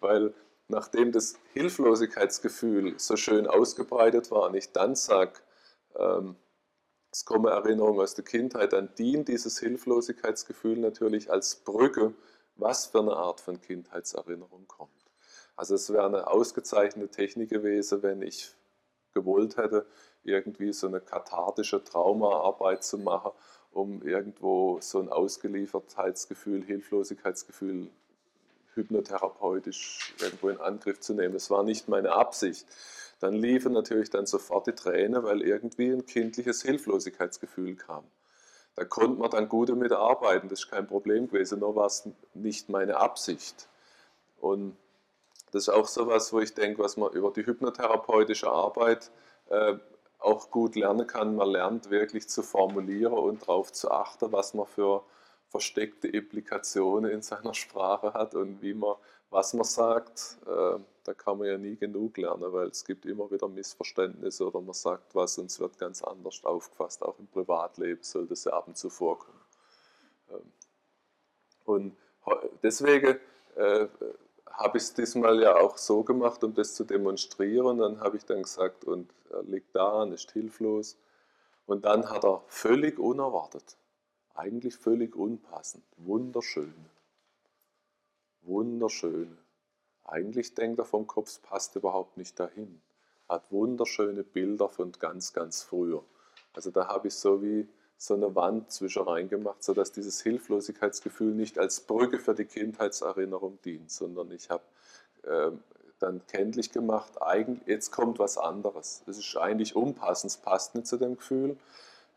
[SPEAKER 1] weil nachdem das Hilflosigkeitsgefühl so schön ausgebreitet war und ich dann sage, ähm, es kommen Erinnerungen aus der Kindheit, dann dient dieses Hilflosigkeitsgefühl natürlich als Brücke, was für eine Art von Kindheitserinnerung kommt. Also es wäre eine ausgezeichnete Technik gewesen, wenn ich gewollt hätte, irgendwie so eine kathartische Traumaarbeit zu machen, um irgendwo so ein Ausgeliefertheitsgefühl, Hilflosigkeitsgefühl hypnotherapeutisch irgendwo in Angriff zu nehmen. Es war nicht meine Absicht. Dann liefen natürlich dann sofort die Tränen, weil irgendwie ein kindliches Hilflosigkeitsgefühl kam. Da konnte man dann gut damit arbeiten, das ist kein Problem gewesen, nur war es nicht meine Absicht. Und das ist auch so was, wo ich denke, was man über die hypnotherapeutische Arbeit äh, auch gut lernen kann. Man lernt wirklich zu formulieren und darauf zu achten, was man für versteckte Implikationen in seiner Sprache hat und wie man, was man sagt, äh, da kann man ja nie genug lernen, weil es gibt immer wieder Missverständnisse oder man sagt was und es wird ganz anders aufgefasst. Auch im Privatleben sollte es ja ab und zu vorkommen. Ähm, und deswegen äh, habe ich es diesmal ja auch so gemacht, um das zu demonstrieren. Dann habe ich dann gesagt, und er liegt da und ist hilflos. Und dann hat er völlig unerwartet eigentlich völlig unpassend. Wunderschön. Wunderschön. Eigentlich denkt er vom Kopf, es passt überhaupt nicht dahin. Hat wunderschöne Bilder von ganz, ganz früher. Also da habe ich so wie so eine Wand zwischen reingemacht, sodass dieses Hilflosigkeitsgefühl nicht als Brücke für die Kindheitserinnerung dient, sondern ich habe äh, dann kenntlich gemacht, eigentlich, jetzt kommt was anderes. Es ist eigentlich unpassend, es passt nicht zu dem Gefühl,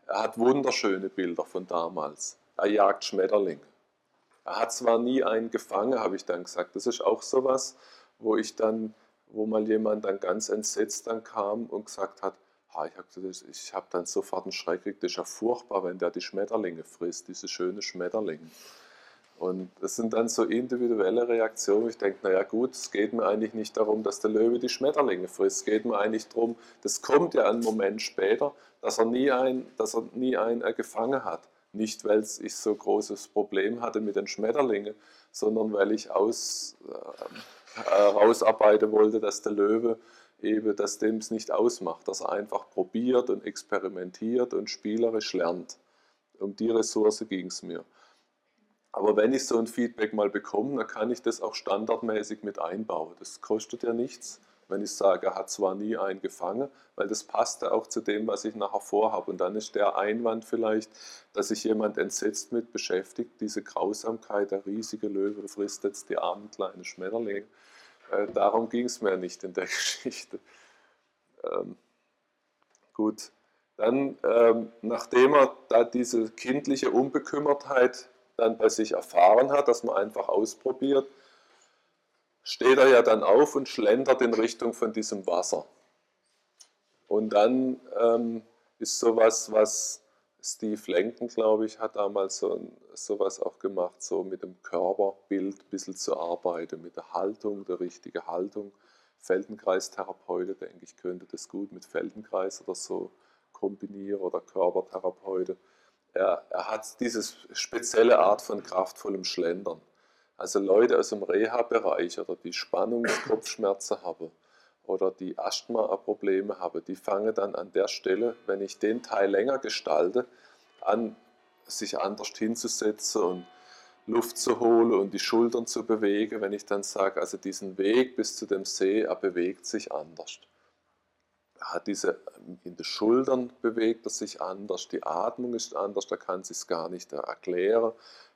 [SPEAKER 1] er hat wunderschöne Bilder von damals. Er jagt Schmetterlinge. Er hat zwar nie einen gefangen, habe ich dann gesagt. Das ist auch sowas, wo ich dann, wo mal jemand dann ganz entsetzt dann kam und gesagt hat, ah, ich habe hab dann sofort einen Schreck gekriegt, das ist ja furchtbar, wenn der die Schmetterlinge frisst, diese schöne Schmetterlinge. Und das sind dann so individuelle Reaktionen. Ich denke, naja gut, es geht mir eigentlich nicht darum, dass der Löwe die Schmetterlinge frisst. Es geht mir eigentlich darum, das kommt ja einen Moment später, dass er nie einen, dass er nie einen äh, gefangen hat. Nicht, weil ich so großes Problem hatte mit den Schmetterlingen, sondern weil ich aus, äh, herausarbeiten wollte, dass der Löwe eben, dass dem es nicht ausmacht, dass er einfach probiert und experimentiert und spielerisch lernt. Um die Ressource ging es mir. Aber wenn ich so ein Feedback mal bekomme, dann kann ich das auch standardmäßig mit einbauen. Das kostet ja nichts, wenn ich sage, er hat zwar nie einen gefangen, weil das passt ja auch zu dem, was ich nachher vorhabe. Und dann ist der Einwand vielleicht, dass sich jemand entsetzt mit beschäftigt, diese Grausamkeit, der riesige Löwe frisst jetzt die armen kleinen Schmetterlinge. Äh, darum ging es mir nicht in der Geschichte. Ähm, gut, dann, ähm, nachdem er da diese kindliche Unbekümmertheit dann bei sich erfahren hat, dass man einfach ausprobiert, steht er ja dann auf und schlendert in Richtung von diesem Wasser. Und dann ähm, ist sowas, was Steve Lenken, glaube ich, hat damals so sowas auch gemacht, so mit dem Körperbild ein bisschen zu arbeiten, mit der Haltung, der richtigen Haltung. Feldenkreistherapeute, denke ich, könnte das gut mit Feldenkreis oder so kombinieren oder Körpertherapeute er, er hat diese spezielle Art von kraftvollem Schlendern. Also Leute aus dem Reha-Bereich oder die Spannungskopfschmerzen haben oder die Asthma-Probleme haben, die fangen dann an der Stelle, wenn ich den Teil länger gestalte, an, sich anders hinzusetzen und Luft zu holen und die Schultern zu bewegen, wenn ich dann sage, also diesen Weg bis zu dem See, er bewegt sich anders. Hat diese, in den Schultern bewegt er sich anders, die Atmung ist anders, da kann sich gar nicht erklären,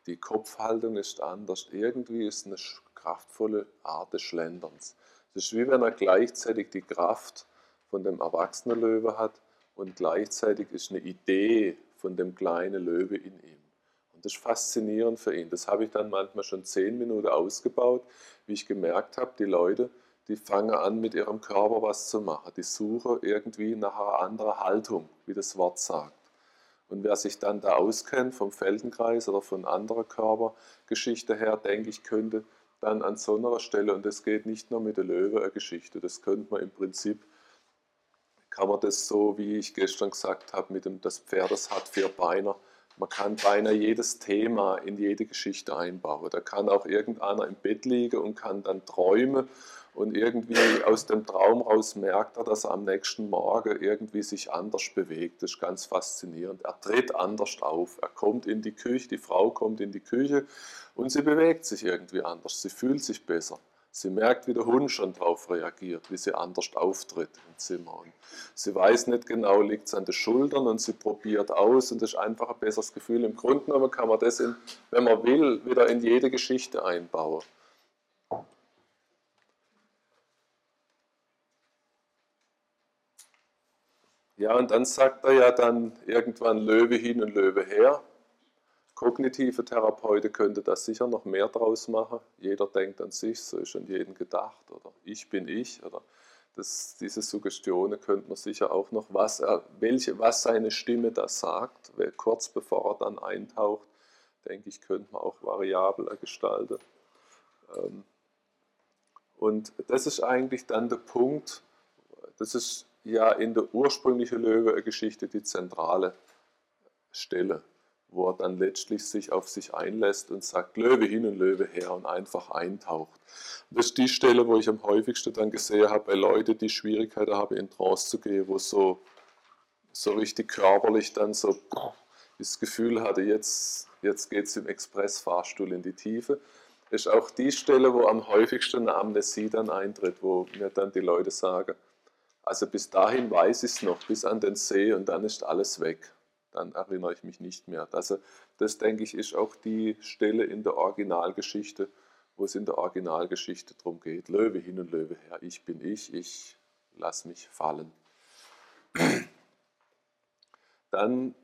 [SPEAKER 1] die Kopfhaltung ist anders, irgendwie ist eine kraftvolle Art des Schlenderns. Es ist wie wenn er gleichzeitig die Kraft von dem erwachsenen Löwe hat und gleichzeitig ist eine Idee von dem kleinen Löwe in ihm. Und das ist faszinierend für ihn. Das habe ich dann manchmal schon zehn Minuten ausgebaut, wie ich gemerkt habe, die Leute, die fangen an, mit ihrem Körper was zu machen. Die suchen irgendwie nach einer anderen Haltung, wie das Wort sagt. Und wer sich dann da auskennt vom Feldenkreis oder von anderer Körpergeschichte her, denke ich, könnte dann an so einer Stelle, und das geht nicht nur mit der Löwe-Geschichte, das könnte man im Prinzip, kann man das so, wie ich gestern gesagt habe, mit dem, das Pferd, das hat vier Beine, man kann beinahe jedes Thema in jede Geschichte einbauen. Da kann auch irgendeiner im Bett liegen und kann dann träumen und irgendwie aus dem Traum raus merkt er, dass er am nächsten Morgen irgendwie sich anders bewegt. Das ist ganz faszinierend. Er tritt anders auf. Er kommt in die Küche, die Frau kommt in die Küche und sie bewegt sich irgendwie anders. Sie fühlt sich besser. Sie merkt, wie der Hund schon darauf reagiert, wie sie anders auftritt im Zimmer. Und sie weiß nicht genau, liegt es an den Schultern und sie probiert aus und das ist einfach ein besseres Gefühl. Im Grunde genommen kann man das, in, wenn man will, wieder in jede Geschichte einbauen. Ja, und dann sagt er ja dann irgendwann Löwe hin und Löwe her. Kognitive Therapeuten könnte da sicher noch mehr draus machen. Jeder denkt an sich, so ist an jeden gedacht. Oder ich bin ich. Oder das, diese Suggestionen könnte man sicher auch noch, was, er, welche, was seine Stimme da sagt, kurz bevor er dann eintaucht, denke ich, könnte man auch variabler gestalten. Ähm, und das ist eigentlich dann der Punkt, das ist ja in der ursprünglichen Löwe-Geschichte die zentrale Stelle, wo er dann letztlich sich auf sich einlässt und sagt, Löwe hin und Löwe her und einfach eintaucht. das ist die Stelle, wo ich am häufigsten dann gesehen habe, bei Leuten, die Schwierigkeiten haben, in Trance zu gehen, wo so, so richtig körperlich dann so das Gefühl hatte, jetzt, jetzt geht es im Expressfahrstuhl in die Tiefe ist auch die Stelle, wo am häufigsten eine Amnesie dann eintritt, wo mir dann die Leute sagen, also bis dahin weiß ich es noch, bis an den See und dann ist alles weg. Dann erinnere ich mich nicht mehr. Also das denke ich ist auch die Stelle in der Originalgeschichte, wo es in der Originalgeschichte darum geht. Löwe hin und Löwe her. Ich bin ich, ich lass mich fallen. Dann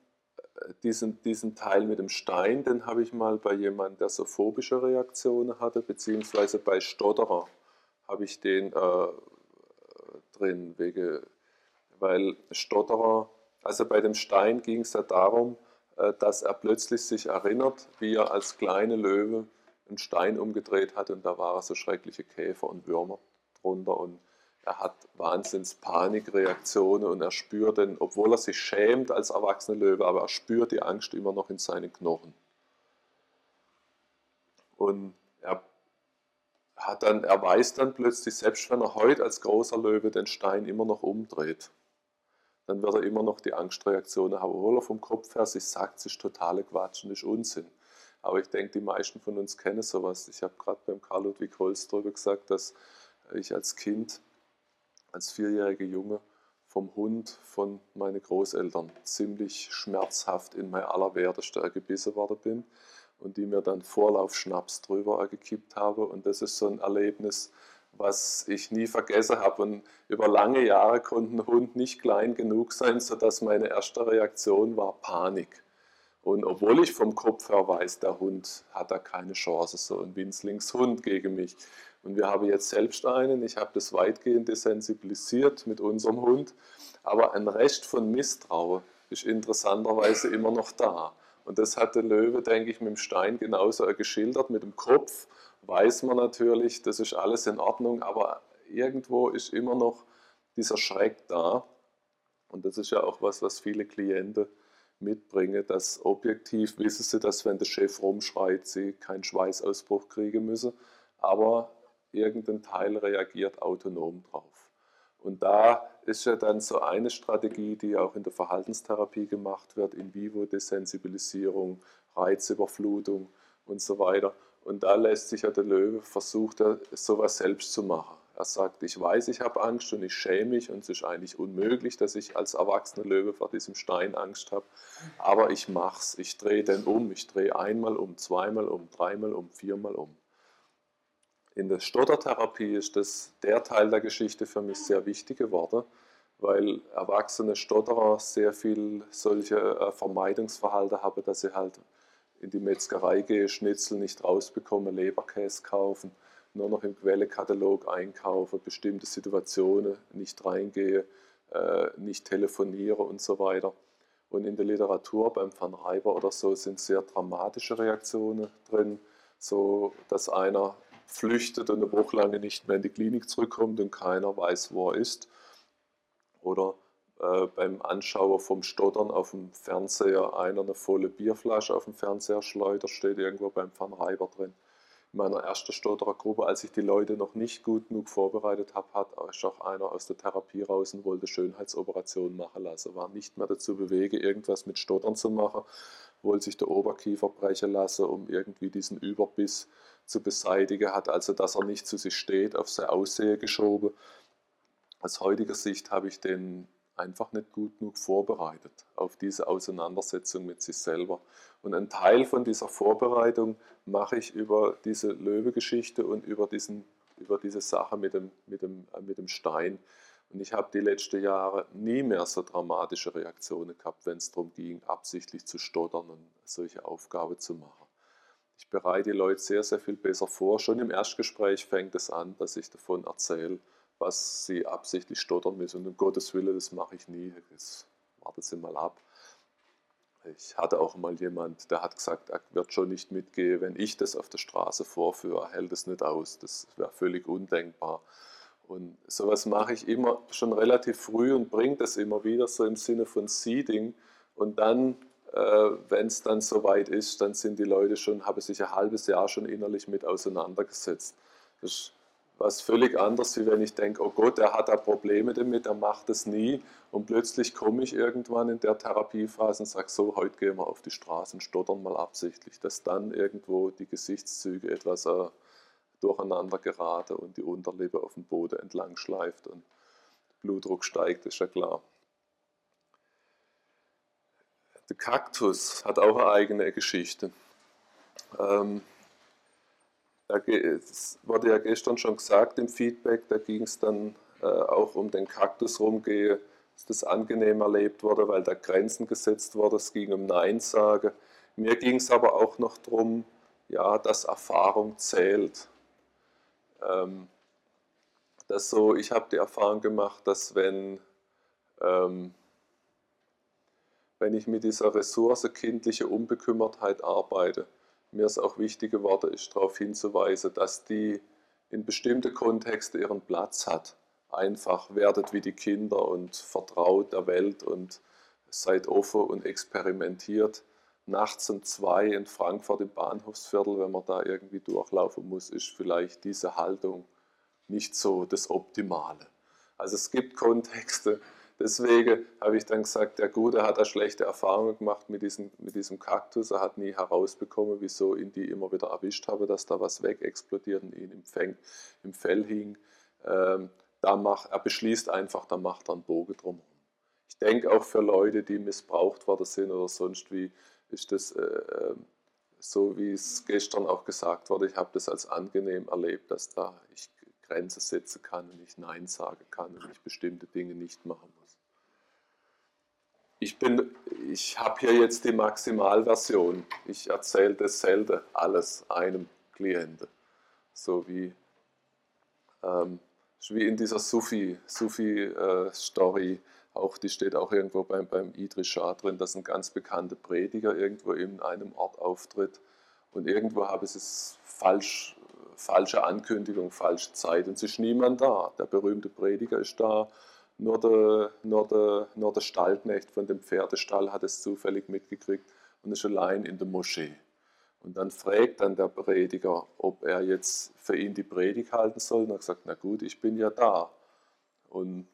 [SPEAKER 1] äh, diesen, diesen Teil mit dem Stein, den habe ich mal bei jemandem, der so phobische Reaktionen hatte, beziehungsweise bei Stotterer habe ich den äh, drin, wegen weil Stotterer, also bei dem Stein ging es ja darum, äh, dass er plötzlich sich erinnert, wie er als kleine Löwe einen Stein umgedreht hat und da waren so schreckliche Käfer und Würmer drunter und er hat wahnsinns Panikreaktionen und er spürt, den, obwohl er sich schämt als erwachsener Löwe, aber er spürt die Angst immer noch in seinen Knochen. Und er, hat dann, er weiß dann plötzlich, selbst wenn er heute als großer Löwe den Stein immer noch umdreht, dann wird er immer noch die Angstreaktionen haben, obwohl er vom Kopf her sich sagt, es ist totale Quatsch und ist Unsinn. Aber ich denke, die meisten von uns kennen sowas. Ich habe gerade beim Karl Ludwig Holz darüber gesagt, dass ich als Kind, als vierjähriger Junge, vom Hund von meinen Großeltern ziemlich schmerzhaft in mein Allerwerteste gebissen worden bin und die mir dann Vorlaufschnaps drüber gekippt habe. Und das ist so ein Erlebnis, was ich nie vergessen habe. Und über lange Jahre konnte ein Hund nicht klein genug sein, sodass meine erste Reaktion war Panik. Und obwohl ich vom Kopf her weiß, der Hund hat da keine Chance, so ein Winzlingshund gegen mich. Und wir haben jetzt selbst einen, ich habe das weitgehend desensibilisiert mit unserem Hund, aber ein Rest von Misstrauen ist interessanterweise immer noch da. Und das hat der Löwe, denke ich, mit dem Stein genauso geschildert. Mit dem Kopf weiß man natürlich, das ist alles in Ordnung, aber irgendwo ist immer noch dieser Schreck da. Und das ist ja auch was, was viele Klienten mitbringen, dass objektiv wissen sie, dass wenn der Chef rumschreit, sie keinen Schweißausbruch kriegen müssen, aber irgendein Teil reagiert autonom drauf. Und da ist ja dann so eine Strategie, die auch in der Verhaltenstherapie gemacht wird, in vivo Desensibilisierung, Reizüberflutung und so weiter. Und da lässt sich ja der Löwe versucht, sowas selbst zu machen. Er sagt, ich weiß, ich habe Angst und ich schäme mich und es ist eigentlich unmöglich, dass ich als erwachsener Löwe vor diesem Stein Angst habe. Aber ich mache es. Ich drehe den um. Ich drehe einmal um, zweimal um, dreimal um, viermal um. In der Stottertherapie ist das der Teil der Geschichte für mich sehr wichtig geworden, weil erwachsene Stotterer sehr viel solche äh, Vermeidungsverhalten haben, dass sie halt in die Metzgerei gehen, Schnitzel nicht rausbekommen, Leberkäse kaufen, nur noch im Quellekatalog einkaufen, bestimmte Situationen nicht reingehe, äh, nicht telefoniere und so weiter. Und in der Literatur beim Van Reiber oder so sind sehr dramatische Reaktionen drin, so dass einer flüchtet und eine Woche lang nicht mehr in die Klinik zurückkommt und keiner weiß, wo er ist. Oder äh, beim Anschauer vom Stottern auf dem Fernseher einer eine volle Bierflasche auf dem Fernseher schleudert, steht irgendwo beim Van Reiber drin. In meiner ersten Stotterergruppe, als ich die Leute noch nicht gut genug vorbereitet habe, hat ist auch einer aus der Therapie raus und wollte Schönheitsoperationen machen lassen. War nicht mehr dazu bewege, irgendwas mit Stottern zu machen, wollte sich der Oberkiefer brechen lassen, um irgendwie diesen Überbiss zu beseitigen, hat also, dass er nicht zu sich steht, auf sein Aussehen geschoben. Aus heutiger Sicht habe ich den einfach nicht gut genug vorbereitet auf diese Auseinandersetzung mit sich selber. Und ein Teil von dieser Vorbereitung mache ich über diese Löwe-Geschichte und über, diesen, über diese Sache mit dem, mit, dem, äh, mit dem Stein. Und ich habe die letzten Jahre nie mehr so dramatische Reaktionen gehabt, wenn es darum ging, absichtlich zu stottern und solche Aufgaben zu machen. Ich bereite die Leute sehr, sehr viel besser vor. Schon im Erstgespräch fängt es an, dass ich davon erzähle, was sie absichtlich stottern müssen. Und um Gottes Willen, das mache ich nie. Das warten Sie mal ab. Ich hatte auch mal jemand, der hat gesagt, er wird schon nicht mitgehen, wenn ich das auf der Straße vorführe. Er hält es nicht aus. Das wäre völlig undenkbar. Und sowas mache ich immer schon relativ früh und bringe das immer wieder so im Sinne von Seeding. Und dann, äh, wenn es dann soweit ist, dann sind die Leute schon, haben sich ein halbes Jahr schon innerlich mit auseinandergesetzt. Das ist was völlig anderes, wie wenn ich denke, oh Gott, er hat da Probleme damit, er macht es nie und plötzlich komme ich irgendwann in der Therapiephase und sage, so, heute gehen wir auf die Straße und stottern mal absichtlich, dass dann irgendwo die Gesichtszüge etwas äh, durcheinander geraten und die Unterlippe auf dem Boden entlang schleift und Blutdruck steigt, ist ja klar. Der Kaktus hat auch eine eigene Geschichte. Ähm, es wurde ja gestern schon gesagt im Feedback, da ging es dann äh, auch um den Kaktus rumgehe, dass das angenehm erlebt wurde, weil da Grenzen gesetzt wurden. Es ging um Nein sagen. Mir ging es aber auch noch darum, ja, dass Erfahrung zählt. Ähm, das so, ich habe die Erfahrung gemacht, dass wenn, äh, ähm, wenn ich mit dieser Ressource kindliche Unbekümmertheit arbeite, mir ist auch wichtig geworden, ist darauf hinzuweisen, dass die in bestimmte Kontexte ihren Platz hat. Einfach werdet wie die Kinder und vertraut der Welt und seid offen und experimentiert. Nachts um zwei in Frankfurt im Bahnhofsviertel, wenn man da irgendwie durchlaufen muss, ist vielleicht diese Haltung nicht so das Optimale. Also es gibt Kontexte, deswegen habe ich dann gesagt, der Gute hat da schlechte Erfahrungen gemacht mit diesem, mit diesem Kaktus. Er hat nie herausbekommen, wieso ihn die immer wieder erwischt habe, dass da was wegexplodiert und ihn im, Fäng, im Fell hing. Ähm, da macht, er beschließt einfach, da macht er einen Bogen drumherum. Ich denke auch für Leute, die missbraucht worden sind oder sonst wie, ist das äh, ähm, so, wie es gestern auch gesagt wurde, ich habe das als angenehm erlebt, dass da ich Grenze setzen kann und ich Nein sagen kann und ich bestimmte Dinge nicht machen muss. Ich, ich habe hier jetzt die Maximalversion. Ich erzähle das selten alles einem Klienten. So wie, ähm, wie in dieser Sufi-Story, Sufi, äh, auch die steht auch irgendwo beim, beim Idris Shah drin, dass ein ganz bekannter Prediger irgendwo in einem Ort auftritt und irgendwo habe es falsch falsche Ankündigung, falsche Zeit. Und es ist niemand da. Der berühmte Prediger ist da. Nur der, nur, der, nur der Stallknecht von dem Pferdestall hat es zufällig mitgekriegt und ist allein in der Moschee. Und dann fragt dann der Prediger, ob er jetzt für ihn die Predigt halten soll. Und er sagt, na gut, ich bin ja da. Und,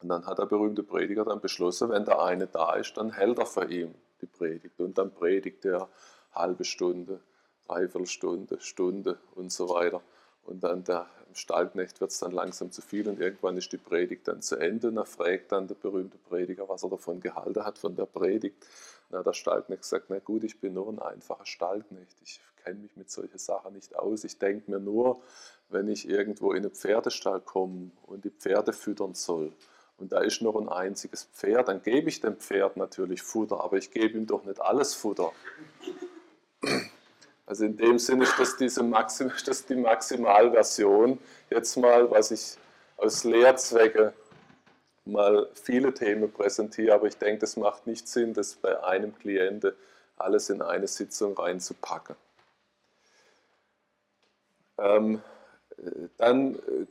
[SPEAKER 1] und dann hat der berühmte Prediger dann beschlossen, wenn der eine da ist, dann hält er für ihn die Predigt. Und dann predigt er halbe Stunde, Dreiviertelstunde, Stunde und so weiter. Und dann der im Stallknecht wird es dann langsam zu viel und irgendwann ist die Predigt dann zu Ende. Und er fragt dann der berühmte Prediger, was er davon gehalten hat, von der Predigt. Hat der Stallknecht gesagt, na gut, ich bin nur ein einfacher Stallknecht. Ich kenne mich mit solchen Sachen nicht aus. Ich denke mir nur, wenn ich irgendwo in einen Pferdestall komme und die Pferde füttern soll, und da ist noch ein einziges Pferd, dann gebe ich dem Pferd natürlich Futter, aber ich gebe ihm doch nicht alles Futter. Also in dem Sinne ist das, diese Maxim, das die Maximalversion. Jetzt mal, was ich aus Lehrzwecke mal viele Themen präsentiere, aber ich denke, das macht nicht Sinn, das bei einem Klienten alles in eine Sitzung reinzupacken. Ähm, dann äh,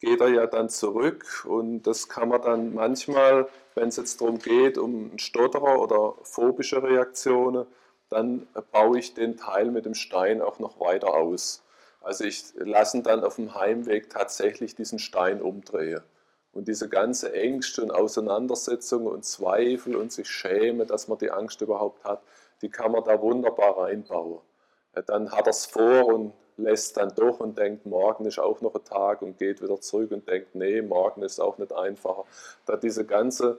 [SPEAKER 1] geht er ja dann zurück und das kann man dann manchmal, wenn es jetzt darum geht, um Stotterer oder phobische Reaktionen, dann baue ich den Teil mit dem Stein auch noch weiter aus. Also ich lasse dann auf dem Heimweg tatsächlich diesen Stein umdrehen. Und diese ganze Ängste und Auseinandersetzungen und Zweifel und sich schäme, dass man die Angst überhaupt hat, die kann man da wunderbar reinbauen. Dann hat er es vor und lässt dann doch und denkt, morgen ist auch noch ein Tag und geht wieder zurück und denkt, nee, morgen ist auch nicht einfacher. Da diese ganze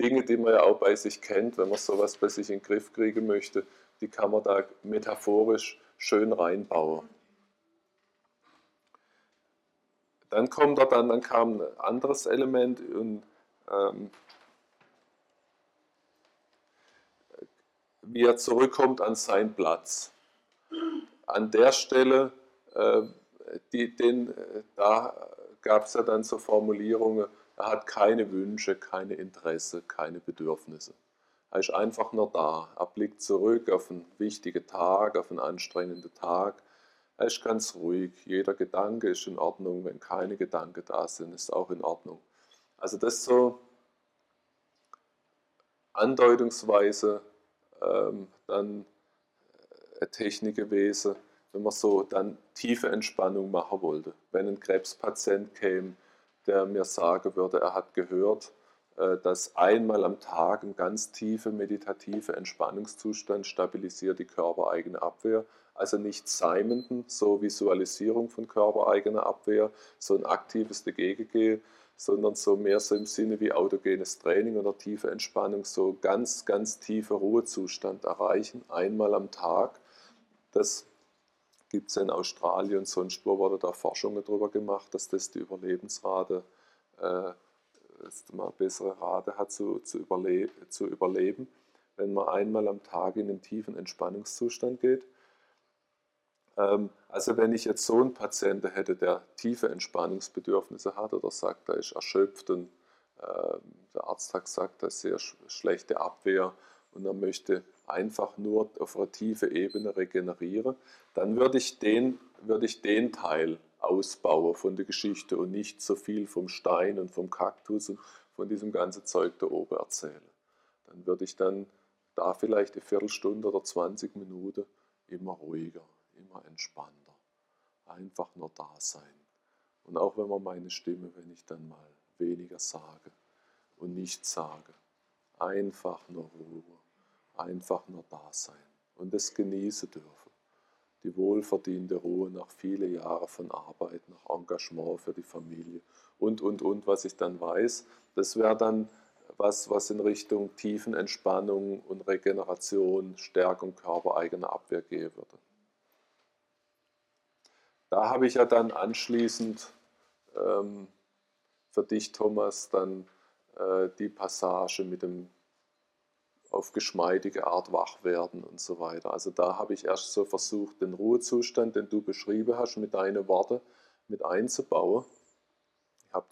[SPEAKER 1] Dinge, die man ja auch bei sich kennt, wenn man sowas bei sich in den Griff kriegen möchte, die kann man da metaphorisch schön reinbauen. Dann kommt er dann, dann kam ein anderes Element und ähm, wie er zurückkommt an seinen Platz. An der Stelle, äh, die, den, da gab es ja dann so Formulierungen, er hat keine Wünsche, keine Interesse, keine Bedürfnisse. Er ist einfach nur da. Er blickt zurück auf einen wichtigen Tag, auf einen anstrengenden Tag. Er ist ganz ruhig. Jeder Gedanke ist in Ordnung. Wenn keine Gedanken da sind, ist auch in Ordnung. Also das so andeutungsweise ähm, dann eine Technik gewesen, wenn man so dann tiefe Entspannung machen wollte. Wenn ein Krebspatient käme, der mir sagen würde, er hat gehört, äh, dass einmal am Tag ein ganz tiefer meditativer Entspannungszustand stabilisiert die körpereigene Abwehr. Also nicht Seimenden, so Visualisierung von körpereigener Abwehr, so ein aktives Dagegengehen, sondern so mehr so im Sinne wie autogenes Training oder tiefe Entspannung, so ganz, ganz tiefer Ruhezustand erreichen, einmal am Tag. Das gibt es in Australien und sonst wo wurde da Forschungen darüber gemacht, dass das die Überlebensrate, äh, eine bessere Rate hat zu, zu, überle zu überleben, wenn man einmal am Tag in einen tiefen Entspannungszustand geht. Ähm, also wenn ich jetzt so einen Patienten hätte, der tiefe Entspannungsbedürfnisse hat oder sagt, er ist erschöpft und äh, der Arzt hat gesagt, das ist sehr schlechte Abwehr und er möchte einfach nur auf einer tiefen Ebene regenerieren, dann würde ich den, würde ich den Teil ausbauen von der Geschichte und nicht so viel vom Stein und vom Kaktus und von diesem ganzen Zeug da oben erzählen. Dann würde ich dann da vielleicht eine Viertelstunde oder 20 Minuten immer ruhiger, immer entspannter. Einfach nur da sein. Und auch wenn man meine Stimme, wenn ich dann mal weniger sage und nichts sage, einfach nur Ruhe, einfach nur da sein und es genießen dürfen. Die wohlverdiente Ruhe nach vielen Jahren von Arbeit, nach Engagement für die Familie und, und, und, was ich dann weiß. Das wäre dann was, was in Richtung Tiefenentspannung und Regeneration, Stärkung körpereigener Abwehr gehen würde. Da habe ich ja dann anschließend ähm, für dich, Thomas, dann äh, die Passage mit dem auf geschmeidige Art wach werden und so weiter. Also da habe ich erst so versucht, den Ruhezustand, den du beschrieben hast, mit deinen Worten mit einzubauen. Ich habe,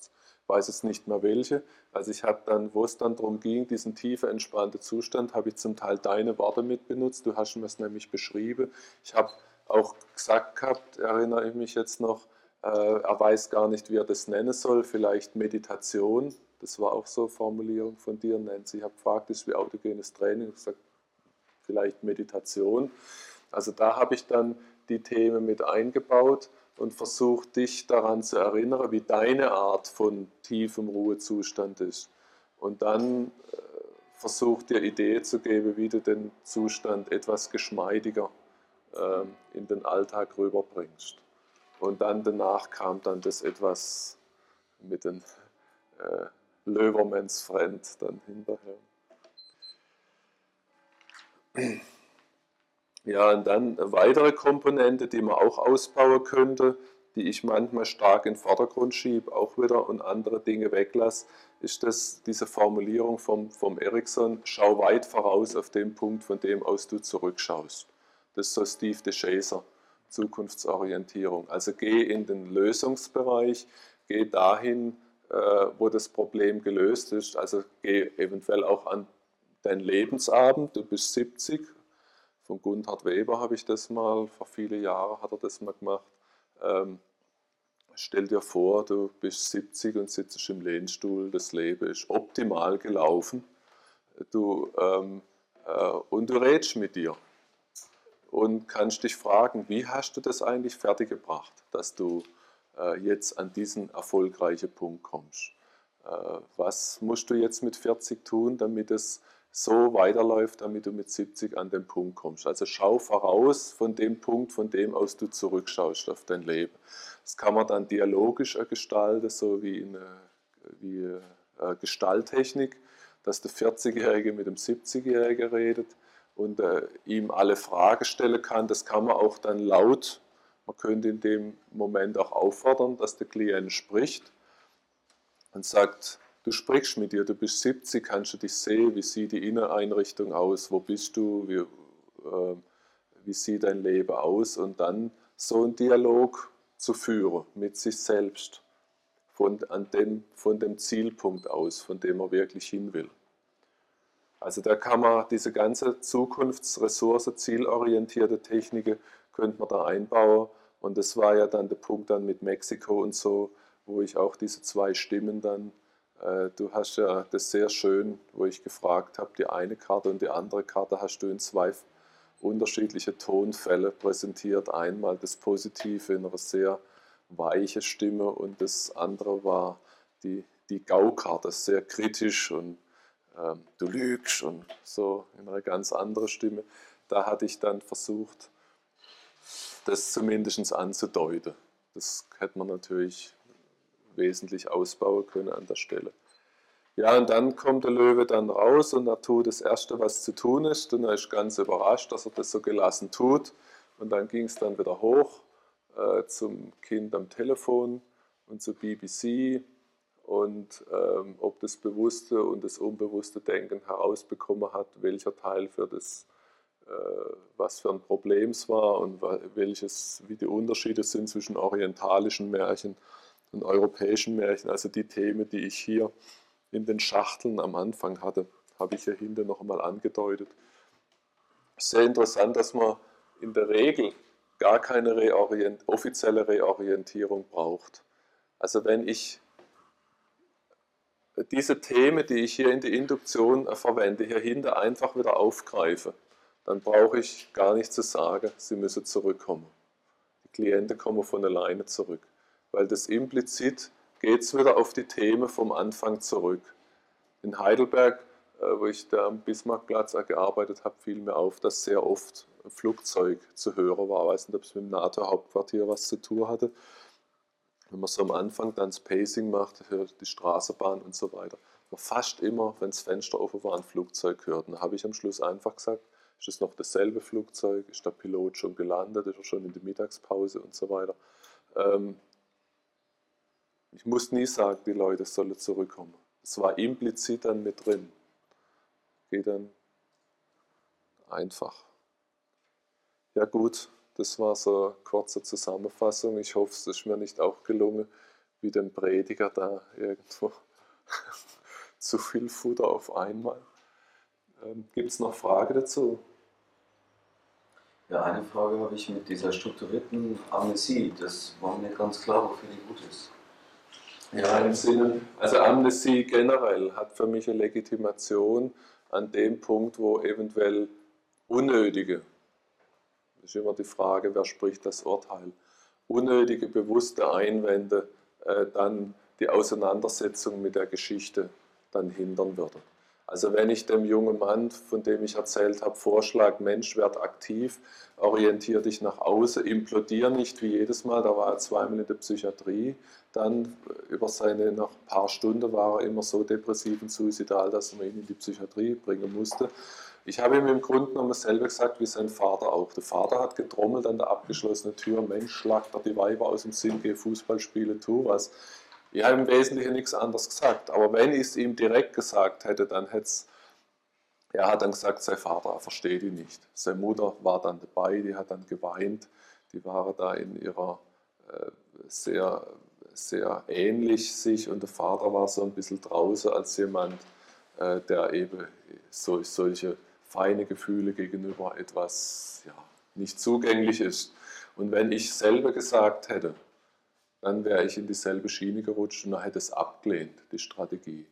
[SPEAKER 1] weiß jetzt nicht mehr welche. Also ich habe dann, wo es dann darum ging, diesen tiefen, entspannten Zustand, habe ich zum Teil deine Worte mit benutzt. Du hast mir es nämlich beschrieben. Ich habe auch gesagt gehabt, erinnere ich mich jetzt noch, äh, er weiß gar nicht, wie er das nennen soll, vielleicht Meditation das war auch so eine Formulierung von dir, Nancy. Ich habe gefragt, ist wie autogenes Training? Gesagt, vielleicht Meditation. Also da habe ich dann die Themen mit eingebaut und versucht, dich daran zu erinnern, wie deine Art von tiefem Ruhezustand ist. Und dann äh, versucht dir Idee zu geben, wie du den Zustand etwas geschmeidiger äh, in den Alltag rüberbringst. Und dann danach kam dann das etwas mit den äh, Löwermans Friend dann hinterher. Ja, und dann eine weitere Komponente, die man auch ausbauen könnte, die ich manchmal stark in den Vordergrund schiebe, auch wieder und andere Dinge weglasse, ist das, diese Formulierung vom, vom Ericsson, schau weit voraus auf den Punkt, von dem aus du zurückschaust. Das ist so Steve DeShazer, Zukunftsorientierung. Also geh in den Lösungsbereich, geh dahin, wo das Problem gelöst ist. Also geh eventuell auch an deinen Lebensabend, du bist 70. Von Gunther Weber habe ich das mal, vor vielen Jahren hat er das mal gemacht. Ähm, stell dir vor, du bist 70 und sitzt im Lehnstuhl, das Leben ist optimal gelaufen. Du, ähm, äh, und du redest mit dir und kannst dich fragen, wie hast du das eigentlich fertiggebracht, dass du äh, jetzt an diesen erfolgreichen Punkt kommst. Äh, was musst du jetzt mit 40 tun, damit es so weiterläuft, damit du mit 70 an den Punkt kommst. Also schau voraus von dem Punkt, von dem aus du zurückschaust auf dein Leben. Das kann man dann dialogisch gestalten, so wie in wie äh, Gestalttechnik, dass der 40-Jährige mit dem 70-Jährigen redet und äh, ihm alle Fragen stellen kann. Das kann man auch dann laut man könnte in dem Moment auch auffordern, dass der Klient spricht und sagt, du sprichst mit dir, du bist 70, kannst du dich sehen, wie sieht die Inneneinrichtung aus, wo bist du, wie, äh, wie sieht dein Leben aus? Und dann so einen Dialog zu führen mit sich selbst von, an dem, von dem Zielpunkt aus, von dem er wirklich hin will. Also da kann man diese ganze Zukunftsressource, zielorientierte Techniken, könnte man da einbauen und das war ja dann der Punkt dann mit Mexiko und so, wo ich auch diese zwei Stimmen dann, äh, du hast ja das sehr schön, wo ich gefragt habe, die eine Karte und die andere Karte hast du in zwei unterschiedliche Tonfälle präsentiert. Einmal das Positive in einer sehr weiche Stimme und das andere war die, die Gaukarte, sehr kritisch und ähm, du lügst und so in einer ganz anderen Stimme. Da hatte ich dann versucht, das zumindest anzudeuten. Das hätte man natürlich wesentlich ausbauen können an der Stelle. Ja, und dann kommt der Löwe dann raus und er tut das Erste, was zu tun ist. Und er ist ganz überrascht, dass er das so gelassen tut. Und dann ging es dann wieder hoch äh, zum Kind am Telefon und zur BBC und ähm, ob das bewusste und das unbewusste Denken herausbekommen hat, welcher Teil für das was für ein Problem es war und welches, wie die Unterschiede sind zwischen orientalischen Märchen und europäischen Märchen. Also die Themen, die ich hier in den Schachteln am Anfang hatte, habe ich hier hinten noch einmal angedeutet. Sehr interessant, dass man in der Regel gar keine Reorient offizielle Reorientierung braucht. Also wenn ich diese Themen, die ich hier in die Induktion verwende, hier hinten einfach wieder aufgreife, dann brauche ich gar nichts zu sagen, sie müssen zurückkommen. Die Klienten kommen von alleine zurück, weil das implizit geht es wieder auf die Themen vom Anfang zurück. In Heidelberg, äh, wo ich da am Bismarckplatz gearbeitet habe, fiel mir auf, dass sehr oft ein Flugzeug zu hören war. Ich weiß nicht, ob es mit dem NATO-Hauptquartier was zu tun hatte. Wenn man so am Anfang dann das Pacing macht, hört die Straßenbahn und so weiter. Fast immer, wenn das Fenster offen war, ein Flugzeug hört. Und da habe ich am Schluss einfach gesagt, ist es noch dasselbe Flugzeug? Ist der Pilot schon gelandet? Ist er schon in der Mittagspause und so weiter? Ähm, ich muss nie sagen, die Leute sollen zurückkommen. Es war implizit dann mit drin. Geht dann einfach. Ja gut, das war so eine kurze Zusammenfassung. Ich hoffe, es ist mir nicht auch gelungen, wie dem Prediger da irgendwo zu viel Futter auf einmal. Ähm, Gibt es noch Fragen dazu?
[SPEAKER 3] Ja, eine Frage habe ich mit dieser strukturierten Amnesie. Das war mir ganz klar, wofür die gut ist.
[SPEAKER 1] Ja, im Sinne, also Amnesie generell hat für mich eine Legitimation an dem Punkt, wo eventuell unnötige, das ist immer die Frage, wer spricht das Urteil, unnötige bewusste Einwände äh, dann die Auseinandersetzung mit der Geschichte dann hindern würde. Also wenn ich dem jungen Mann, von dem ich erzählt habe, vorschlage, Mensch, werd aktiv, orientiere dich nach außen, implodiere nicht wie jedes Mal, da war er zweimal in der Psychiatrie, dann über seine, nach ein paar Stunden war er immer so depressiv und suizidal, dass man ihn in die Psychiatrie bringen musste. Ich habe ihm im Grunde genommen dasselbe gesagt wie sein Vater auch. Der Vater hat getrommelt an der abgeschlossenen Tür, Mensch, schlag doch die Weiber aus dem Sinn, geh Fußball spielen, tu was. Ich habe im Wesentlichen nichts anderes gesagt. Aber wenn ich es ihm direkt gesagt hätte, dann hätte es. Er hat dann gesagt, sein Vater versteht ihn nicht. Seine Mutter war dann dabei, die hat dann geweint. Die waren da in ihrer äh, sehr, sehr ähnlich sich und der Vater war so ein bisschen draußen als jemand, äh, der eben so, solche feine Gefühle gegenüber etwas ja, nicht zugänglich ist. Und wenn ich selber gesagt hätte, dann wäre ich in dieselbe Schiene gerutscht und hätte es abgelehnt, die Strategie.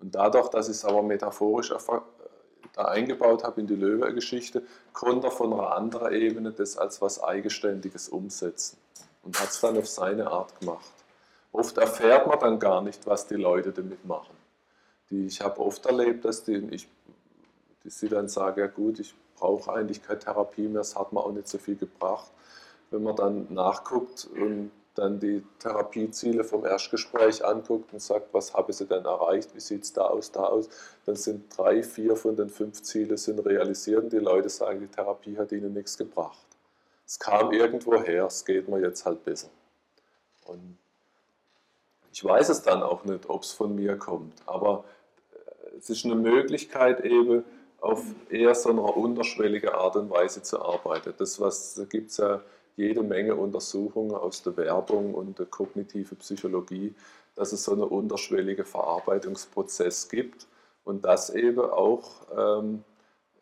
[SPEAKER 1] Und dadurch, dass ich es aber metaphorisch da eingebaut habe in die Löwe-Geschichte, konnte er von einer anderen Ebene das als was Eigenständiges umsetzen und hat es dann auf seine Art gemacht. Oft erfährt man dann gar nicht, was die Leute damit machen. Die, ich habe oft erlebt, dass die, ich, die sie dann sagen, ja gut, ich brauche eigentlich keine Therapie mehr, es hat mir auch nicht so viel gebracht. Wenn man dann nachguckt und dann die Therapieziele vom Erstgespräch anguckt und sagt, was habe sie denn erreicht, wie sieht es da aus, da aus, dann sind drei, vier von den fünf Zielen sind realisiert und die Leute sagen, die Therapie hat ihnen nichts gebracht. Es kam irgendwo her, es geht mir jetzt halt besser. Und ich weiß es dann auch nicht, ob es von mir kommt, aber äh, es ist eine Möglichkeit eben, auf eher so einer unterschwelligen Art und Weise zu arbeiten. Das was, gibt es ja jede Menge Untersuchungen aus der Werbung und der kognitiven Psychologie, dass es so einen unterschwelligen Verarbeitungsprozess gibt und dass eben auch, ähm,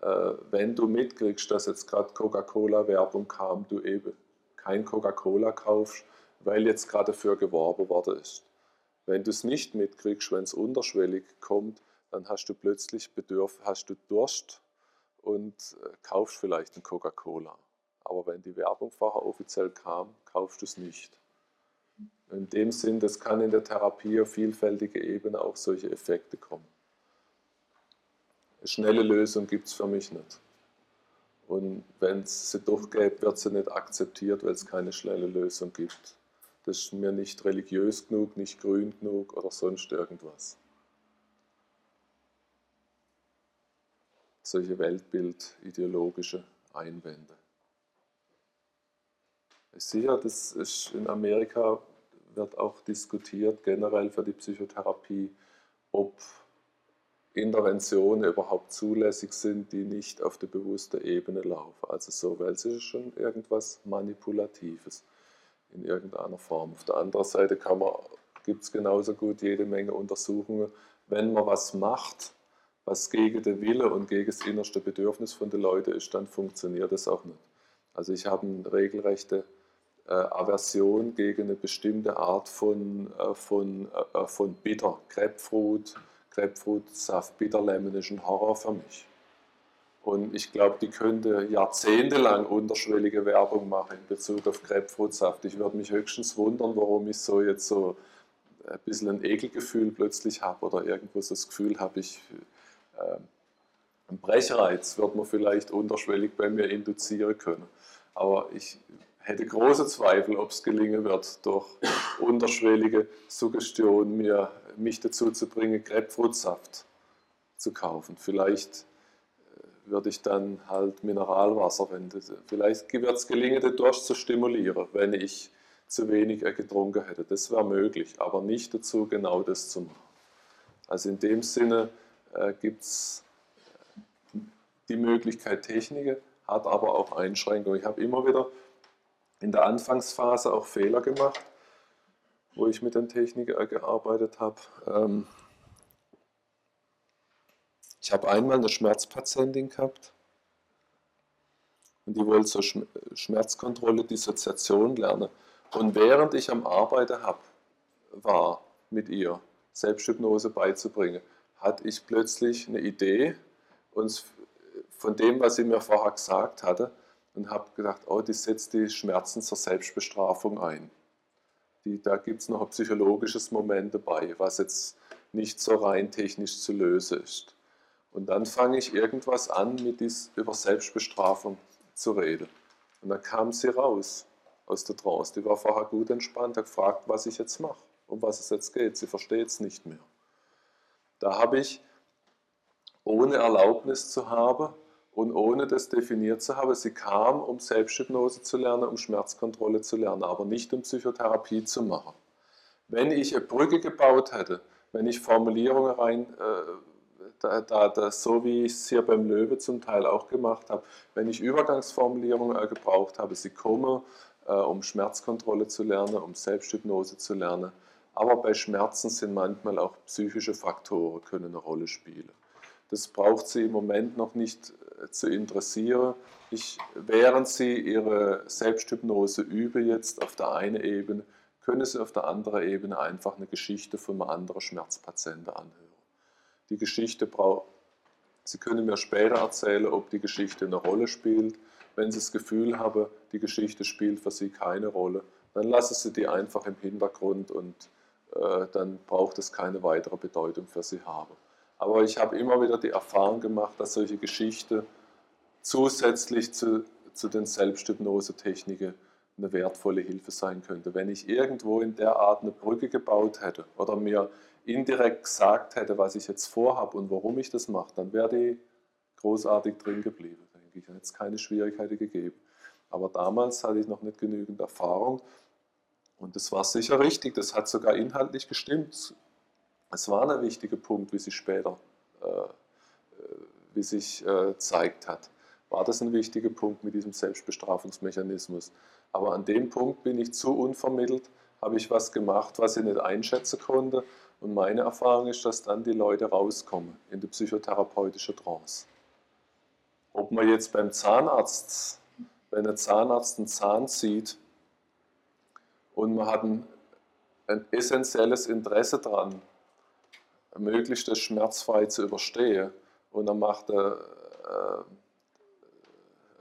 [SPEAKER 1] äh, wenn du mitkriegst, dass jetzt gerade Coca-Cola-Werbung kam, du eben kein Coca-Cola kaufst, weil jetzt gerade dafür geworben worden ist. Wenn du es nicht mitkriegst, wenn es unterschwellig kommt, dann hast du plötzlich Bedürf hast du Durst und äh, kaufst vielleicht ein Coca-Cola. Aber wenn die Werbung vorher offiziell kam, kaufst du es nicht. In dem Sinn, das kann in der Therapie auf vielfältige Ebene auch solche Effekte kommen. Eine schnelle Lösung gibt es für mich nicht. Und wenn es sie doch gäbe, wird sie nicht akzeptiert, weil es keine schnelle Lösung gibt. Das ist mir nicht religiös genug, nicht grün genug oder sonst irgendwas. Solche Weltbild, ideologische Einwände. Sicher, das ist in Amerika wird auch diskutiert, generell für die Psychotherapie, ob Interventionen überhaupt zulässig sind, die nicht auf der bewussten Ebene laufen. Also so, weil es ist schon irgendwas Manipulatives in irgendeiner Form. Auf der anderen Seite gibt es genauso gut jede Menge Untersuchungen, wenn man was macht, was gegen den Wille und gegen das innerste Bedürfnis von den Leuten ist, dann funktioniert das auch nicht. Also ich habe eine regelrechte äh, Aversion gegen eine bestimmte Art von, äh, von, äh, von Bitter. Grapefruit, Grapefruitsaft, Bitterlemon ist ein Horror für mich. Und ich glaube, die könnte jahrzehntelang unterschwellige Werbung machen in Bezug auf Grapefruitsaft. Ich würde mich höchstens wundern, warum ich so jetzt so ein bisschen ein Ekelgefühl plötzlich habe oder irgendwo so das Gefühl habe, ich äh, einen Brechreiz wird man vielleicht unterschwellig bei mir induzieren können. Aber ich hätte große Zweifel, ob es gelingen wird, durch unterschwellige Suggestion mir, mich dazu zu bringen, Grapefruitsaft zu kaufen. Vielleicht äh, würde ich dann halt Mineralwasser wenden. Vielleicht wird es gelingen, den Durst zu stimulieren, wenn ich zu wenig getrunken hätte. Das wäre möglich, aber nicht dazu, genau das zu machen. Also in dem Sinne äh, gibt es die Möglichkeit Technik, hat aber auch Einschränkungen. Ich habe immer wieder in der Anfangsphase auch Fehler gemacht, wo ich mit den Technikern gearbeitet habe. Ähm, ich habe einmal eine Schmerzpatientin gehabt und die wollte so Schmerzkontrolle, Dissoziation lernen. Und während ich am Arbeiten hab, war mit ihr, Selbsthypnose beizubringen, hatte ich plötzlich eine Idee und von dem, was sie mir vorher gesagt hatte, und habe gedacht, oh, die setzt die Schmerzen zur Selbstbestrafung ein. Die, da gibt es noch ein psychologisches Moment dabei, was jetzt nicht so rein technisch zu lösen ist. Und dann fange ich irgendwas an, mit dies, über Selbstbestrafung zu reden. Und dann kam sie raus aus der Trance. Die war vorher gut entspannt, hat gefragt, was ich jetzt mache, um was es jetzt geht. Sie versteht es nicht mehr. Da habe ich, ohne Erlaubnis zu haben und ohne das definiert zu haben, sie kam, um Selbsthypnose zu lernen, um Schmerzkontrolle zu lernen, aber nicht um Psychotherapie zu machen. Wenn ich eine Brücke gebaut hätte, wenn ich Formulierungen rein, äh, da, da, da, so wie ich es hier beim Löwe zum Teil auch gemacht habe, wenn ich Übergangsformulierungen äh, gebraucht habe, sie komme, äh, um Schmerzkontrolle zu lernen, um Selbsthypnose zu lernen, aber bei Schmerzen sind manchmal auch psychische Faktoren können eine Rolle spielen. Das braucht sie im Moment noch nicht äh, zu interessieren. Ich, während sie ihre Selbsthypnose übe jetzt auf der einen Ebene, können sie auf der anderen Ebene einfach eine Geschichte von einem anderen Schmerzpatienten anhören. Die Geschichte braucht, Sie können mir später erzählen, ob die Geschichte eine Rolle spielt. Wenn Sie das Gefühl haben, die Geschichte spielt für Sie keine Rolle, dann lassen Sie die einfach im Hintergrund und äh, dann braucht es keine weitere Bedeutung für sie haben. Aber ich habe immer wieder die Erfahrung gemacht, dass solche Geschichten zusätzlich zu, zu den Selbsthypnose-Techniken eine wertvolle Hilfe sein könnte. Wenn ich irgendwo in der Art eine Brücke gebaut hätte oder mir indirekt gesagt hätte, was ich jetzt vorhabe und warum ich das mache, dann wäre die großartig drin geblieben, denke ich. Dann hätte es keine Schwierigkeiten gegeben. Aber damals hatte ich noch nicht genügend Erfahrung und das war sicher richtig, das hat sogar inhaltlich gestimmt. Es war ein wichtiger Punkt, wie sich später, äh, äh wie sich äh, zeigt hat. War das ein wichtiger Punkt mit diesem Selbstbestrafungsmechanismus. Aber an dem Punkt bin ich zu unvermittelt, habe ich was gemacht, was ich nicht einschätzen konnte. Und meine Erfahrung ist, dass dann die Leute rauskommen in die psychotherapeutische Trance. Ob man jetzt beim Zahnarzt, wenn ein Zahnarzt einen Zahn zieht, und man hat ein, ein essentielles Interesse daran, möglichst das schmerzfrei zu überstehen. Und dann macht er äh,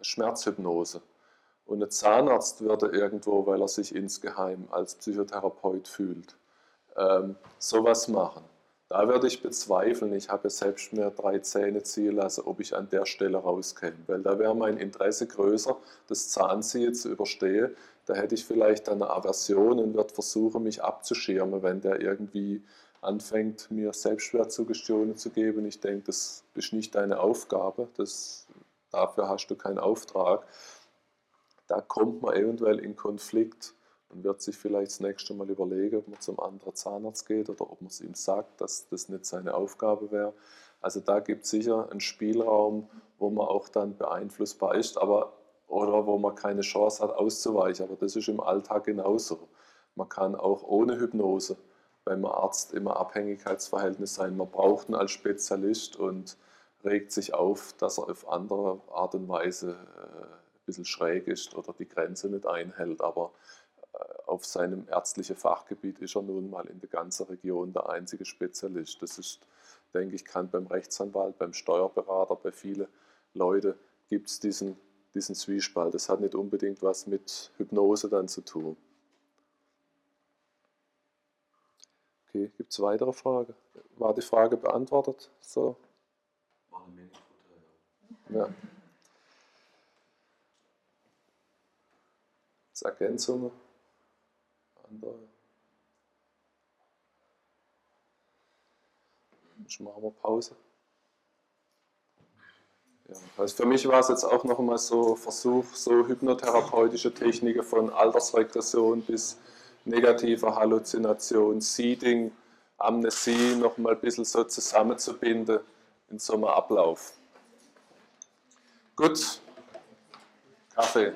[SPEAKER 1] Schmerzhypnose. Und ein Zahnarzt würde irgendwo, weil er sich insgeheim als Psychotherapeut fühlt, ähm, sowas machen. Da würde ich bezweifeln, ich habe selbst mir drei Zähne ziehen lassen, ob ich an der Stelle rauskäme. Weil da wäre mein Interesse größer, das Zahnziehen zu überstehen. Da hätte ich vielleicht eine Aversion und würde versuchen, mich abzuschirmen, wenn der irgendwie anfängt, mir Selbstwertsuggestionen zu geben. Ich denke, das ist nicht deine Aufgabe, das, dafür hast du keinen Auftrag. Da kommt man eventuell in Konflikt und wird sich vielleicht das nächste Mal überlegen, ob man zum anderen Zahnarzt geht oder ob man es ihm sagt, dass das nicht seine Aufgabe wäre. Also da gibt es sicher einen Spielraum, wo man auch dann beeinflussbar ist, aber oder wo man keine Chance hat auszuweichen. Aber das ist im Alltag genauso. Man kann auch ohne Hypnose beim Arzt immer Abhängigkeitsverhältnis sein. Man braucht ihn als Spezialist und regt sich auf, dass er auf andere Art und Weise äh, ein bisschen schräg ist oder die Grenze nicht einhält. Aber äh, auf seinem ärztlichen Fachgebiet ist er nun mal in der ganzen Region der einzige Spezialist. Das ist, denke ich, kann beim Rechtsanwalt, beim Steuerberater, bei vielen Leuten gibt es diesen, diesen Zwiespalt. Das hat nicht unbedingt was mit Hypnose dann zu tun. Okay, gibt es weitere Fragen? War die Frage beantwortet? So.
[SPEAKER 3] War eine Menge ja.
[SPEAKER 1] Ja. Als Ergänzung? Andere? Jetzt machen wir Pause. Ja, also für mich war es jetzt auch nochmal so Versuch, so hypnotherapeutische Techniken von Altersregression bis negativer Halluzination, Seeding, Amnesie nochmal ein bisschen so zusammenzubinden in so einem Ablauf. Gut, Kaffee.